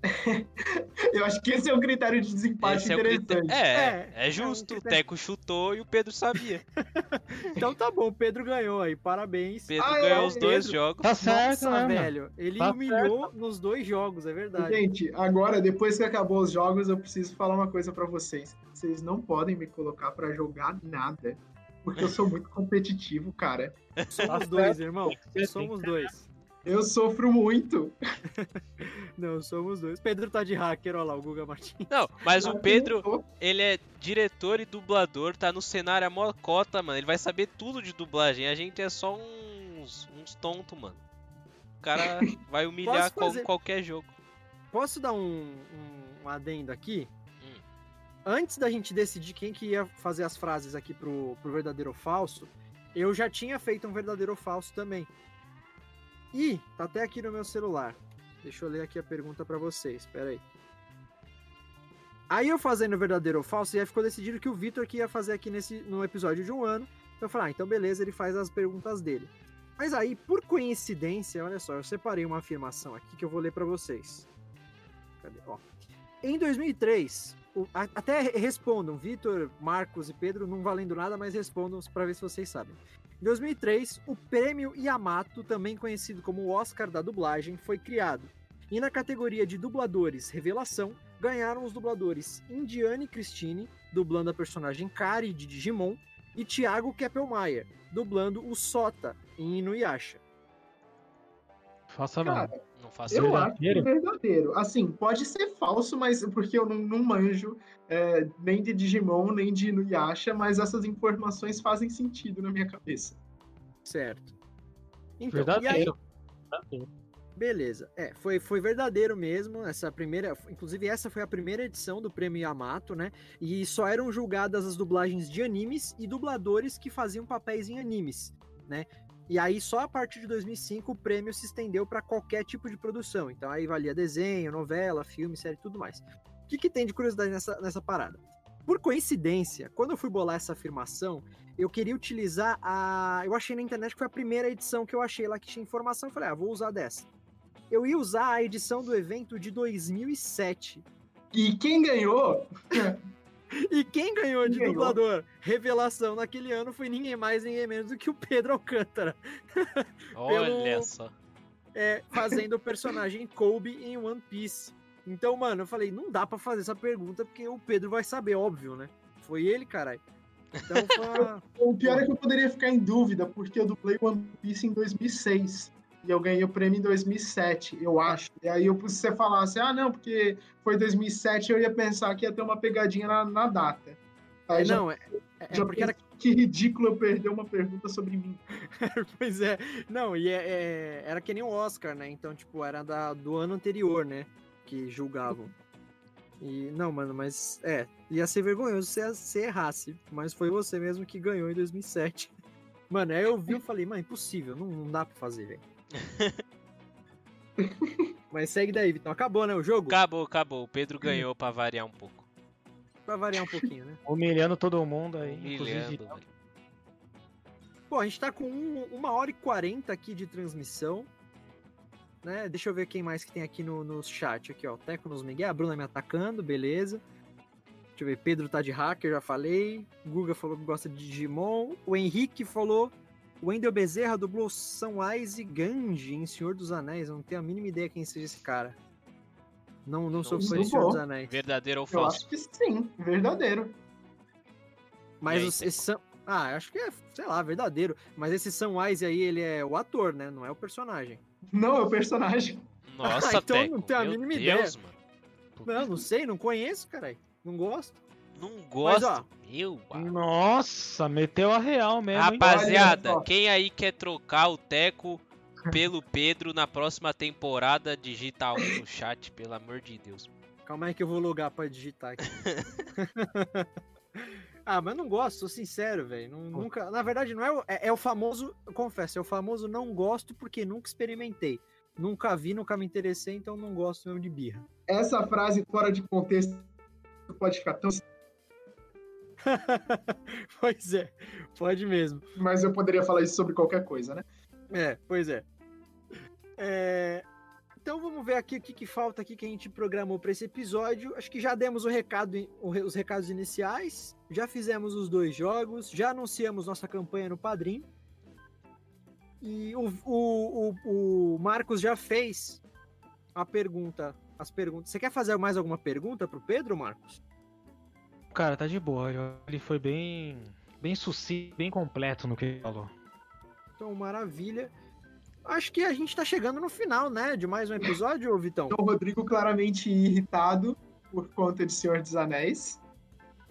[laughs] Eu acho que esse é um critério de desempate Esse é o interessante. critério. É, É, é, é um justo. o. Teco chutou e o Pedro sabia. [laughs] Então tá bom, o Pedro ganhou aí, parabéns. Pedro Ah, ganhou é, os dois Pedro. jogos. Tá certo, Nossa, né, velho, ele Tá humilhou nos dois jogos, é verdade. Gente, agora, depois que acabou os jogos, eu preciso falar uma coisa pra vocês. Vocês não podem me colocar pra jogar nada. Porque eu sou muito competitivo, cara. Somos Tá dois, certo. irmão. Você Somos dois. Eu sofro muito. [laughs] Não, somos dois. Pedro tá de hacker, olha lá, o Guga Martins. Não, mas o Pedro, ele é diretor e dublador, tá no cenário a mó cota, mano. Ele vai saber tudo de dublagem. A gente é só uns, uns tontos, mano. O cara [laughs] vai humilhar qual- fazer- qualquer jogo. Posso dar um, um, um adendo aqui? Hum. Antes da gente decidir quem que ia fazer as frases aqui pro, pro verdadeiro ou falso, eu já tinha feito um verdadeiro ou falso também. E tá até aqui no meu celular. Deixa eu ler aqui a pergunta pra vocês. Pera aí. Aí eu fazendo verdadeiro ou falso, e aí ficou decidido que o Vitor que ia fazer aqui nesse, no episódio de um ano. Então eu falei, ah, então beleza, ele faz as perguntas dele. Mas aí, por coincidência, olha só, eu separei uma afirmação aqui que eu vou ler pra vocês. Cadê? Ó. Em 2003, o- a- até re- respondam, Vitor, Marcos e Pedro, não valendo nada, mas respondam para ver se vocês sabem. Em 2003, o prêmio Yamato, também conhecido como o Oscar da dublagem, foi criado. E na categoria de dubladores revelação, ganharam os dubladores Indiane Christine, dublando a personagem Kari de Digimon, e Thiago Keppelmeier, dublando o Sota em Inuyasha. Faça mesmo. Não faço eu ideia. acho que é verdadeiro. Assim, pode ser falso, mas porque eu não, não manjo é, nem de Digimon, nem de Inuyasha, mas essas informações fazem sentido na minha cabeça. Certo. Então, aí, Verdadeiro. Verdadeiro. Beleza. É, foi, foi verdadeiro mesmo. Essa primeira. Inclusive, essa foi a primeira edição do Prêmio Yamato, né? E só eram julgadas as dublagens de animes e dubladores que faziam papéis em animes, né? E aí, só a partir de 2005, o prêmio se estendeu para qualquer tipo de produção. Então, aí valia desenho, novela, filme, série tudo mais. O que, que tem de curiosidade nessa, nessa parada? Por coincidência, quando eu fui bolar essa afirmação, eu queria utilizar a. Eu achei na internet que foi a primeira edição que eu achei lá que tinha informação. Eu falei, ah, vou usar dessa eu ia usar a edição do evento de 2007. E quem ganhou [laughs] [laughs] E quem ganhou de ganhou? dublador revelação naquele ano foi ninguém mais, ninguém menos do que o Pedro Alcântara, [laughs] Olha só. é, fazendo o personagem Kobe em One Piece. Então, mano, eu falei, não dá pra fazer essa pergunta porque o Pedro vai saber, óbvio, né? Foi ele, caralho. Então foi. [laughs] O pior é que eu poderia ficar em dúvida, porque eu dublei One Piece em 2006. E eu ganhei o prêmio em 2007, eu acho. E aí, eu, se você falasse, ah, não, porque foi 2007, eu ia pensar que ia ter uma pegadinha na, na data. Aí já- Não, é, é já porque era, [laughs] que ridículo eu perder uma pergunta sobre mim. [laughs] pois é. Não, e é, é- era que nem o Oscar, né? Então, tipo, era da, do ano anterior, né? Que julgavam. E, não, mano, mas é. Ia ser vergonhoso se você errasse. Mas foi você mesmo que ganhou em 2007. [laughs] Mano, aí eu vi e falei, mano, impossível. Não, não dá pra fazer, velho. [laughs] mas segue daí, Vitão. Acabou, né? O jogo? Acabou, acabou. O Pedro ganhou pra variar um pouco. Pra variar um pouquinho, né? [laughs] Humilhando todo mundo aí. Humilhando. velho. Bom, a gente tá com um- uma hora e quarenta aqui de transmissão. Né? Deixa eu ver quem mais que tem aqui no, no chat. Aqui, ó. Teco nos Miguel, a Bruna me atacando, beleza. Deixa eu ver, Pedro tá de hacker, já falei. Guga falou que gosta de Digimon. O Henrique falou. O Wendel Bezerra dublou Samwise Ganji em Senhor dos Anéis. Eu não tenho a mínima ideia quem seja esse cara. Não, não sou fã de Senhor dos Anéis. Verdadeiro ou Eu falso? acho que sim, verdadeiro. Mas esse Sam... Ah, acho que é, sei lá, verdadeiro. Mas esse Samwise aí, ele é o ator, né? Não é o personagem. Não, é o personagem. Nossa, [laughs] então Teco. não tenho a meu mínima Deus, ideia. mano. Não, não sei, não conheço, caralho. Não gosto. Não gosto. ó, Meu, uau. Nossa, meteu a real mesmo, hein? Rapaziada, só. quem aí quer trocar o Teco pelo Pedro na próxima temporada, digita um no chat, pelo amor de Deus. Calma aí que eu vou logar pra digitar aqui. [laughs] ah, mas não gosto, sou sincero, velho. Não- Nunca, na verdade, não é o, é, é o famoso, eu confesso, é o famoso não gosto porque nunca experimentei. Nunca vi, nunca me interessei, então não gosto mesmo de birra. Essa frase fora de contexto pode ficar tão. [laughs] pois é, pode mesmo. Mas eu poderia falar isso sobre qualquer coisa, né? É, pois é. É, Então vamos ver aqui o que, que falta aqui que a gente programou para esse episódio. Acho que já demos o recado, o re- os recados iniciais, já fizemos os dois jogos, já anunciamos nossa campanha no Padrim. E o, o, o, o Marcos já fez a pergunta, as perguntas. Você quer fazer mais alguma pergunta pro Pedro, Marcos? Cara, tá de boa. Ele foi bem, bem sucinto, bem completo no que ele falou. Então, maravilha. Acho que a gente tá chegando no final, né? De mais um episódio, Vitão. O Rodrigo claramente irritado por conta de Senhor dos Anéis.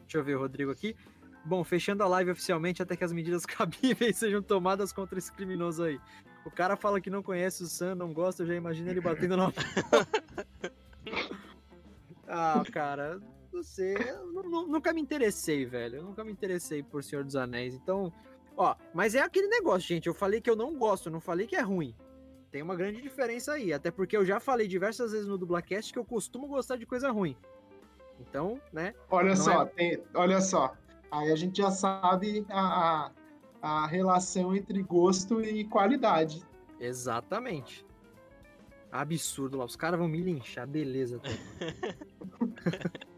Deixa eu ver o Rodrigo aqui. Bom, fechando a live oficialmente até que as medidas [laughs] cabíveis sejam tomadas contra esse criminoso aí. O cara fala que não conhece o Sam, não gosta, eu já imagino ele batendo na. [laughs] [laughs] ah, cara, não sei. nunca me interessei, velho. Eu nunca me interessei por Senhor dos Anéis. Então, ó, mas é aquele negócio, gente. Eu falei que eu não gosto, eu não falei que é ruim. Tem uma grande diferença aí. Até porque eu já falei diversas vezes no Dublacast que eu costumo gostar de coisa ruim. Então, né? Olha só, é- tem- olha só. Aí a gente já sabe a, a, a relação entre gosto e qualidade. Exatamente. Absurdo lá. Os caras vão me linchar. Beleza. [laughs]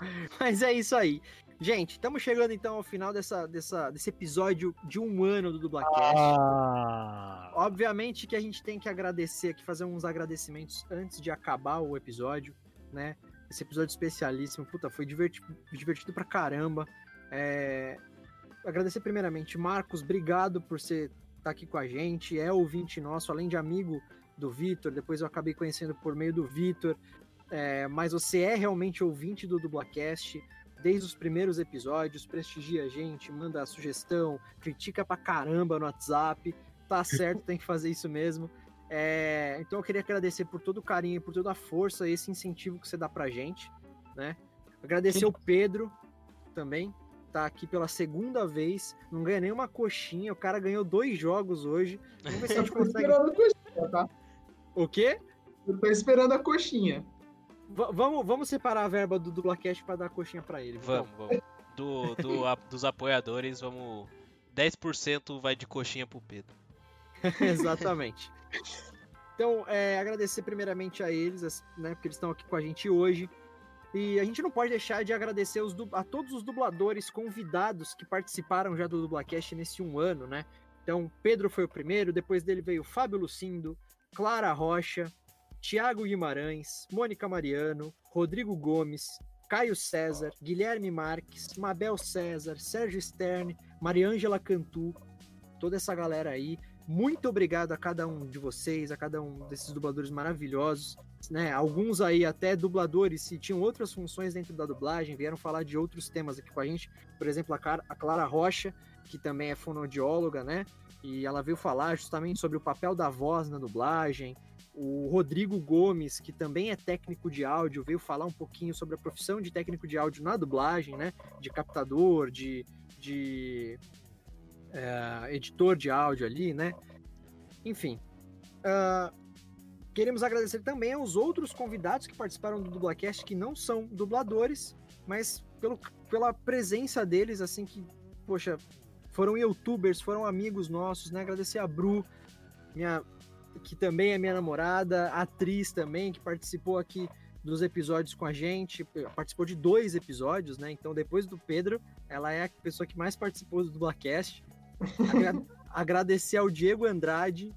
[laughs] Mas é isso aí. Gente, estamos chegando então ao final dessa, dessa, desse episódio de um ano do Dublacast. Ah, Obviamente que a gente tem que agradecer aqui, fazer uns agradecimentos antes de acabar o episódio, né? Esse episódio especialíssimo, puta, foi diverti- divertido pra caramba. É, Agradecer primeiramente, Marcos, obrigado por você estar aqui com a gente. É ouvinte nosso, além de amigo do Vitor, depois eu acabei conhecendo por meio do Vitor. É, mas você é realmente ouvinte do Dublacast desde os primeiros episódios, prestigia a gente, manda sugestão, critica pra caramba no WhatsApp tá [laughs] certo, tem que fazer isso mesmo. É, então eu queria agradecer por todo o carinho, por toda a força, esse incentivo que você dá pra gente, né? Agradecer Sim. o Pedro também, tá aqui pela segunda vez, não ganha nenhuma coxinha, o cara ganhou dois jogos hoje. Vamos ver se a [laughs] Eu gente tô consegue. esperando a coxinha, tá? O quê? Eu tô esperando a coxinha. Va- vamos, vamos separar a verba do Dublacast pra dar a coxinha pra ele. então. Vamos, vamos. Do, do- a- dos apoiadores, vamos. 10% vai de coxinha pro Pedro. [laughs] Exatamente. Então, é, agradecer primeiramente a eles, né, porque eles estão aqui com a gente hoje. E a gente não pode deixar de agradecer os a todos os dubladores convidados que participaram já do Dublacast nesse um ano, né? Então, Pedro foi o primeiro, depois dele veio Fábio Lucindo, Clara Rocha, Tiago Guimarães, Mônica Mariano, Rodrigo Gomes, Caio César, Guilherme Marques, Mabel César, Sérgio Stern, Mariângela Cantu, toda essa galera aí. muito obrigado a cada um de vocês, a cada um desses dubladores maravilhosos, né? Alguns aí até dubladores se tinham outras funções dentro da dublagem, vieram falar de outros temas aqui com a gente. Por exemplo, a Clara Rocha, que também é fonoaudióloga, né? E ela veio falar justamente sobre o papel da voz na dublagem. O Rodrigo Gomes, que também é técnico de áudio, veio falar um pouquinho sobre a profissão de técnico de áudio na dublagem, né? De captador, de, de é, editor de áudio ali, né? Enfim. Uh, queremos agradecer também aos outros convidados que participaram do Dublacast, que não são dubladores, mas pelo, pela presença deles, assim, que, poxa, foram youtubers, foram amigos nossos, né? Agradecer a Bru, minha, que também é minha namorada, atriz também, que participou aqui dos episódios com a gente, participou de dois episódios, né? Então, depois do Pedro, ela é a pessoa que mais participou do Dublacast. Agra [laughs] agradecer ao Diego Andrade,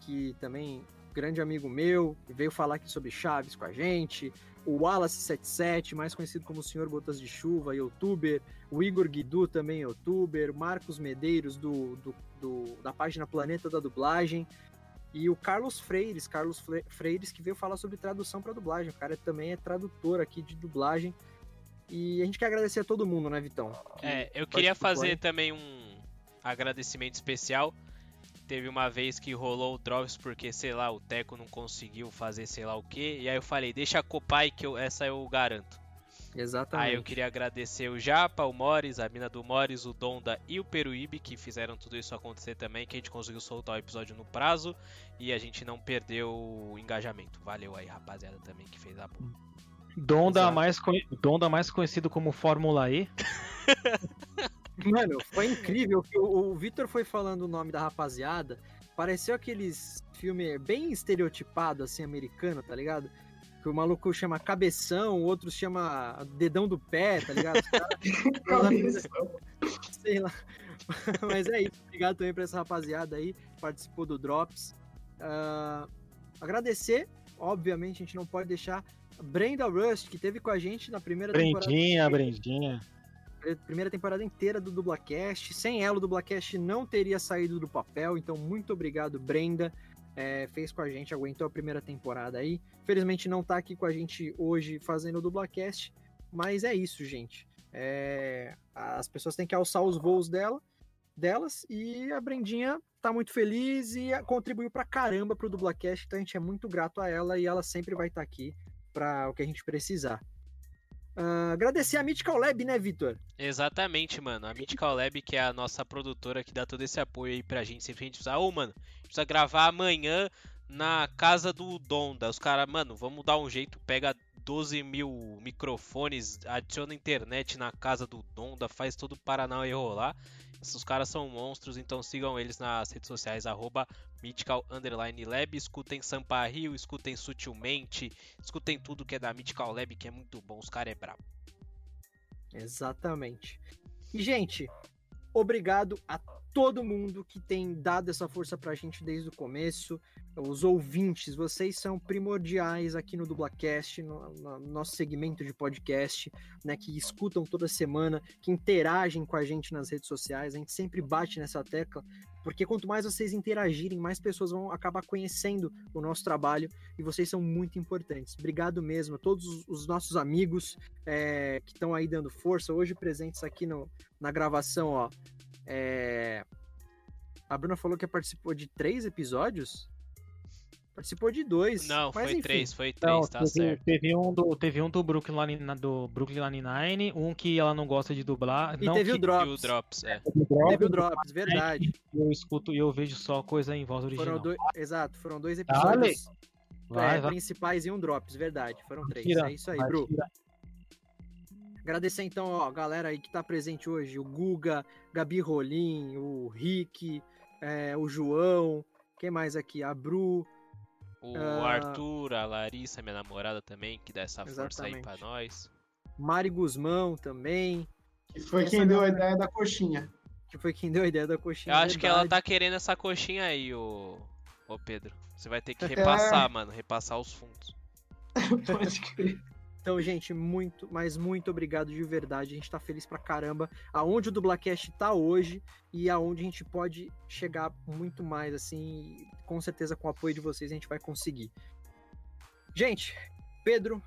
que também grande amigo meu, veio falar aqui sobre Chaves com a gente. O Wallace77, mais conhecido como o Senhor Gotas de Chuva, youtuber. O Igor Guidu, também youtuber. Marcos Medeiros, do, do, do, da página Planeta da Dublagem. E o Carlos Freires, Carlos Freires, que veio falar sobre tradução para dublagem. O cara também é tradutor aqui de dublagem. E a gente quer agradecer a todo mundo, né, Vitão? É, eu queria fazer também um agradecimento especial Teve uma vez que rolou o Drops porque, sei lá, o Teco não conseguiu fazer sei lá o que. E aí eu falei, deixa a Copai que eu, essa eu garanto. Exatamente. Aí eu queria agradecer o Japa, o Morris, a mina do Morris, o Donda e o Peruíbe que fizeram tudo isso acontecer também, que a gente conseguiu soltar o episódio no prazo e a gente não perdeu o engajamento. Valeu aí, rapaziada, também que fez a boa. Donda mais, Donda mais conhecido como Fórmula E. [laughs] Mano, foi incrível que o, o Victor foi falando o nome da rapaziada. Pareceu aqueles filme bem estereotipado, assim, americano, tá ligado? Que o maluco chama cabeção, o outro chama dedão do pé, tá ligado? [laughs] Sei lá. [laughs] Mas é isso. Obrigado também pra essa rapaziada aí que participou do Drops. Uh, agradecer, obviamente, a gente não pode deixar Brenda Rust, que teve com a gente na primeira Brendinha, temporada. Brendinha, Brendinha primeira temporada inteira do Dublacast. Sem ela, o Dublacast não teria saído do papel. Então, muito obrigado, Brenda. É, fez com a gente, aguentou a primeira temporada aí. Felizmente não tá aqui com a gente hoje fazendo o Dublacast. Mas é isso, gente. É, as pessoas têm que alçar os voos dela, delas. E a Brendinha tá muito feliz e contribuiu pra caramba pro Dublacast. Então a gente é muito grato a ela e ela sempre vai estar tá aqui para o que a gente precisar. Uh, agradecer a Mythical Lab, né, Vitor? Exatamente, mano. A Mythical Lab, que é a nossa produtora que dá todo esse apoio aí pra gente. Sempre a gente precisa, ô, oh, mano, precisa gravar amanhã na casa do Donda. Os caras, mano, vamos dar um jeito, pega 12 mil microfones, adiciona internet na casa do Donda, faz todo o Paraná e rolar. Esses caras são monstros, então sigam eles nas redes sociais, arroba Mythical Underline Lab. Escutem Sampa Rio, escutem Sutilmente, escutem tudo que é da Mythical Lab, que é muito bom, os caras é brabo. Exatamente. E, gente, obrigado a todo mundo que tem dado essa força pra gente desde o começo. Os ouvintes, vocês são primordiais aqui no Dublacast, no, no, nosso segmento de podcast, né? Que escutam toda semana, que interagem com a gente nas redes sociais. A gente sempre bate nessa tecla, porque quanto mais vocês interagirem, mais pessoas vão acabar conhecendo o nosso trabalho e vocês são muito importantes. Obrigado mesmo a todos os nossos amigos é, que estão aí dando força, hoje presentes aqui no, na gravação, ó. É... A Bruna falou que participou de três episódios. Participou de dois. Não, foi enfim. três, foi três, não, tá teve, certo. Teve um do, teve um do Brooklyn, do Brooklyn Nine-Nine, um que ela não gosta de dublar. E não, teve que... o Drops. E o Drops, é. Teve o Drops, verdade. Eu escuto e eu vejo só coisa em voz original. Foram dois, exato, foram dois episódios vai, é, vai. principais e um Drops, verdade. Foram três. Tira, é isso aí, Bru. Agradecer então, ó, a galera aí que tá presente hoje, o Guga, Gabi Rolim, o Rick, é, o João, quem mais aqui? A Bru. O uh... Arthur, a Larissa, minha namorada também, que dá essa Exatamente. força aí pra nós. Mari Guzmão também. Que foi essa quem deu a ideia da coxinha. Que foi quem deu a ideia da coxinha. Eu acho verdade. que ela tá querendo essa coxinha aí, ô, ô Pedro. Você vai ter que repassar, é... mano, repassar os fundos. [laughs] Pode crer. Então, gente, muito, mas muito obrigado de verdade. A gente tá feliz pra caramba aonde o Dublacast tá hoje e aonde a gente pode chegar muito mais, assim, com certeza com o apoio de vocês a gente vai conseguir. Gente, Pedro,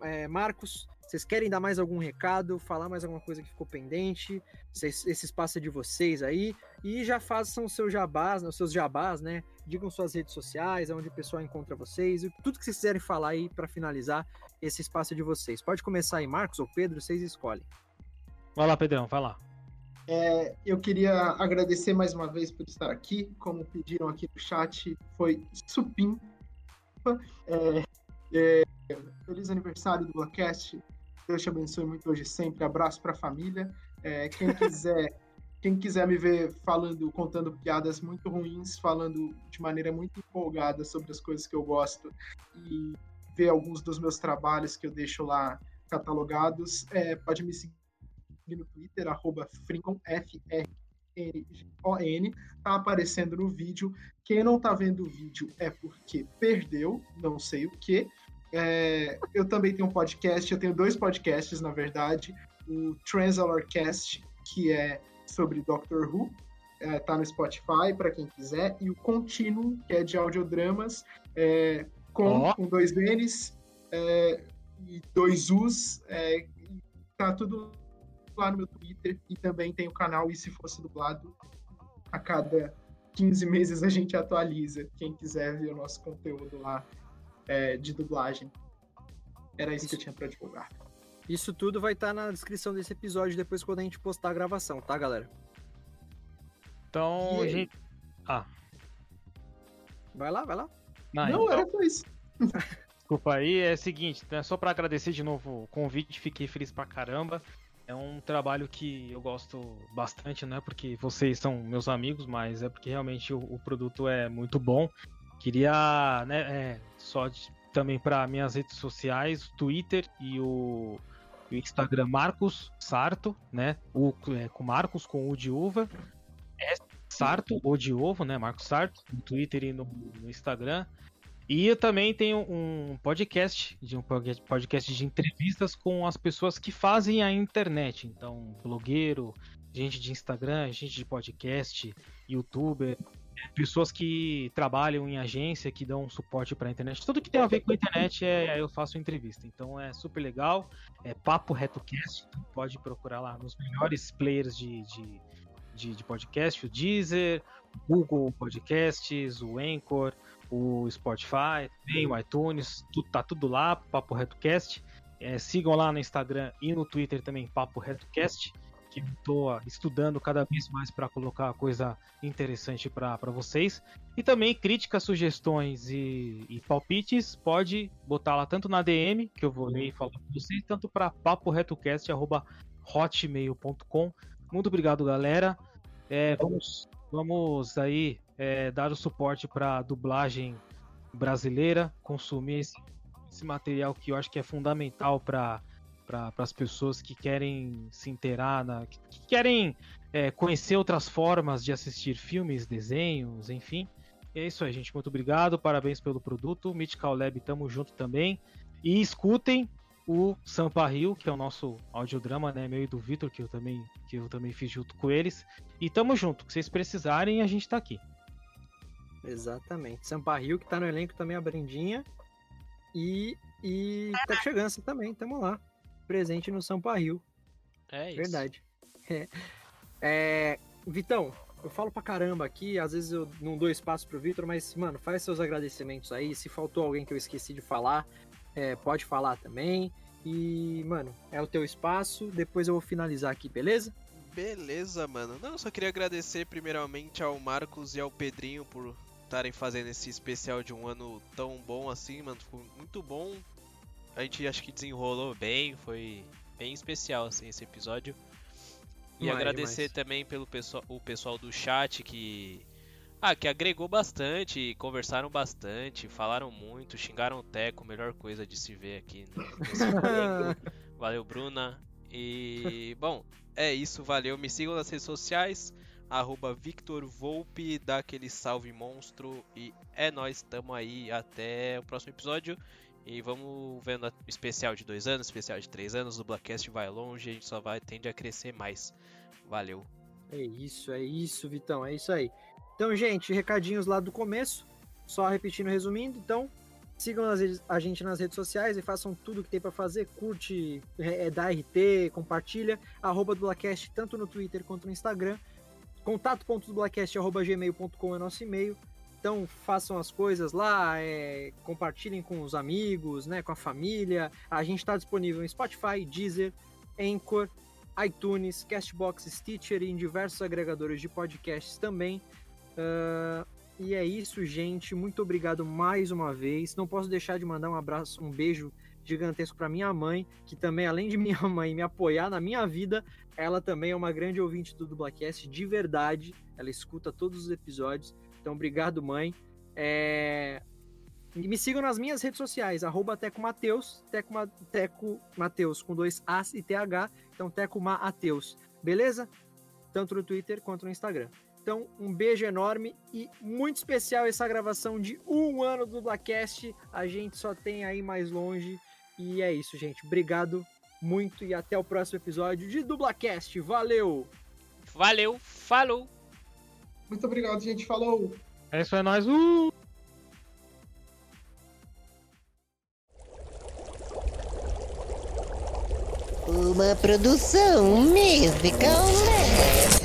é, Marcos, vocês querem dar mais algum recado, falar mais alguma coisa que ficou pendente? esse espaço é de vocês aí. E já façam os seus jabás, os seus jabás, né? Digam suas redes sociais, onde o pessoal encontra vocês. E tudo que vocês quiserem falar aí para finalizar esse espaço é de vocês. Pode começar aí, Marcos ou Pedro, vocês escolhem. Vai lá, Pedrão, vai lá. É, eu queria agradecer mais uma vez por estar aqui. Como pediram aqui no chat, foi supim. É, é, feliz aniversário do Blackcast. Deus te abençoe muito hoje sempre. Abraço para a família. É, quem quiser [laughs] quem quiser me ver falando, contando piadas muito ruins, falando de maneira muito empolgada sobre as coisas que eu gosto e ver alguns dos meus trabalhos que eu deixo lá catalogados, é, pode me seguir no Twitter, arroba Fringon, F-R-N-O-N, tá aparecendo no vídeo. Quem não tá vendo o vídeo é porque perdeu, não sei o que. É, eu também tenho um podcast, eu tenho dois podcasts, na verdade. O Transalarcast, que é sobre Doctor Who, é, tá no Spotify para quem quiser, e o Continuum, que é de audiodramas, é, com, oh. com dois N's é, e dois U's, é, tá tudo lá no meu Twitter, e também tem o canal E Se Fosse Dublado, a cada 15 meses a gente atualiza, quem quiser ver o nosso conteúdo lá é, de dublagem. Era isso, isso, que eu tinha para divulgar. Isso tudo vai estar tá na descrição desse episódio depois quando a gente postar a gravação, tá, galera? Então, a gente. Ah. Vai lá, vai lá. Não, Não então... era só isso. [laughs] Desculpa aí, é o seguinte, né, só para agradecer de novo o convite, fiquei feliz pra caramba. É um trabalho que eu gosto bastante, não é porque vocês são meus amigos, mas é porque realmente o, o produto é muito bom. Queria, né, é, só de, também para minhas redes sociais, Twitter e o, o Instagram Marcos Sarto, né? O, é, com Marcos com o de uva. É Sarto, o de ovo, né? Marcos Sarto, no Twitter e no, no Instagram. E eu também tenho um podcast, de um podcast de entrevistas com as pessoas que fazem a internet. Então, blogueiro, gente de Instagram, gente de podcast, youtuber, pessoas que trabalham em agência, que dão suporte para a internet. Tudo que tem a ver com a internet é eu faço entrevista. Então é super legal. É Papo RetoCast. Então pode procurar lá nos melhores players de, de, de, de podcast, o Deezer, Google Podcasts, o Anchor, o Spotify, também o iTunes, tudo, tá tudo lá, Papo RetoCast. É, sigam lá no Instagram e no Twitter também, Papo RetoCast que estou estudando cada vez mais para colocar coisa interessante para vocês. E também críticas, sugestões e, e, palpites, pode botar lá tanto na DM, que eu vou ler e falar com vocês, tanto para paporetocast.hotmail.com. Muito obrigado, galera. É, vamos, vamos aí é, dar o suporte para a dublagem brasileira, consumir esse, esse material que eu acho que é fundamental para para as pessoas que querem se inteirar, que, que querem é, conhecer outras formas de assistir filmes, desenhos, enfim. E é isso aí, gente. Muito obrigado, parabéns pelo produto. Mythical Lab, tamo junto também. E escutem o Sampa Rio, que é o nosso audiodrama, né? Meu e do Vitor, que eu também que eu também fiz junto com eles. E tamo junto. Se vocês precisarem, a gente tá aqui. Exatamente. Sampa Rio, que tá no elenco também, a Brendinha. E, e tá chegando também, tamo lá presente no São Rio. É isso. Verdade. [laughs] É. é. Vitão, eu falo pra caramba aqui, às vezes eu não dou espaço pro Vitor, mas, mano, faz seus agradecimentos aí. Se faltou alguém que eu esqueci de falar, é, pode falar também. E, mano, é o teu espaço. Depois eu vou finalizar aqui, beleza? Beleza, mano. Não, só queria agradecer primeiramente ao Marcos e ao Pedrinho por estarem fazendo esse especial de um ano tão bom assim, mano. Ficou muito bom a gente acho que desenrolou bem, foi bem especial assim esse episódio. E agradecer também pelo pessoal, o pessoal do chat que ah, que agregou bastante, conversaram bastante, falaram muito, xingaram o Teco, melhor coisa de se ver aqui [laughs] nesse Valeu, Bruna. E bom, é isso, valeu. Me sigam nas redes sociais, arroba Victor Volpe, dá aquele salve monstro. E é nós, tamo aí. Até o próximo episódio. E vamos vendo o especial de dois anos, especial de três anos. O Blackcast vai longe, a gente só vai tende a crescer mais. Valeu. É isso, é isso, Vitão, é isso aí. Então, gente, recadinhos lá do começo. Só repetindo, resumindo. Então, sigam a gente nas redes sociais e façam tudo que tem para fazer. Curte, é, dá RT, compartilha. Arroba Dublacast, tanto no Twitter quanto no Instagram. Contato.dublacast.gmail.com é nosso e-mail. Então façam as coisas lá, é, compartilhem com os amigos, né, com a família. A gente está disponível em Spotify, Deezer, Anchor, iTunes, Castbox, Stitcher e em diversos agregadores de podcasts também. Uh, e é isso, gente. Muito obrigado mais uma vez. Não posso deixar de mandar um abraço, um beijo gigantesco para minha mãe, que também, além de [laughs] minha mãe me apoiar na minha vida, ela também é uma grande ouvinte do Dublacast, de verdade. Ela escuta todos os episódios. Então, obrigado, mãe. É... Me sigam nas minhas redes sociais, arroba Teco Mateus, Teco, Teco Mateus com dois As e TH, então Teco Mateus, beleza? Tanto no Twitter quanto no Instagram. Então, um beijo enorme e muito especial essa gravação de um ano do Dublacast. A gente só tem aí mais longe. E é isso, gente. Obrigado muito e até o próximo episódio de Dublacast. Valeu! Valeu, falou! Muito obrigado, gente. Falou! É isso, é nóis. Uh! Uma produção musical lab.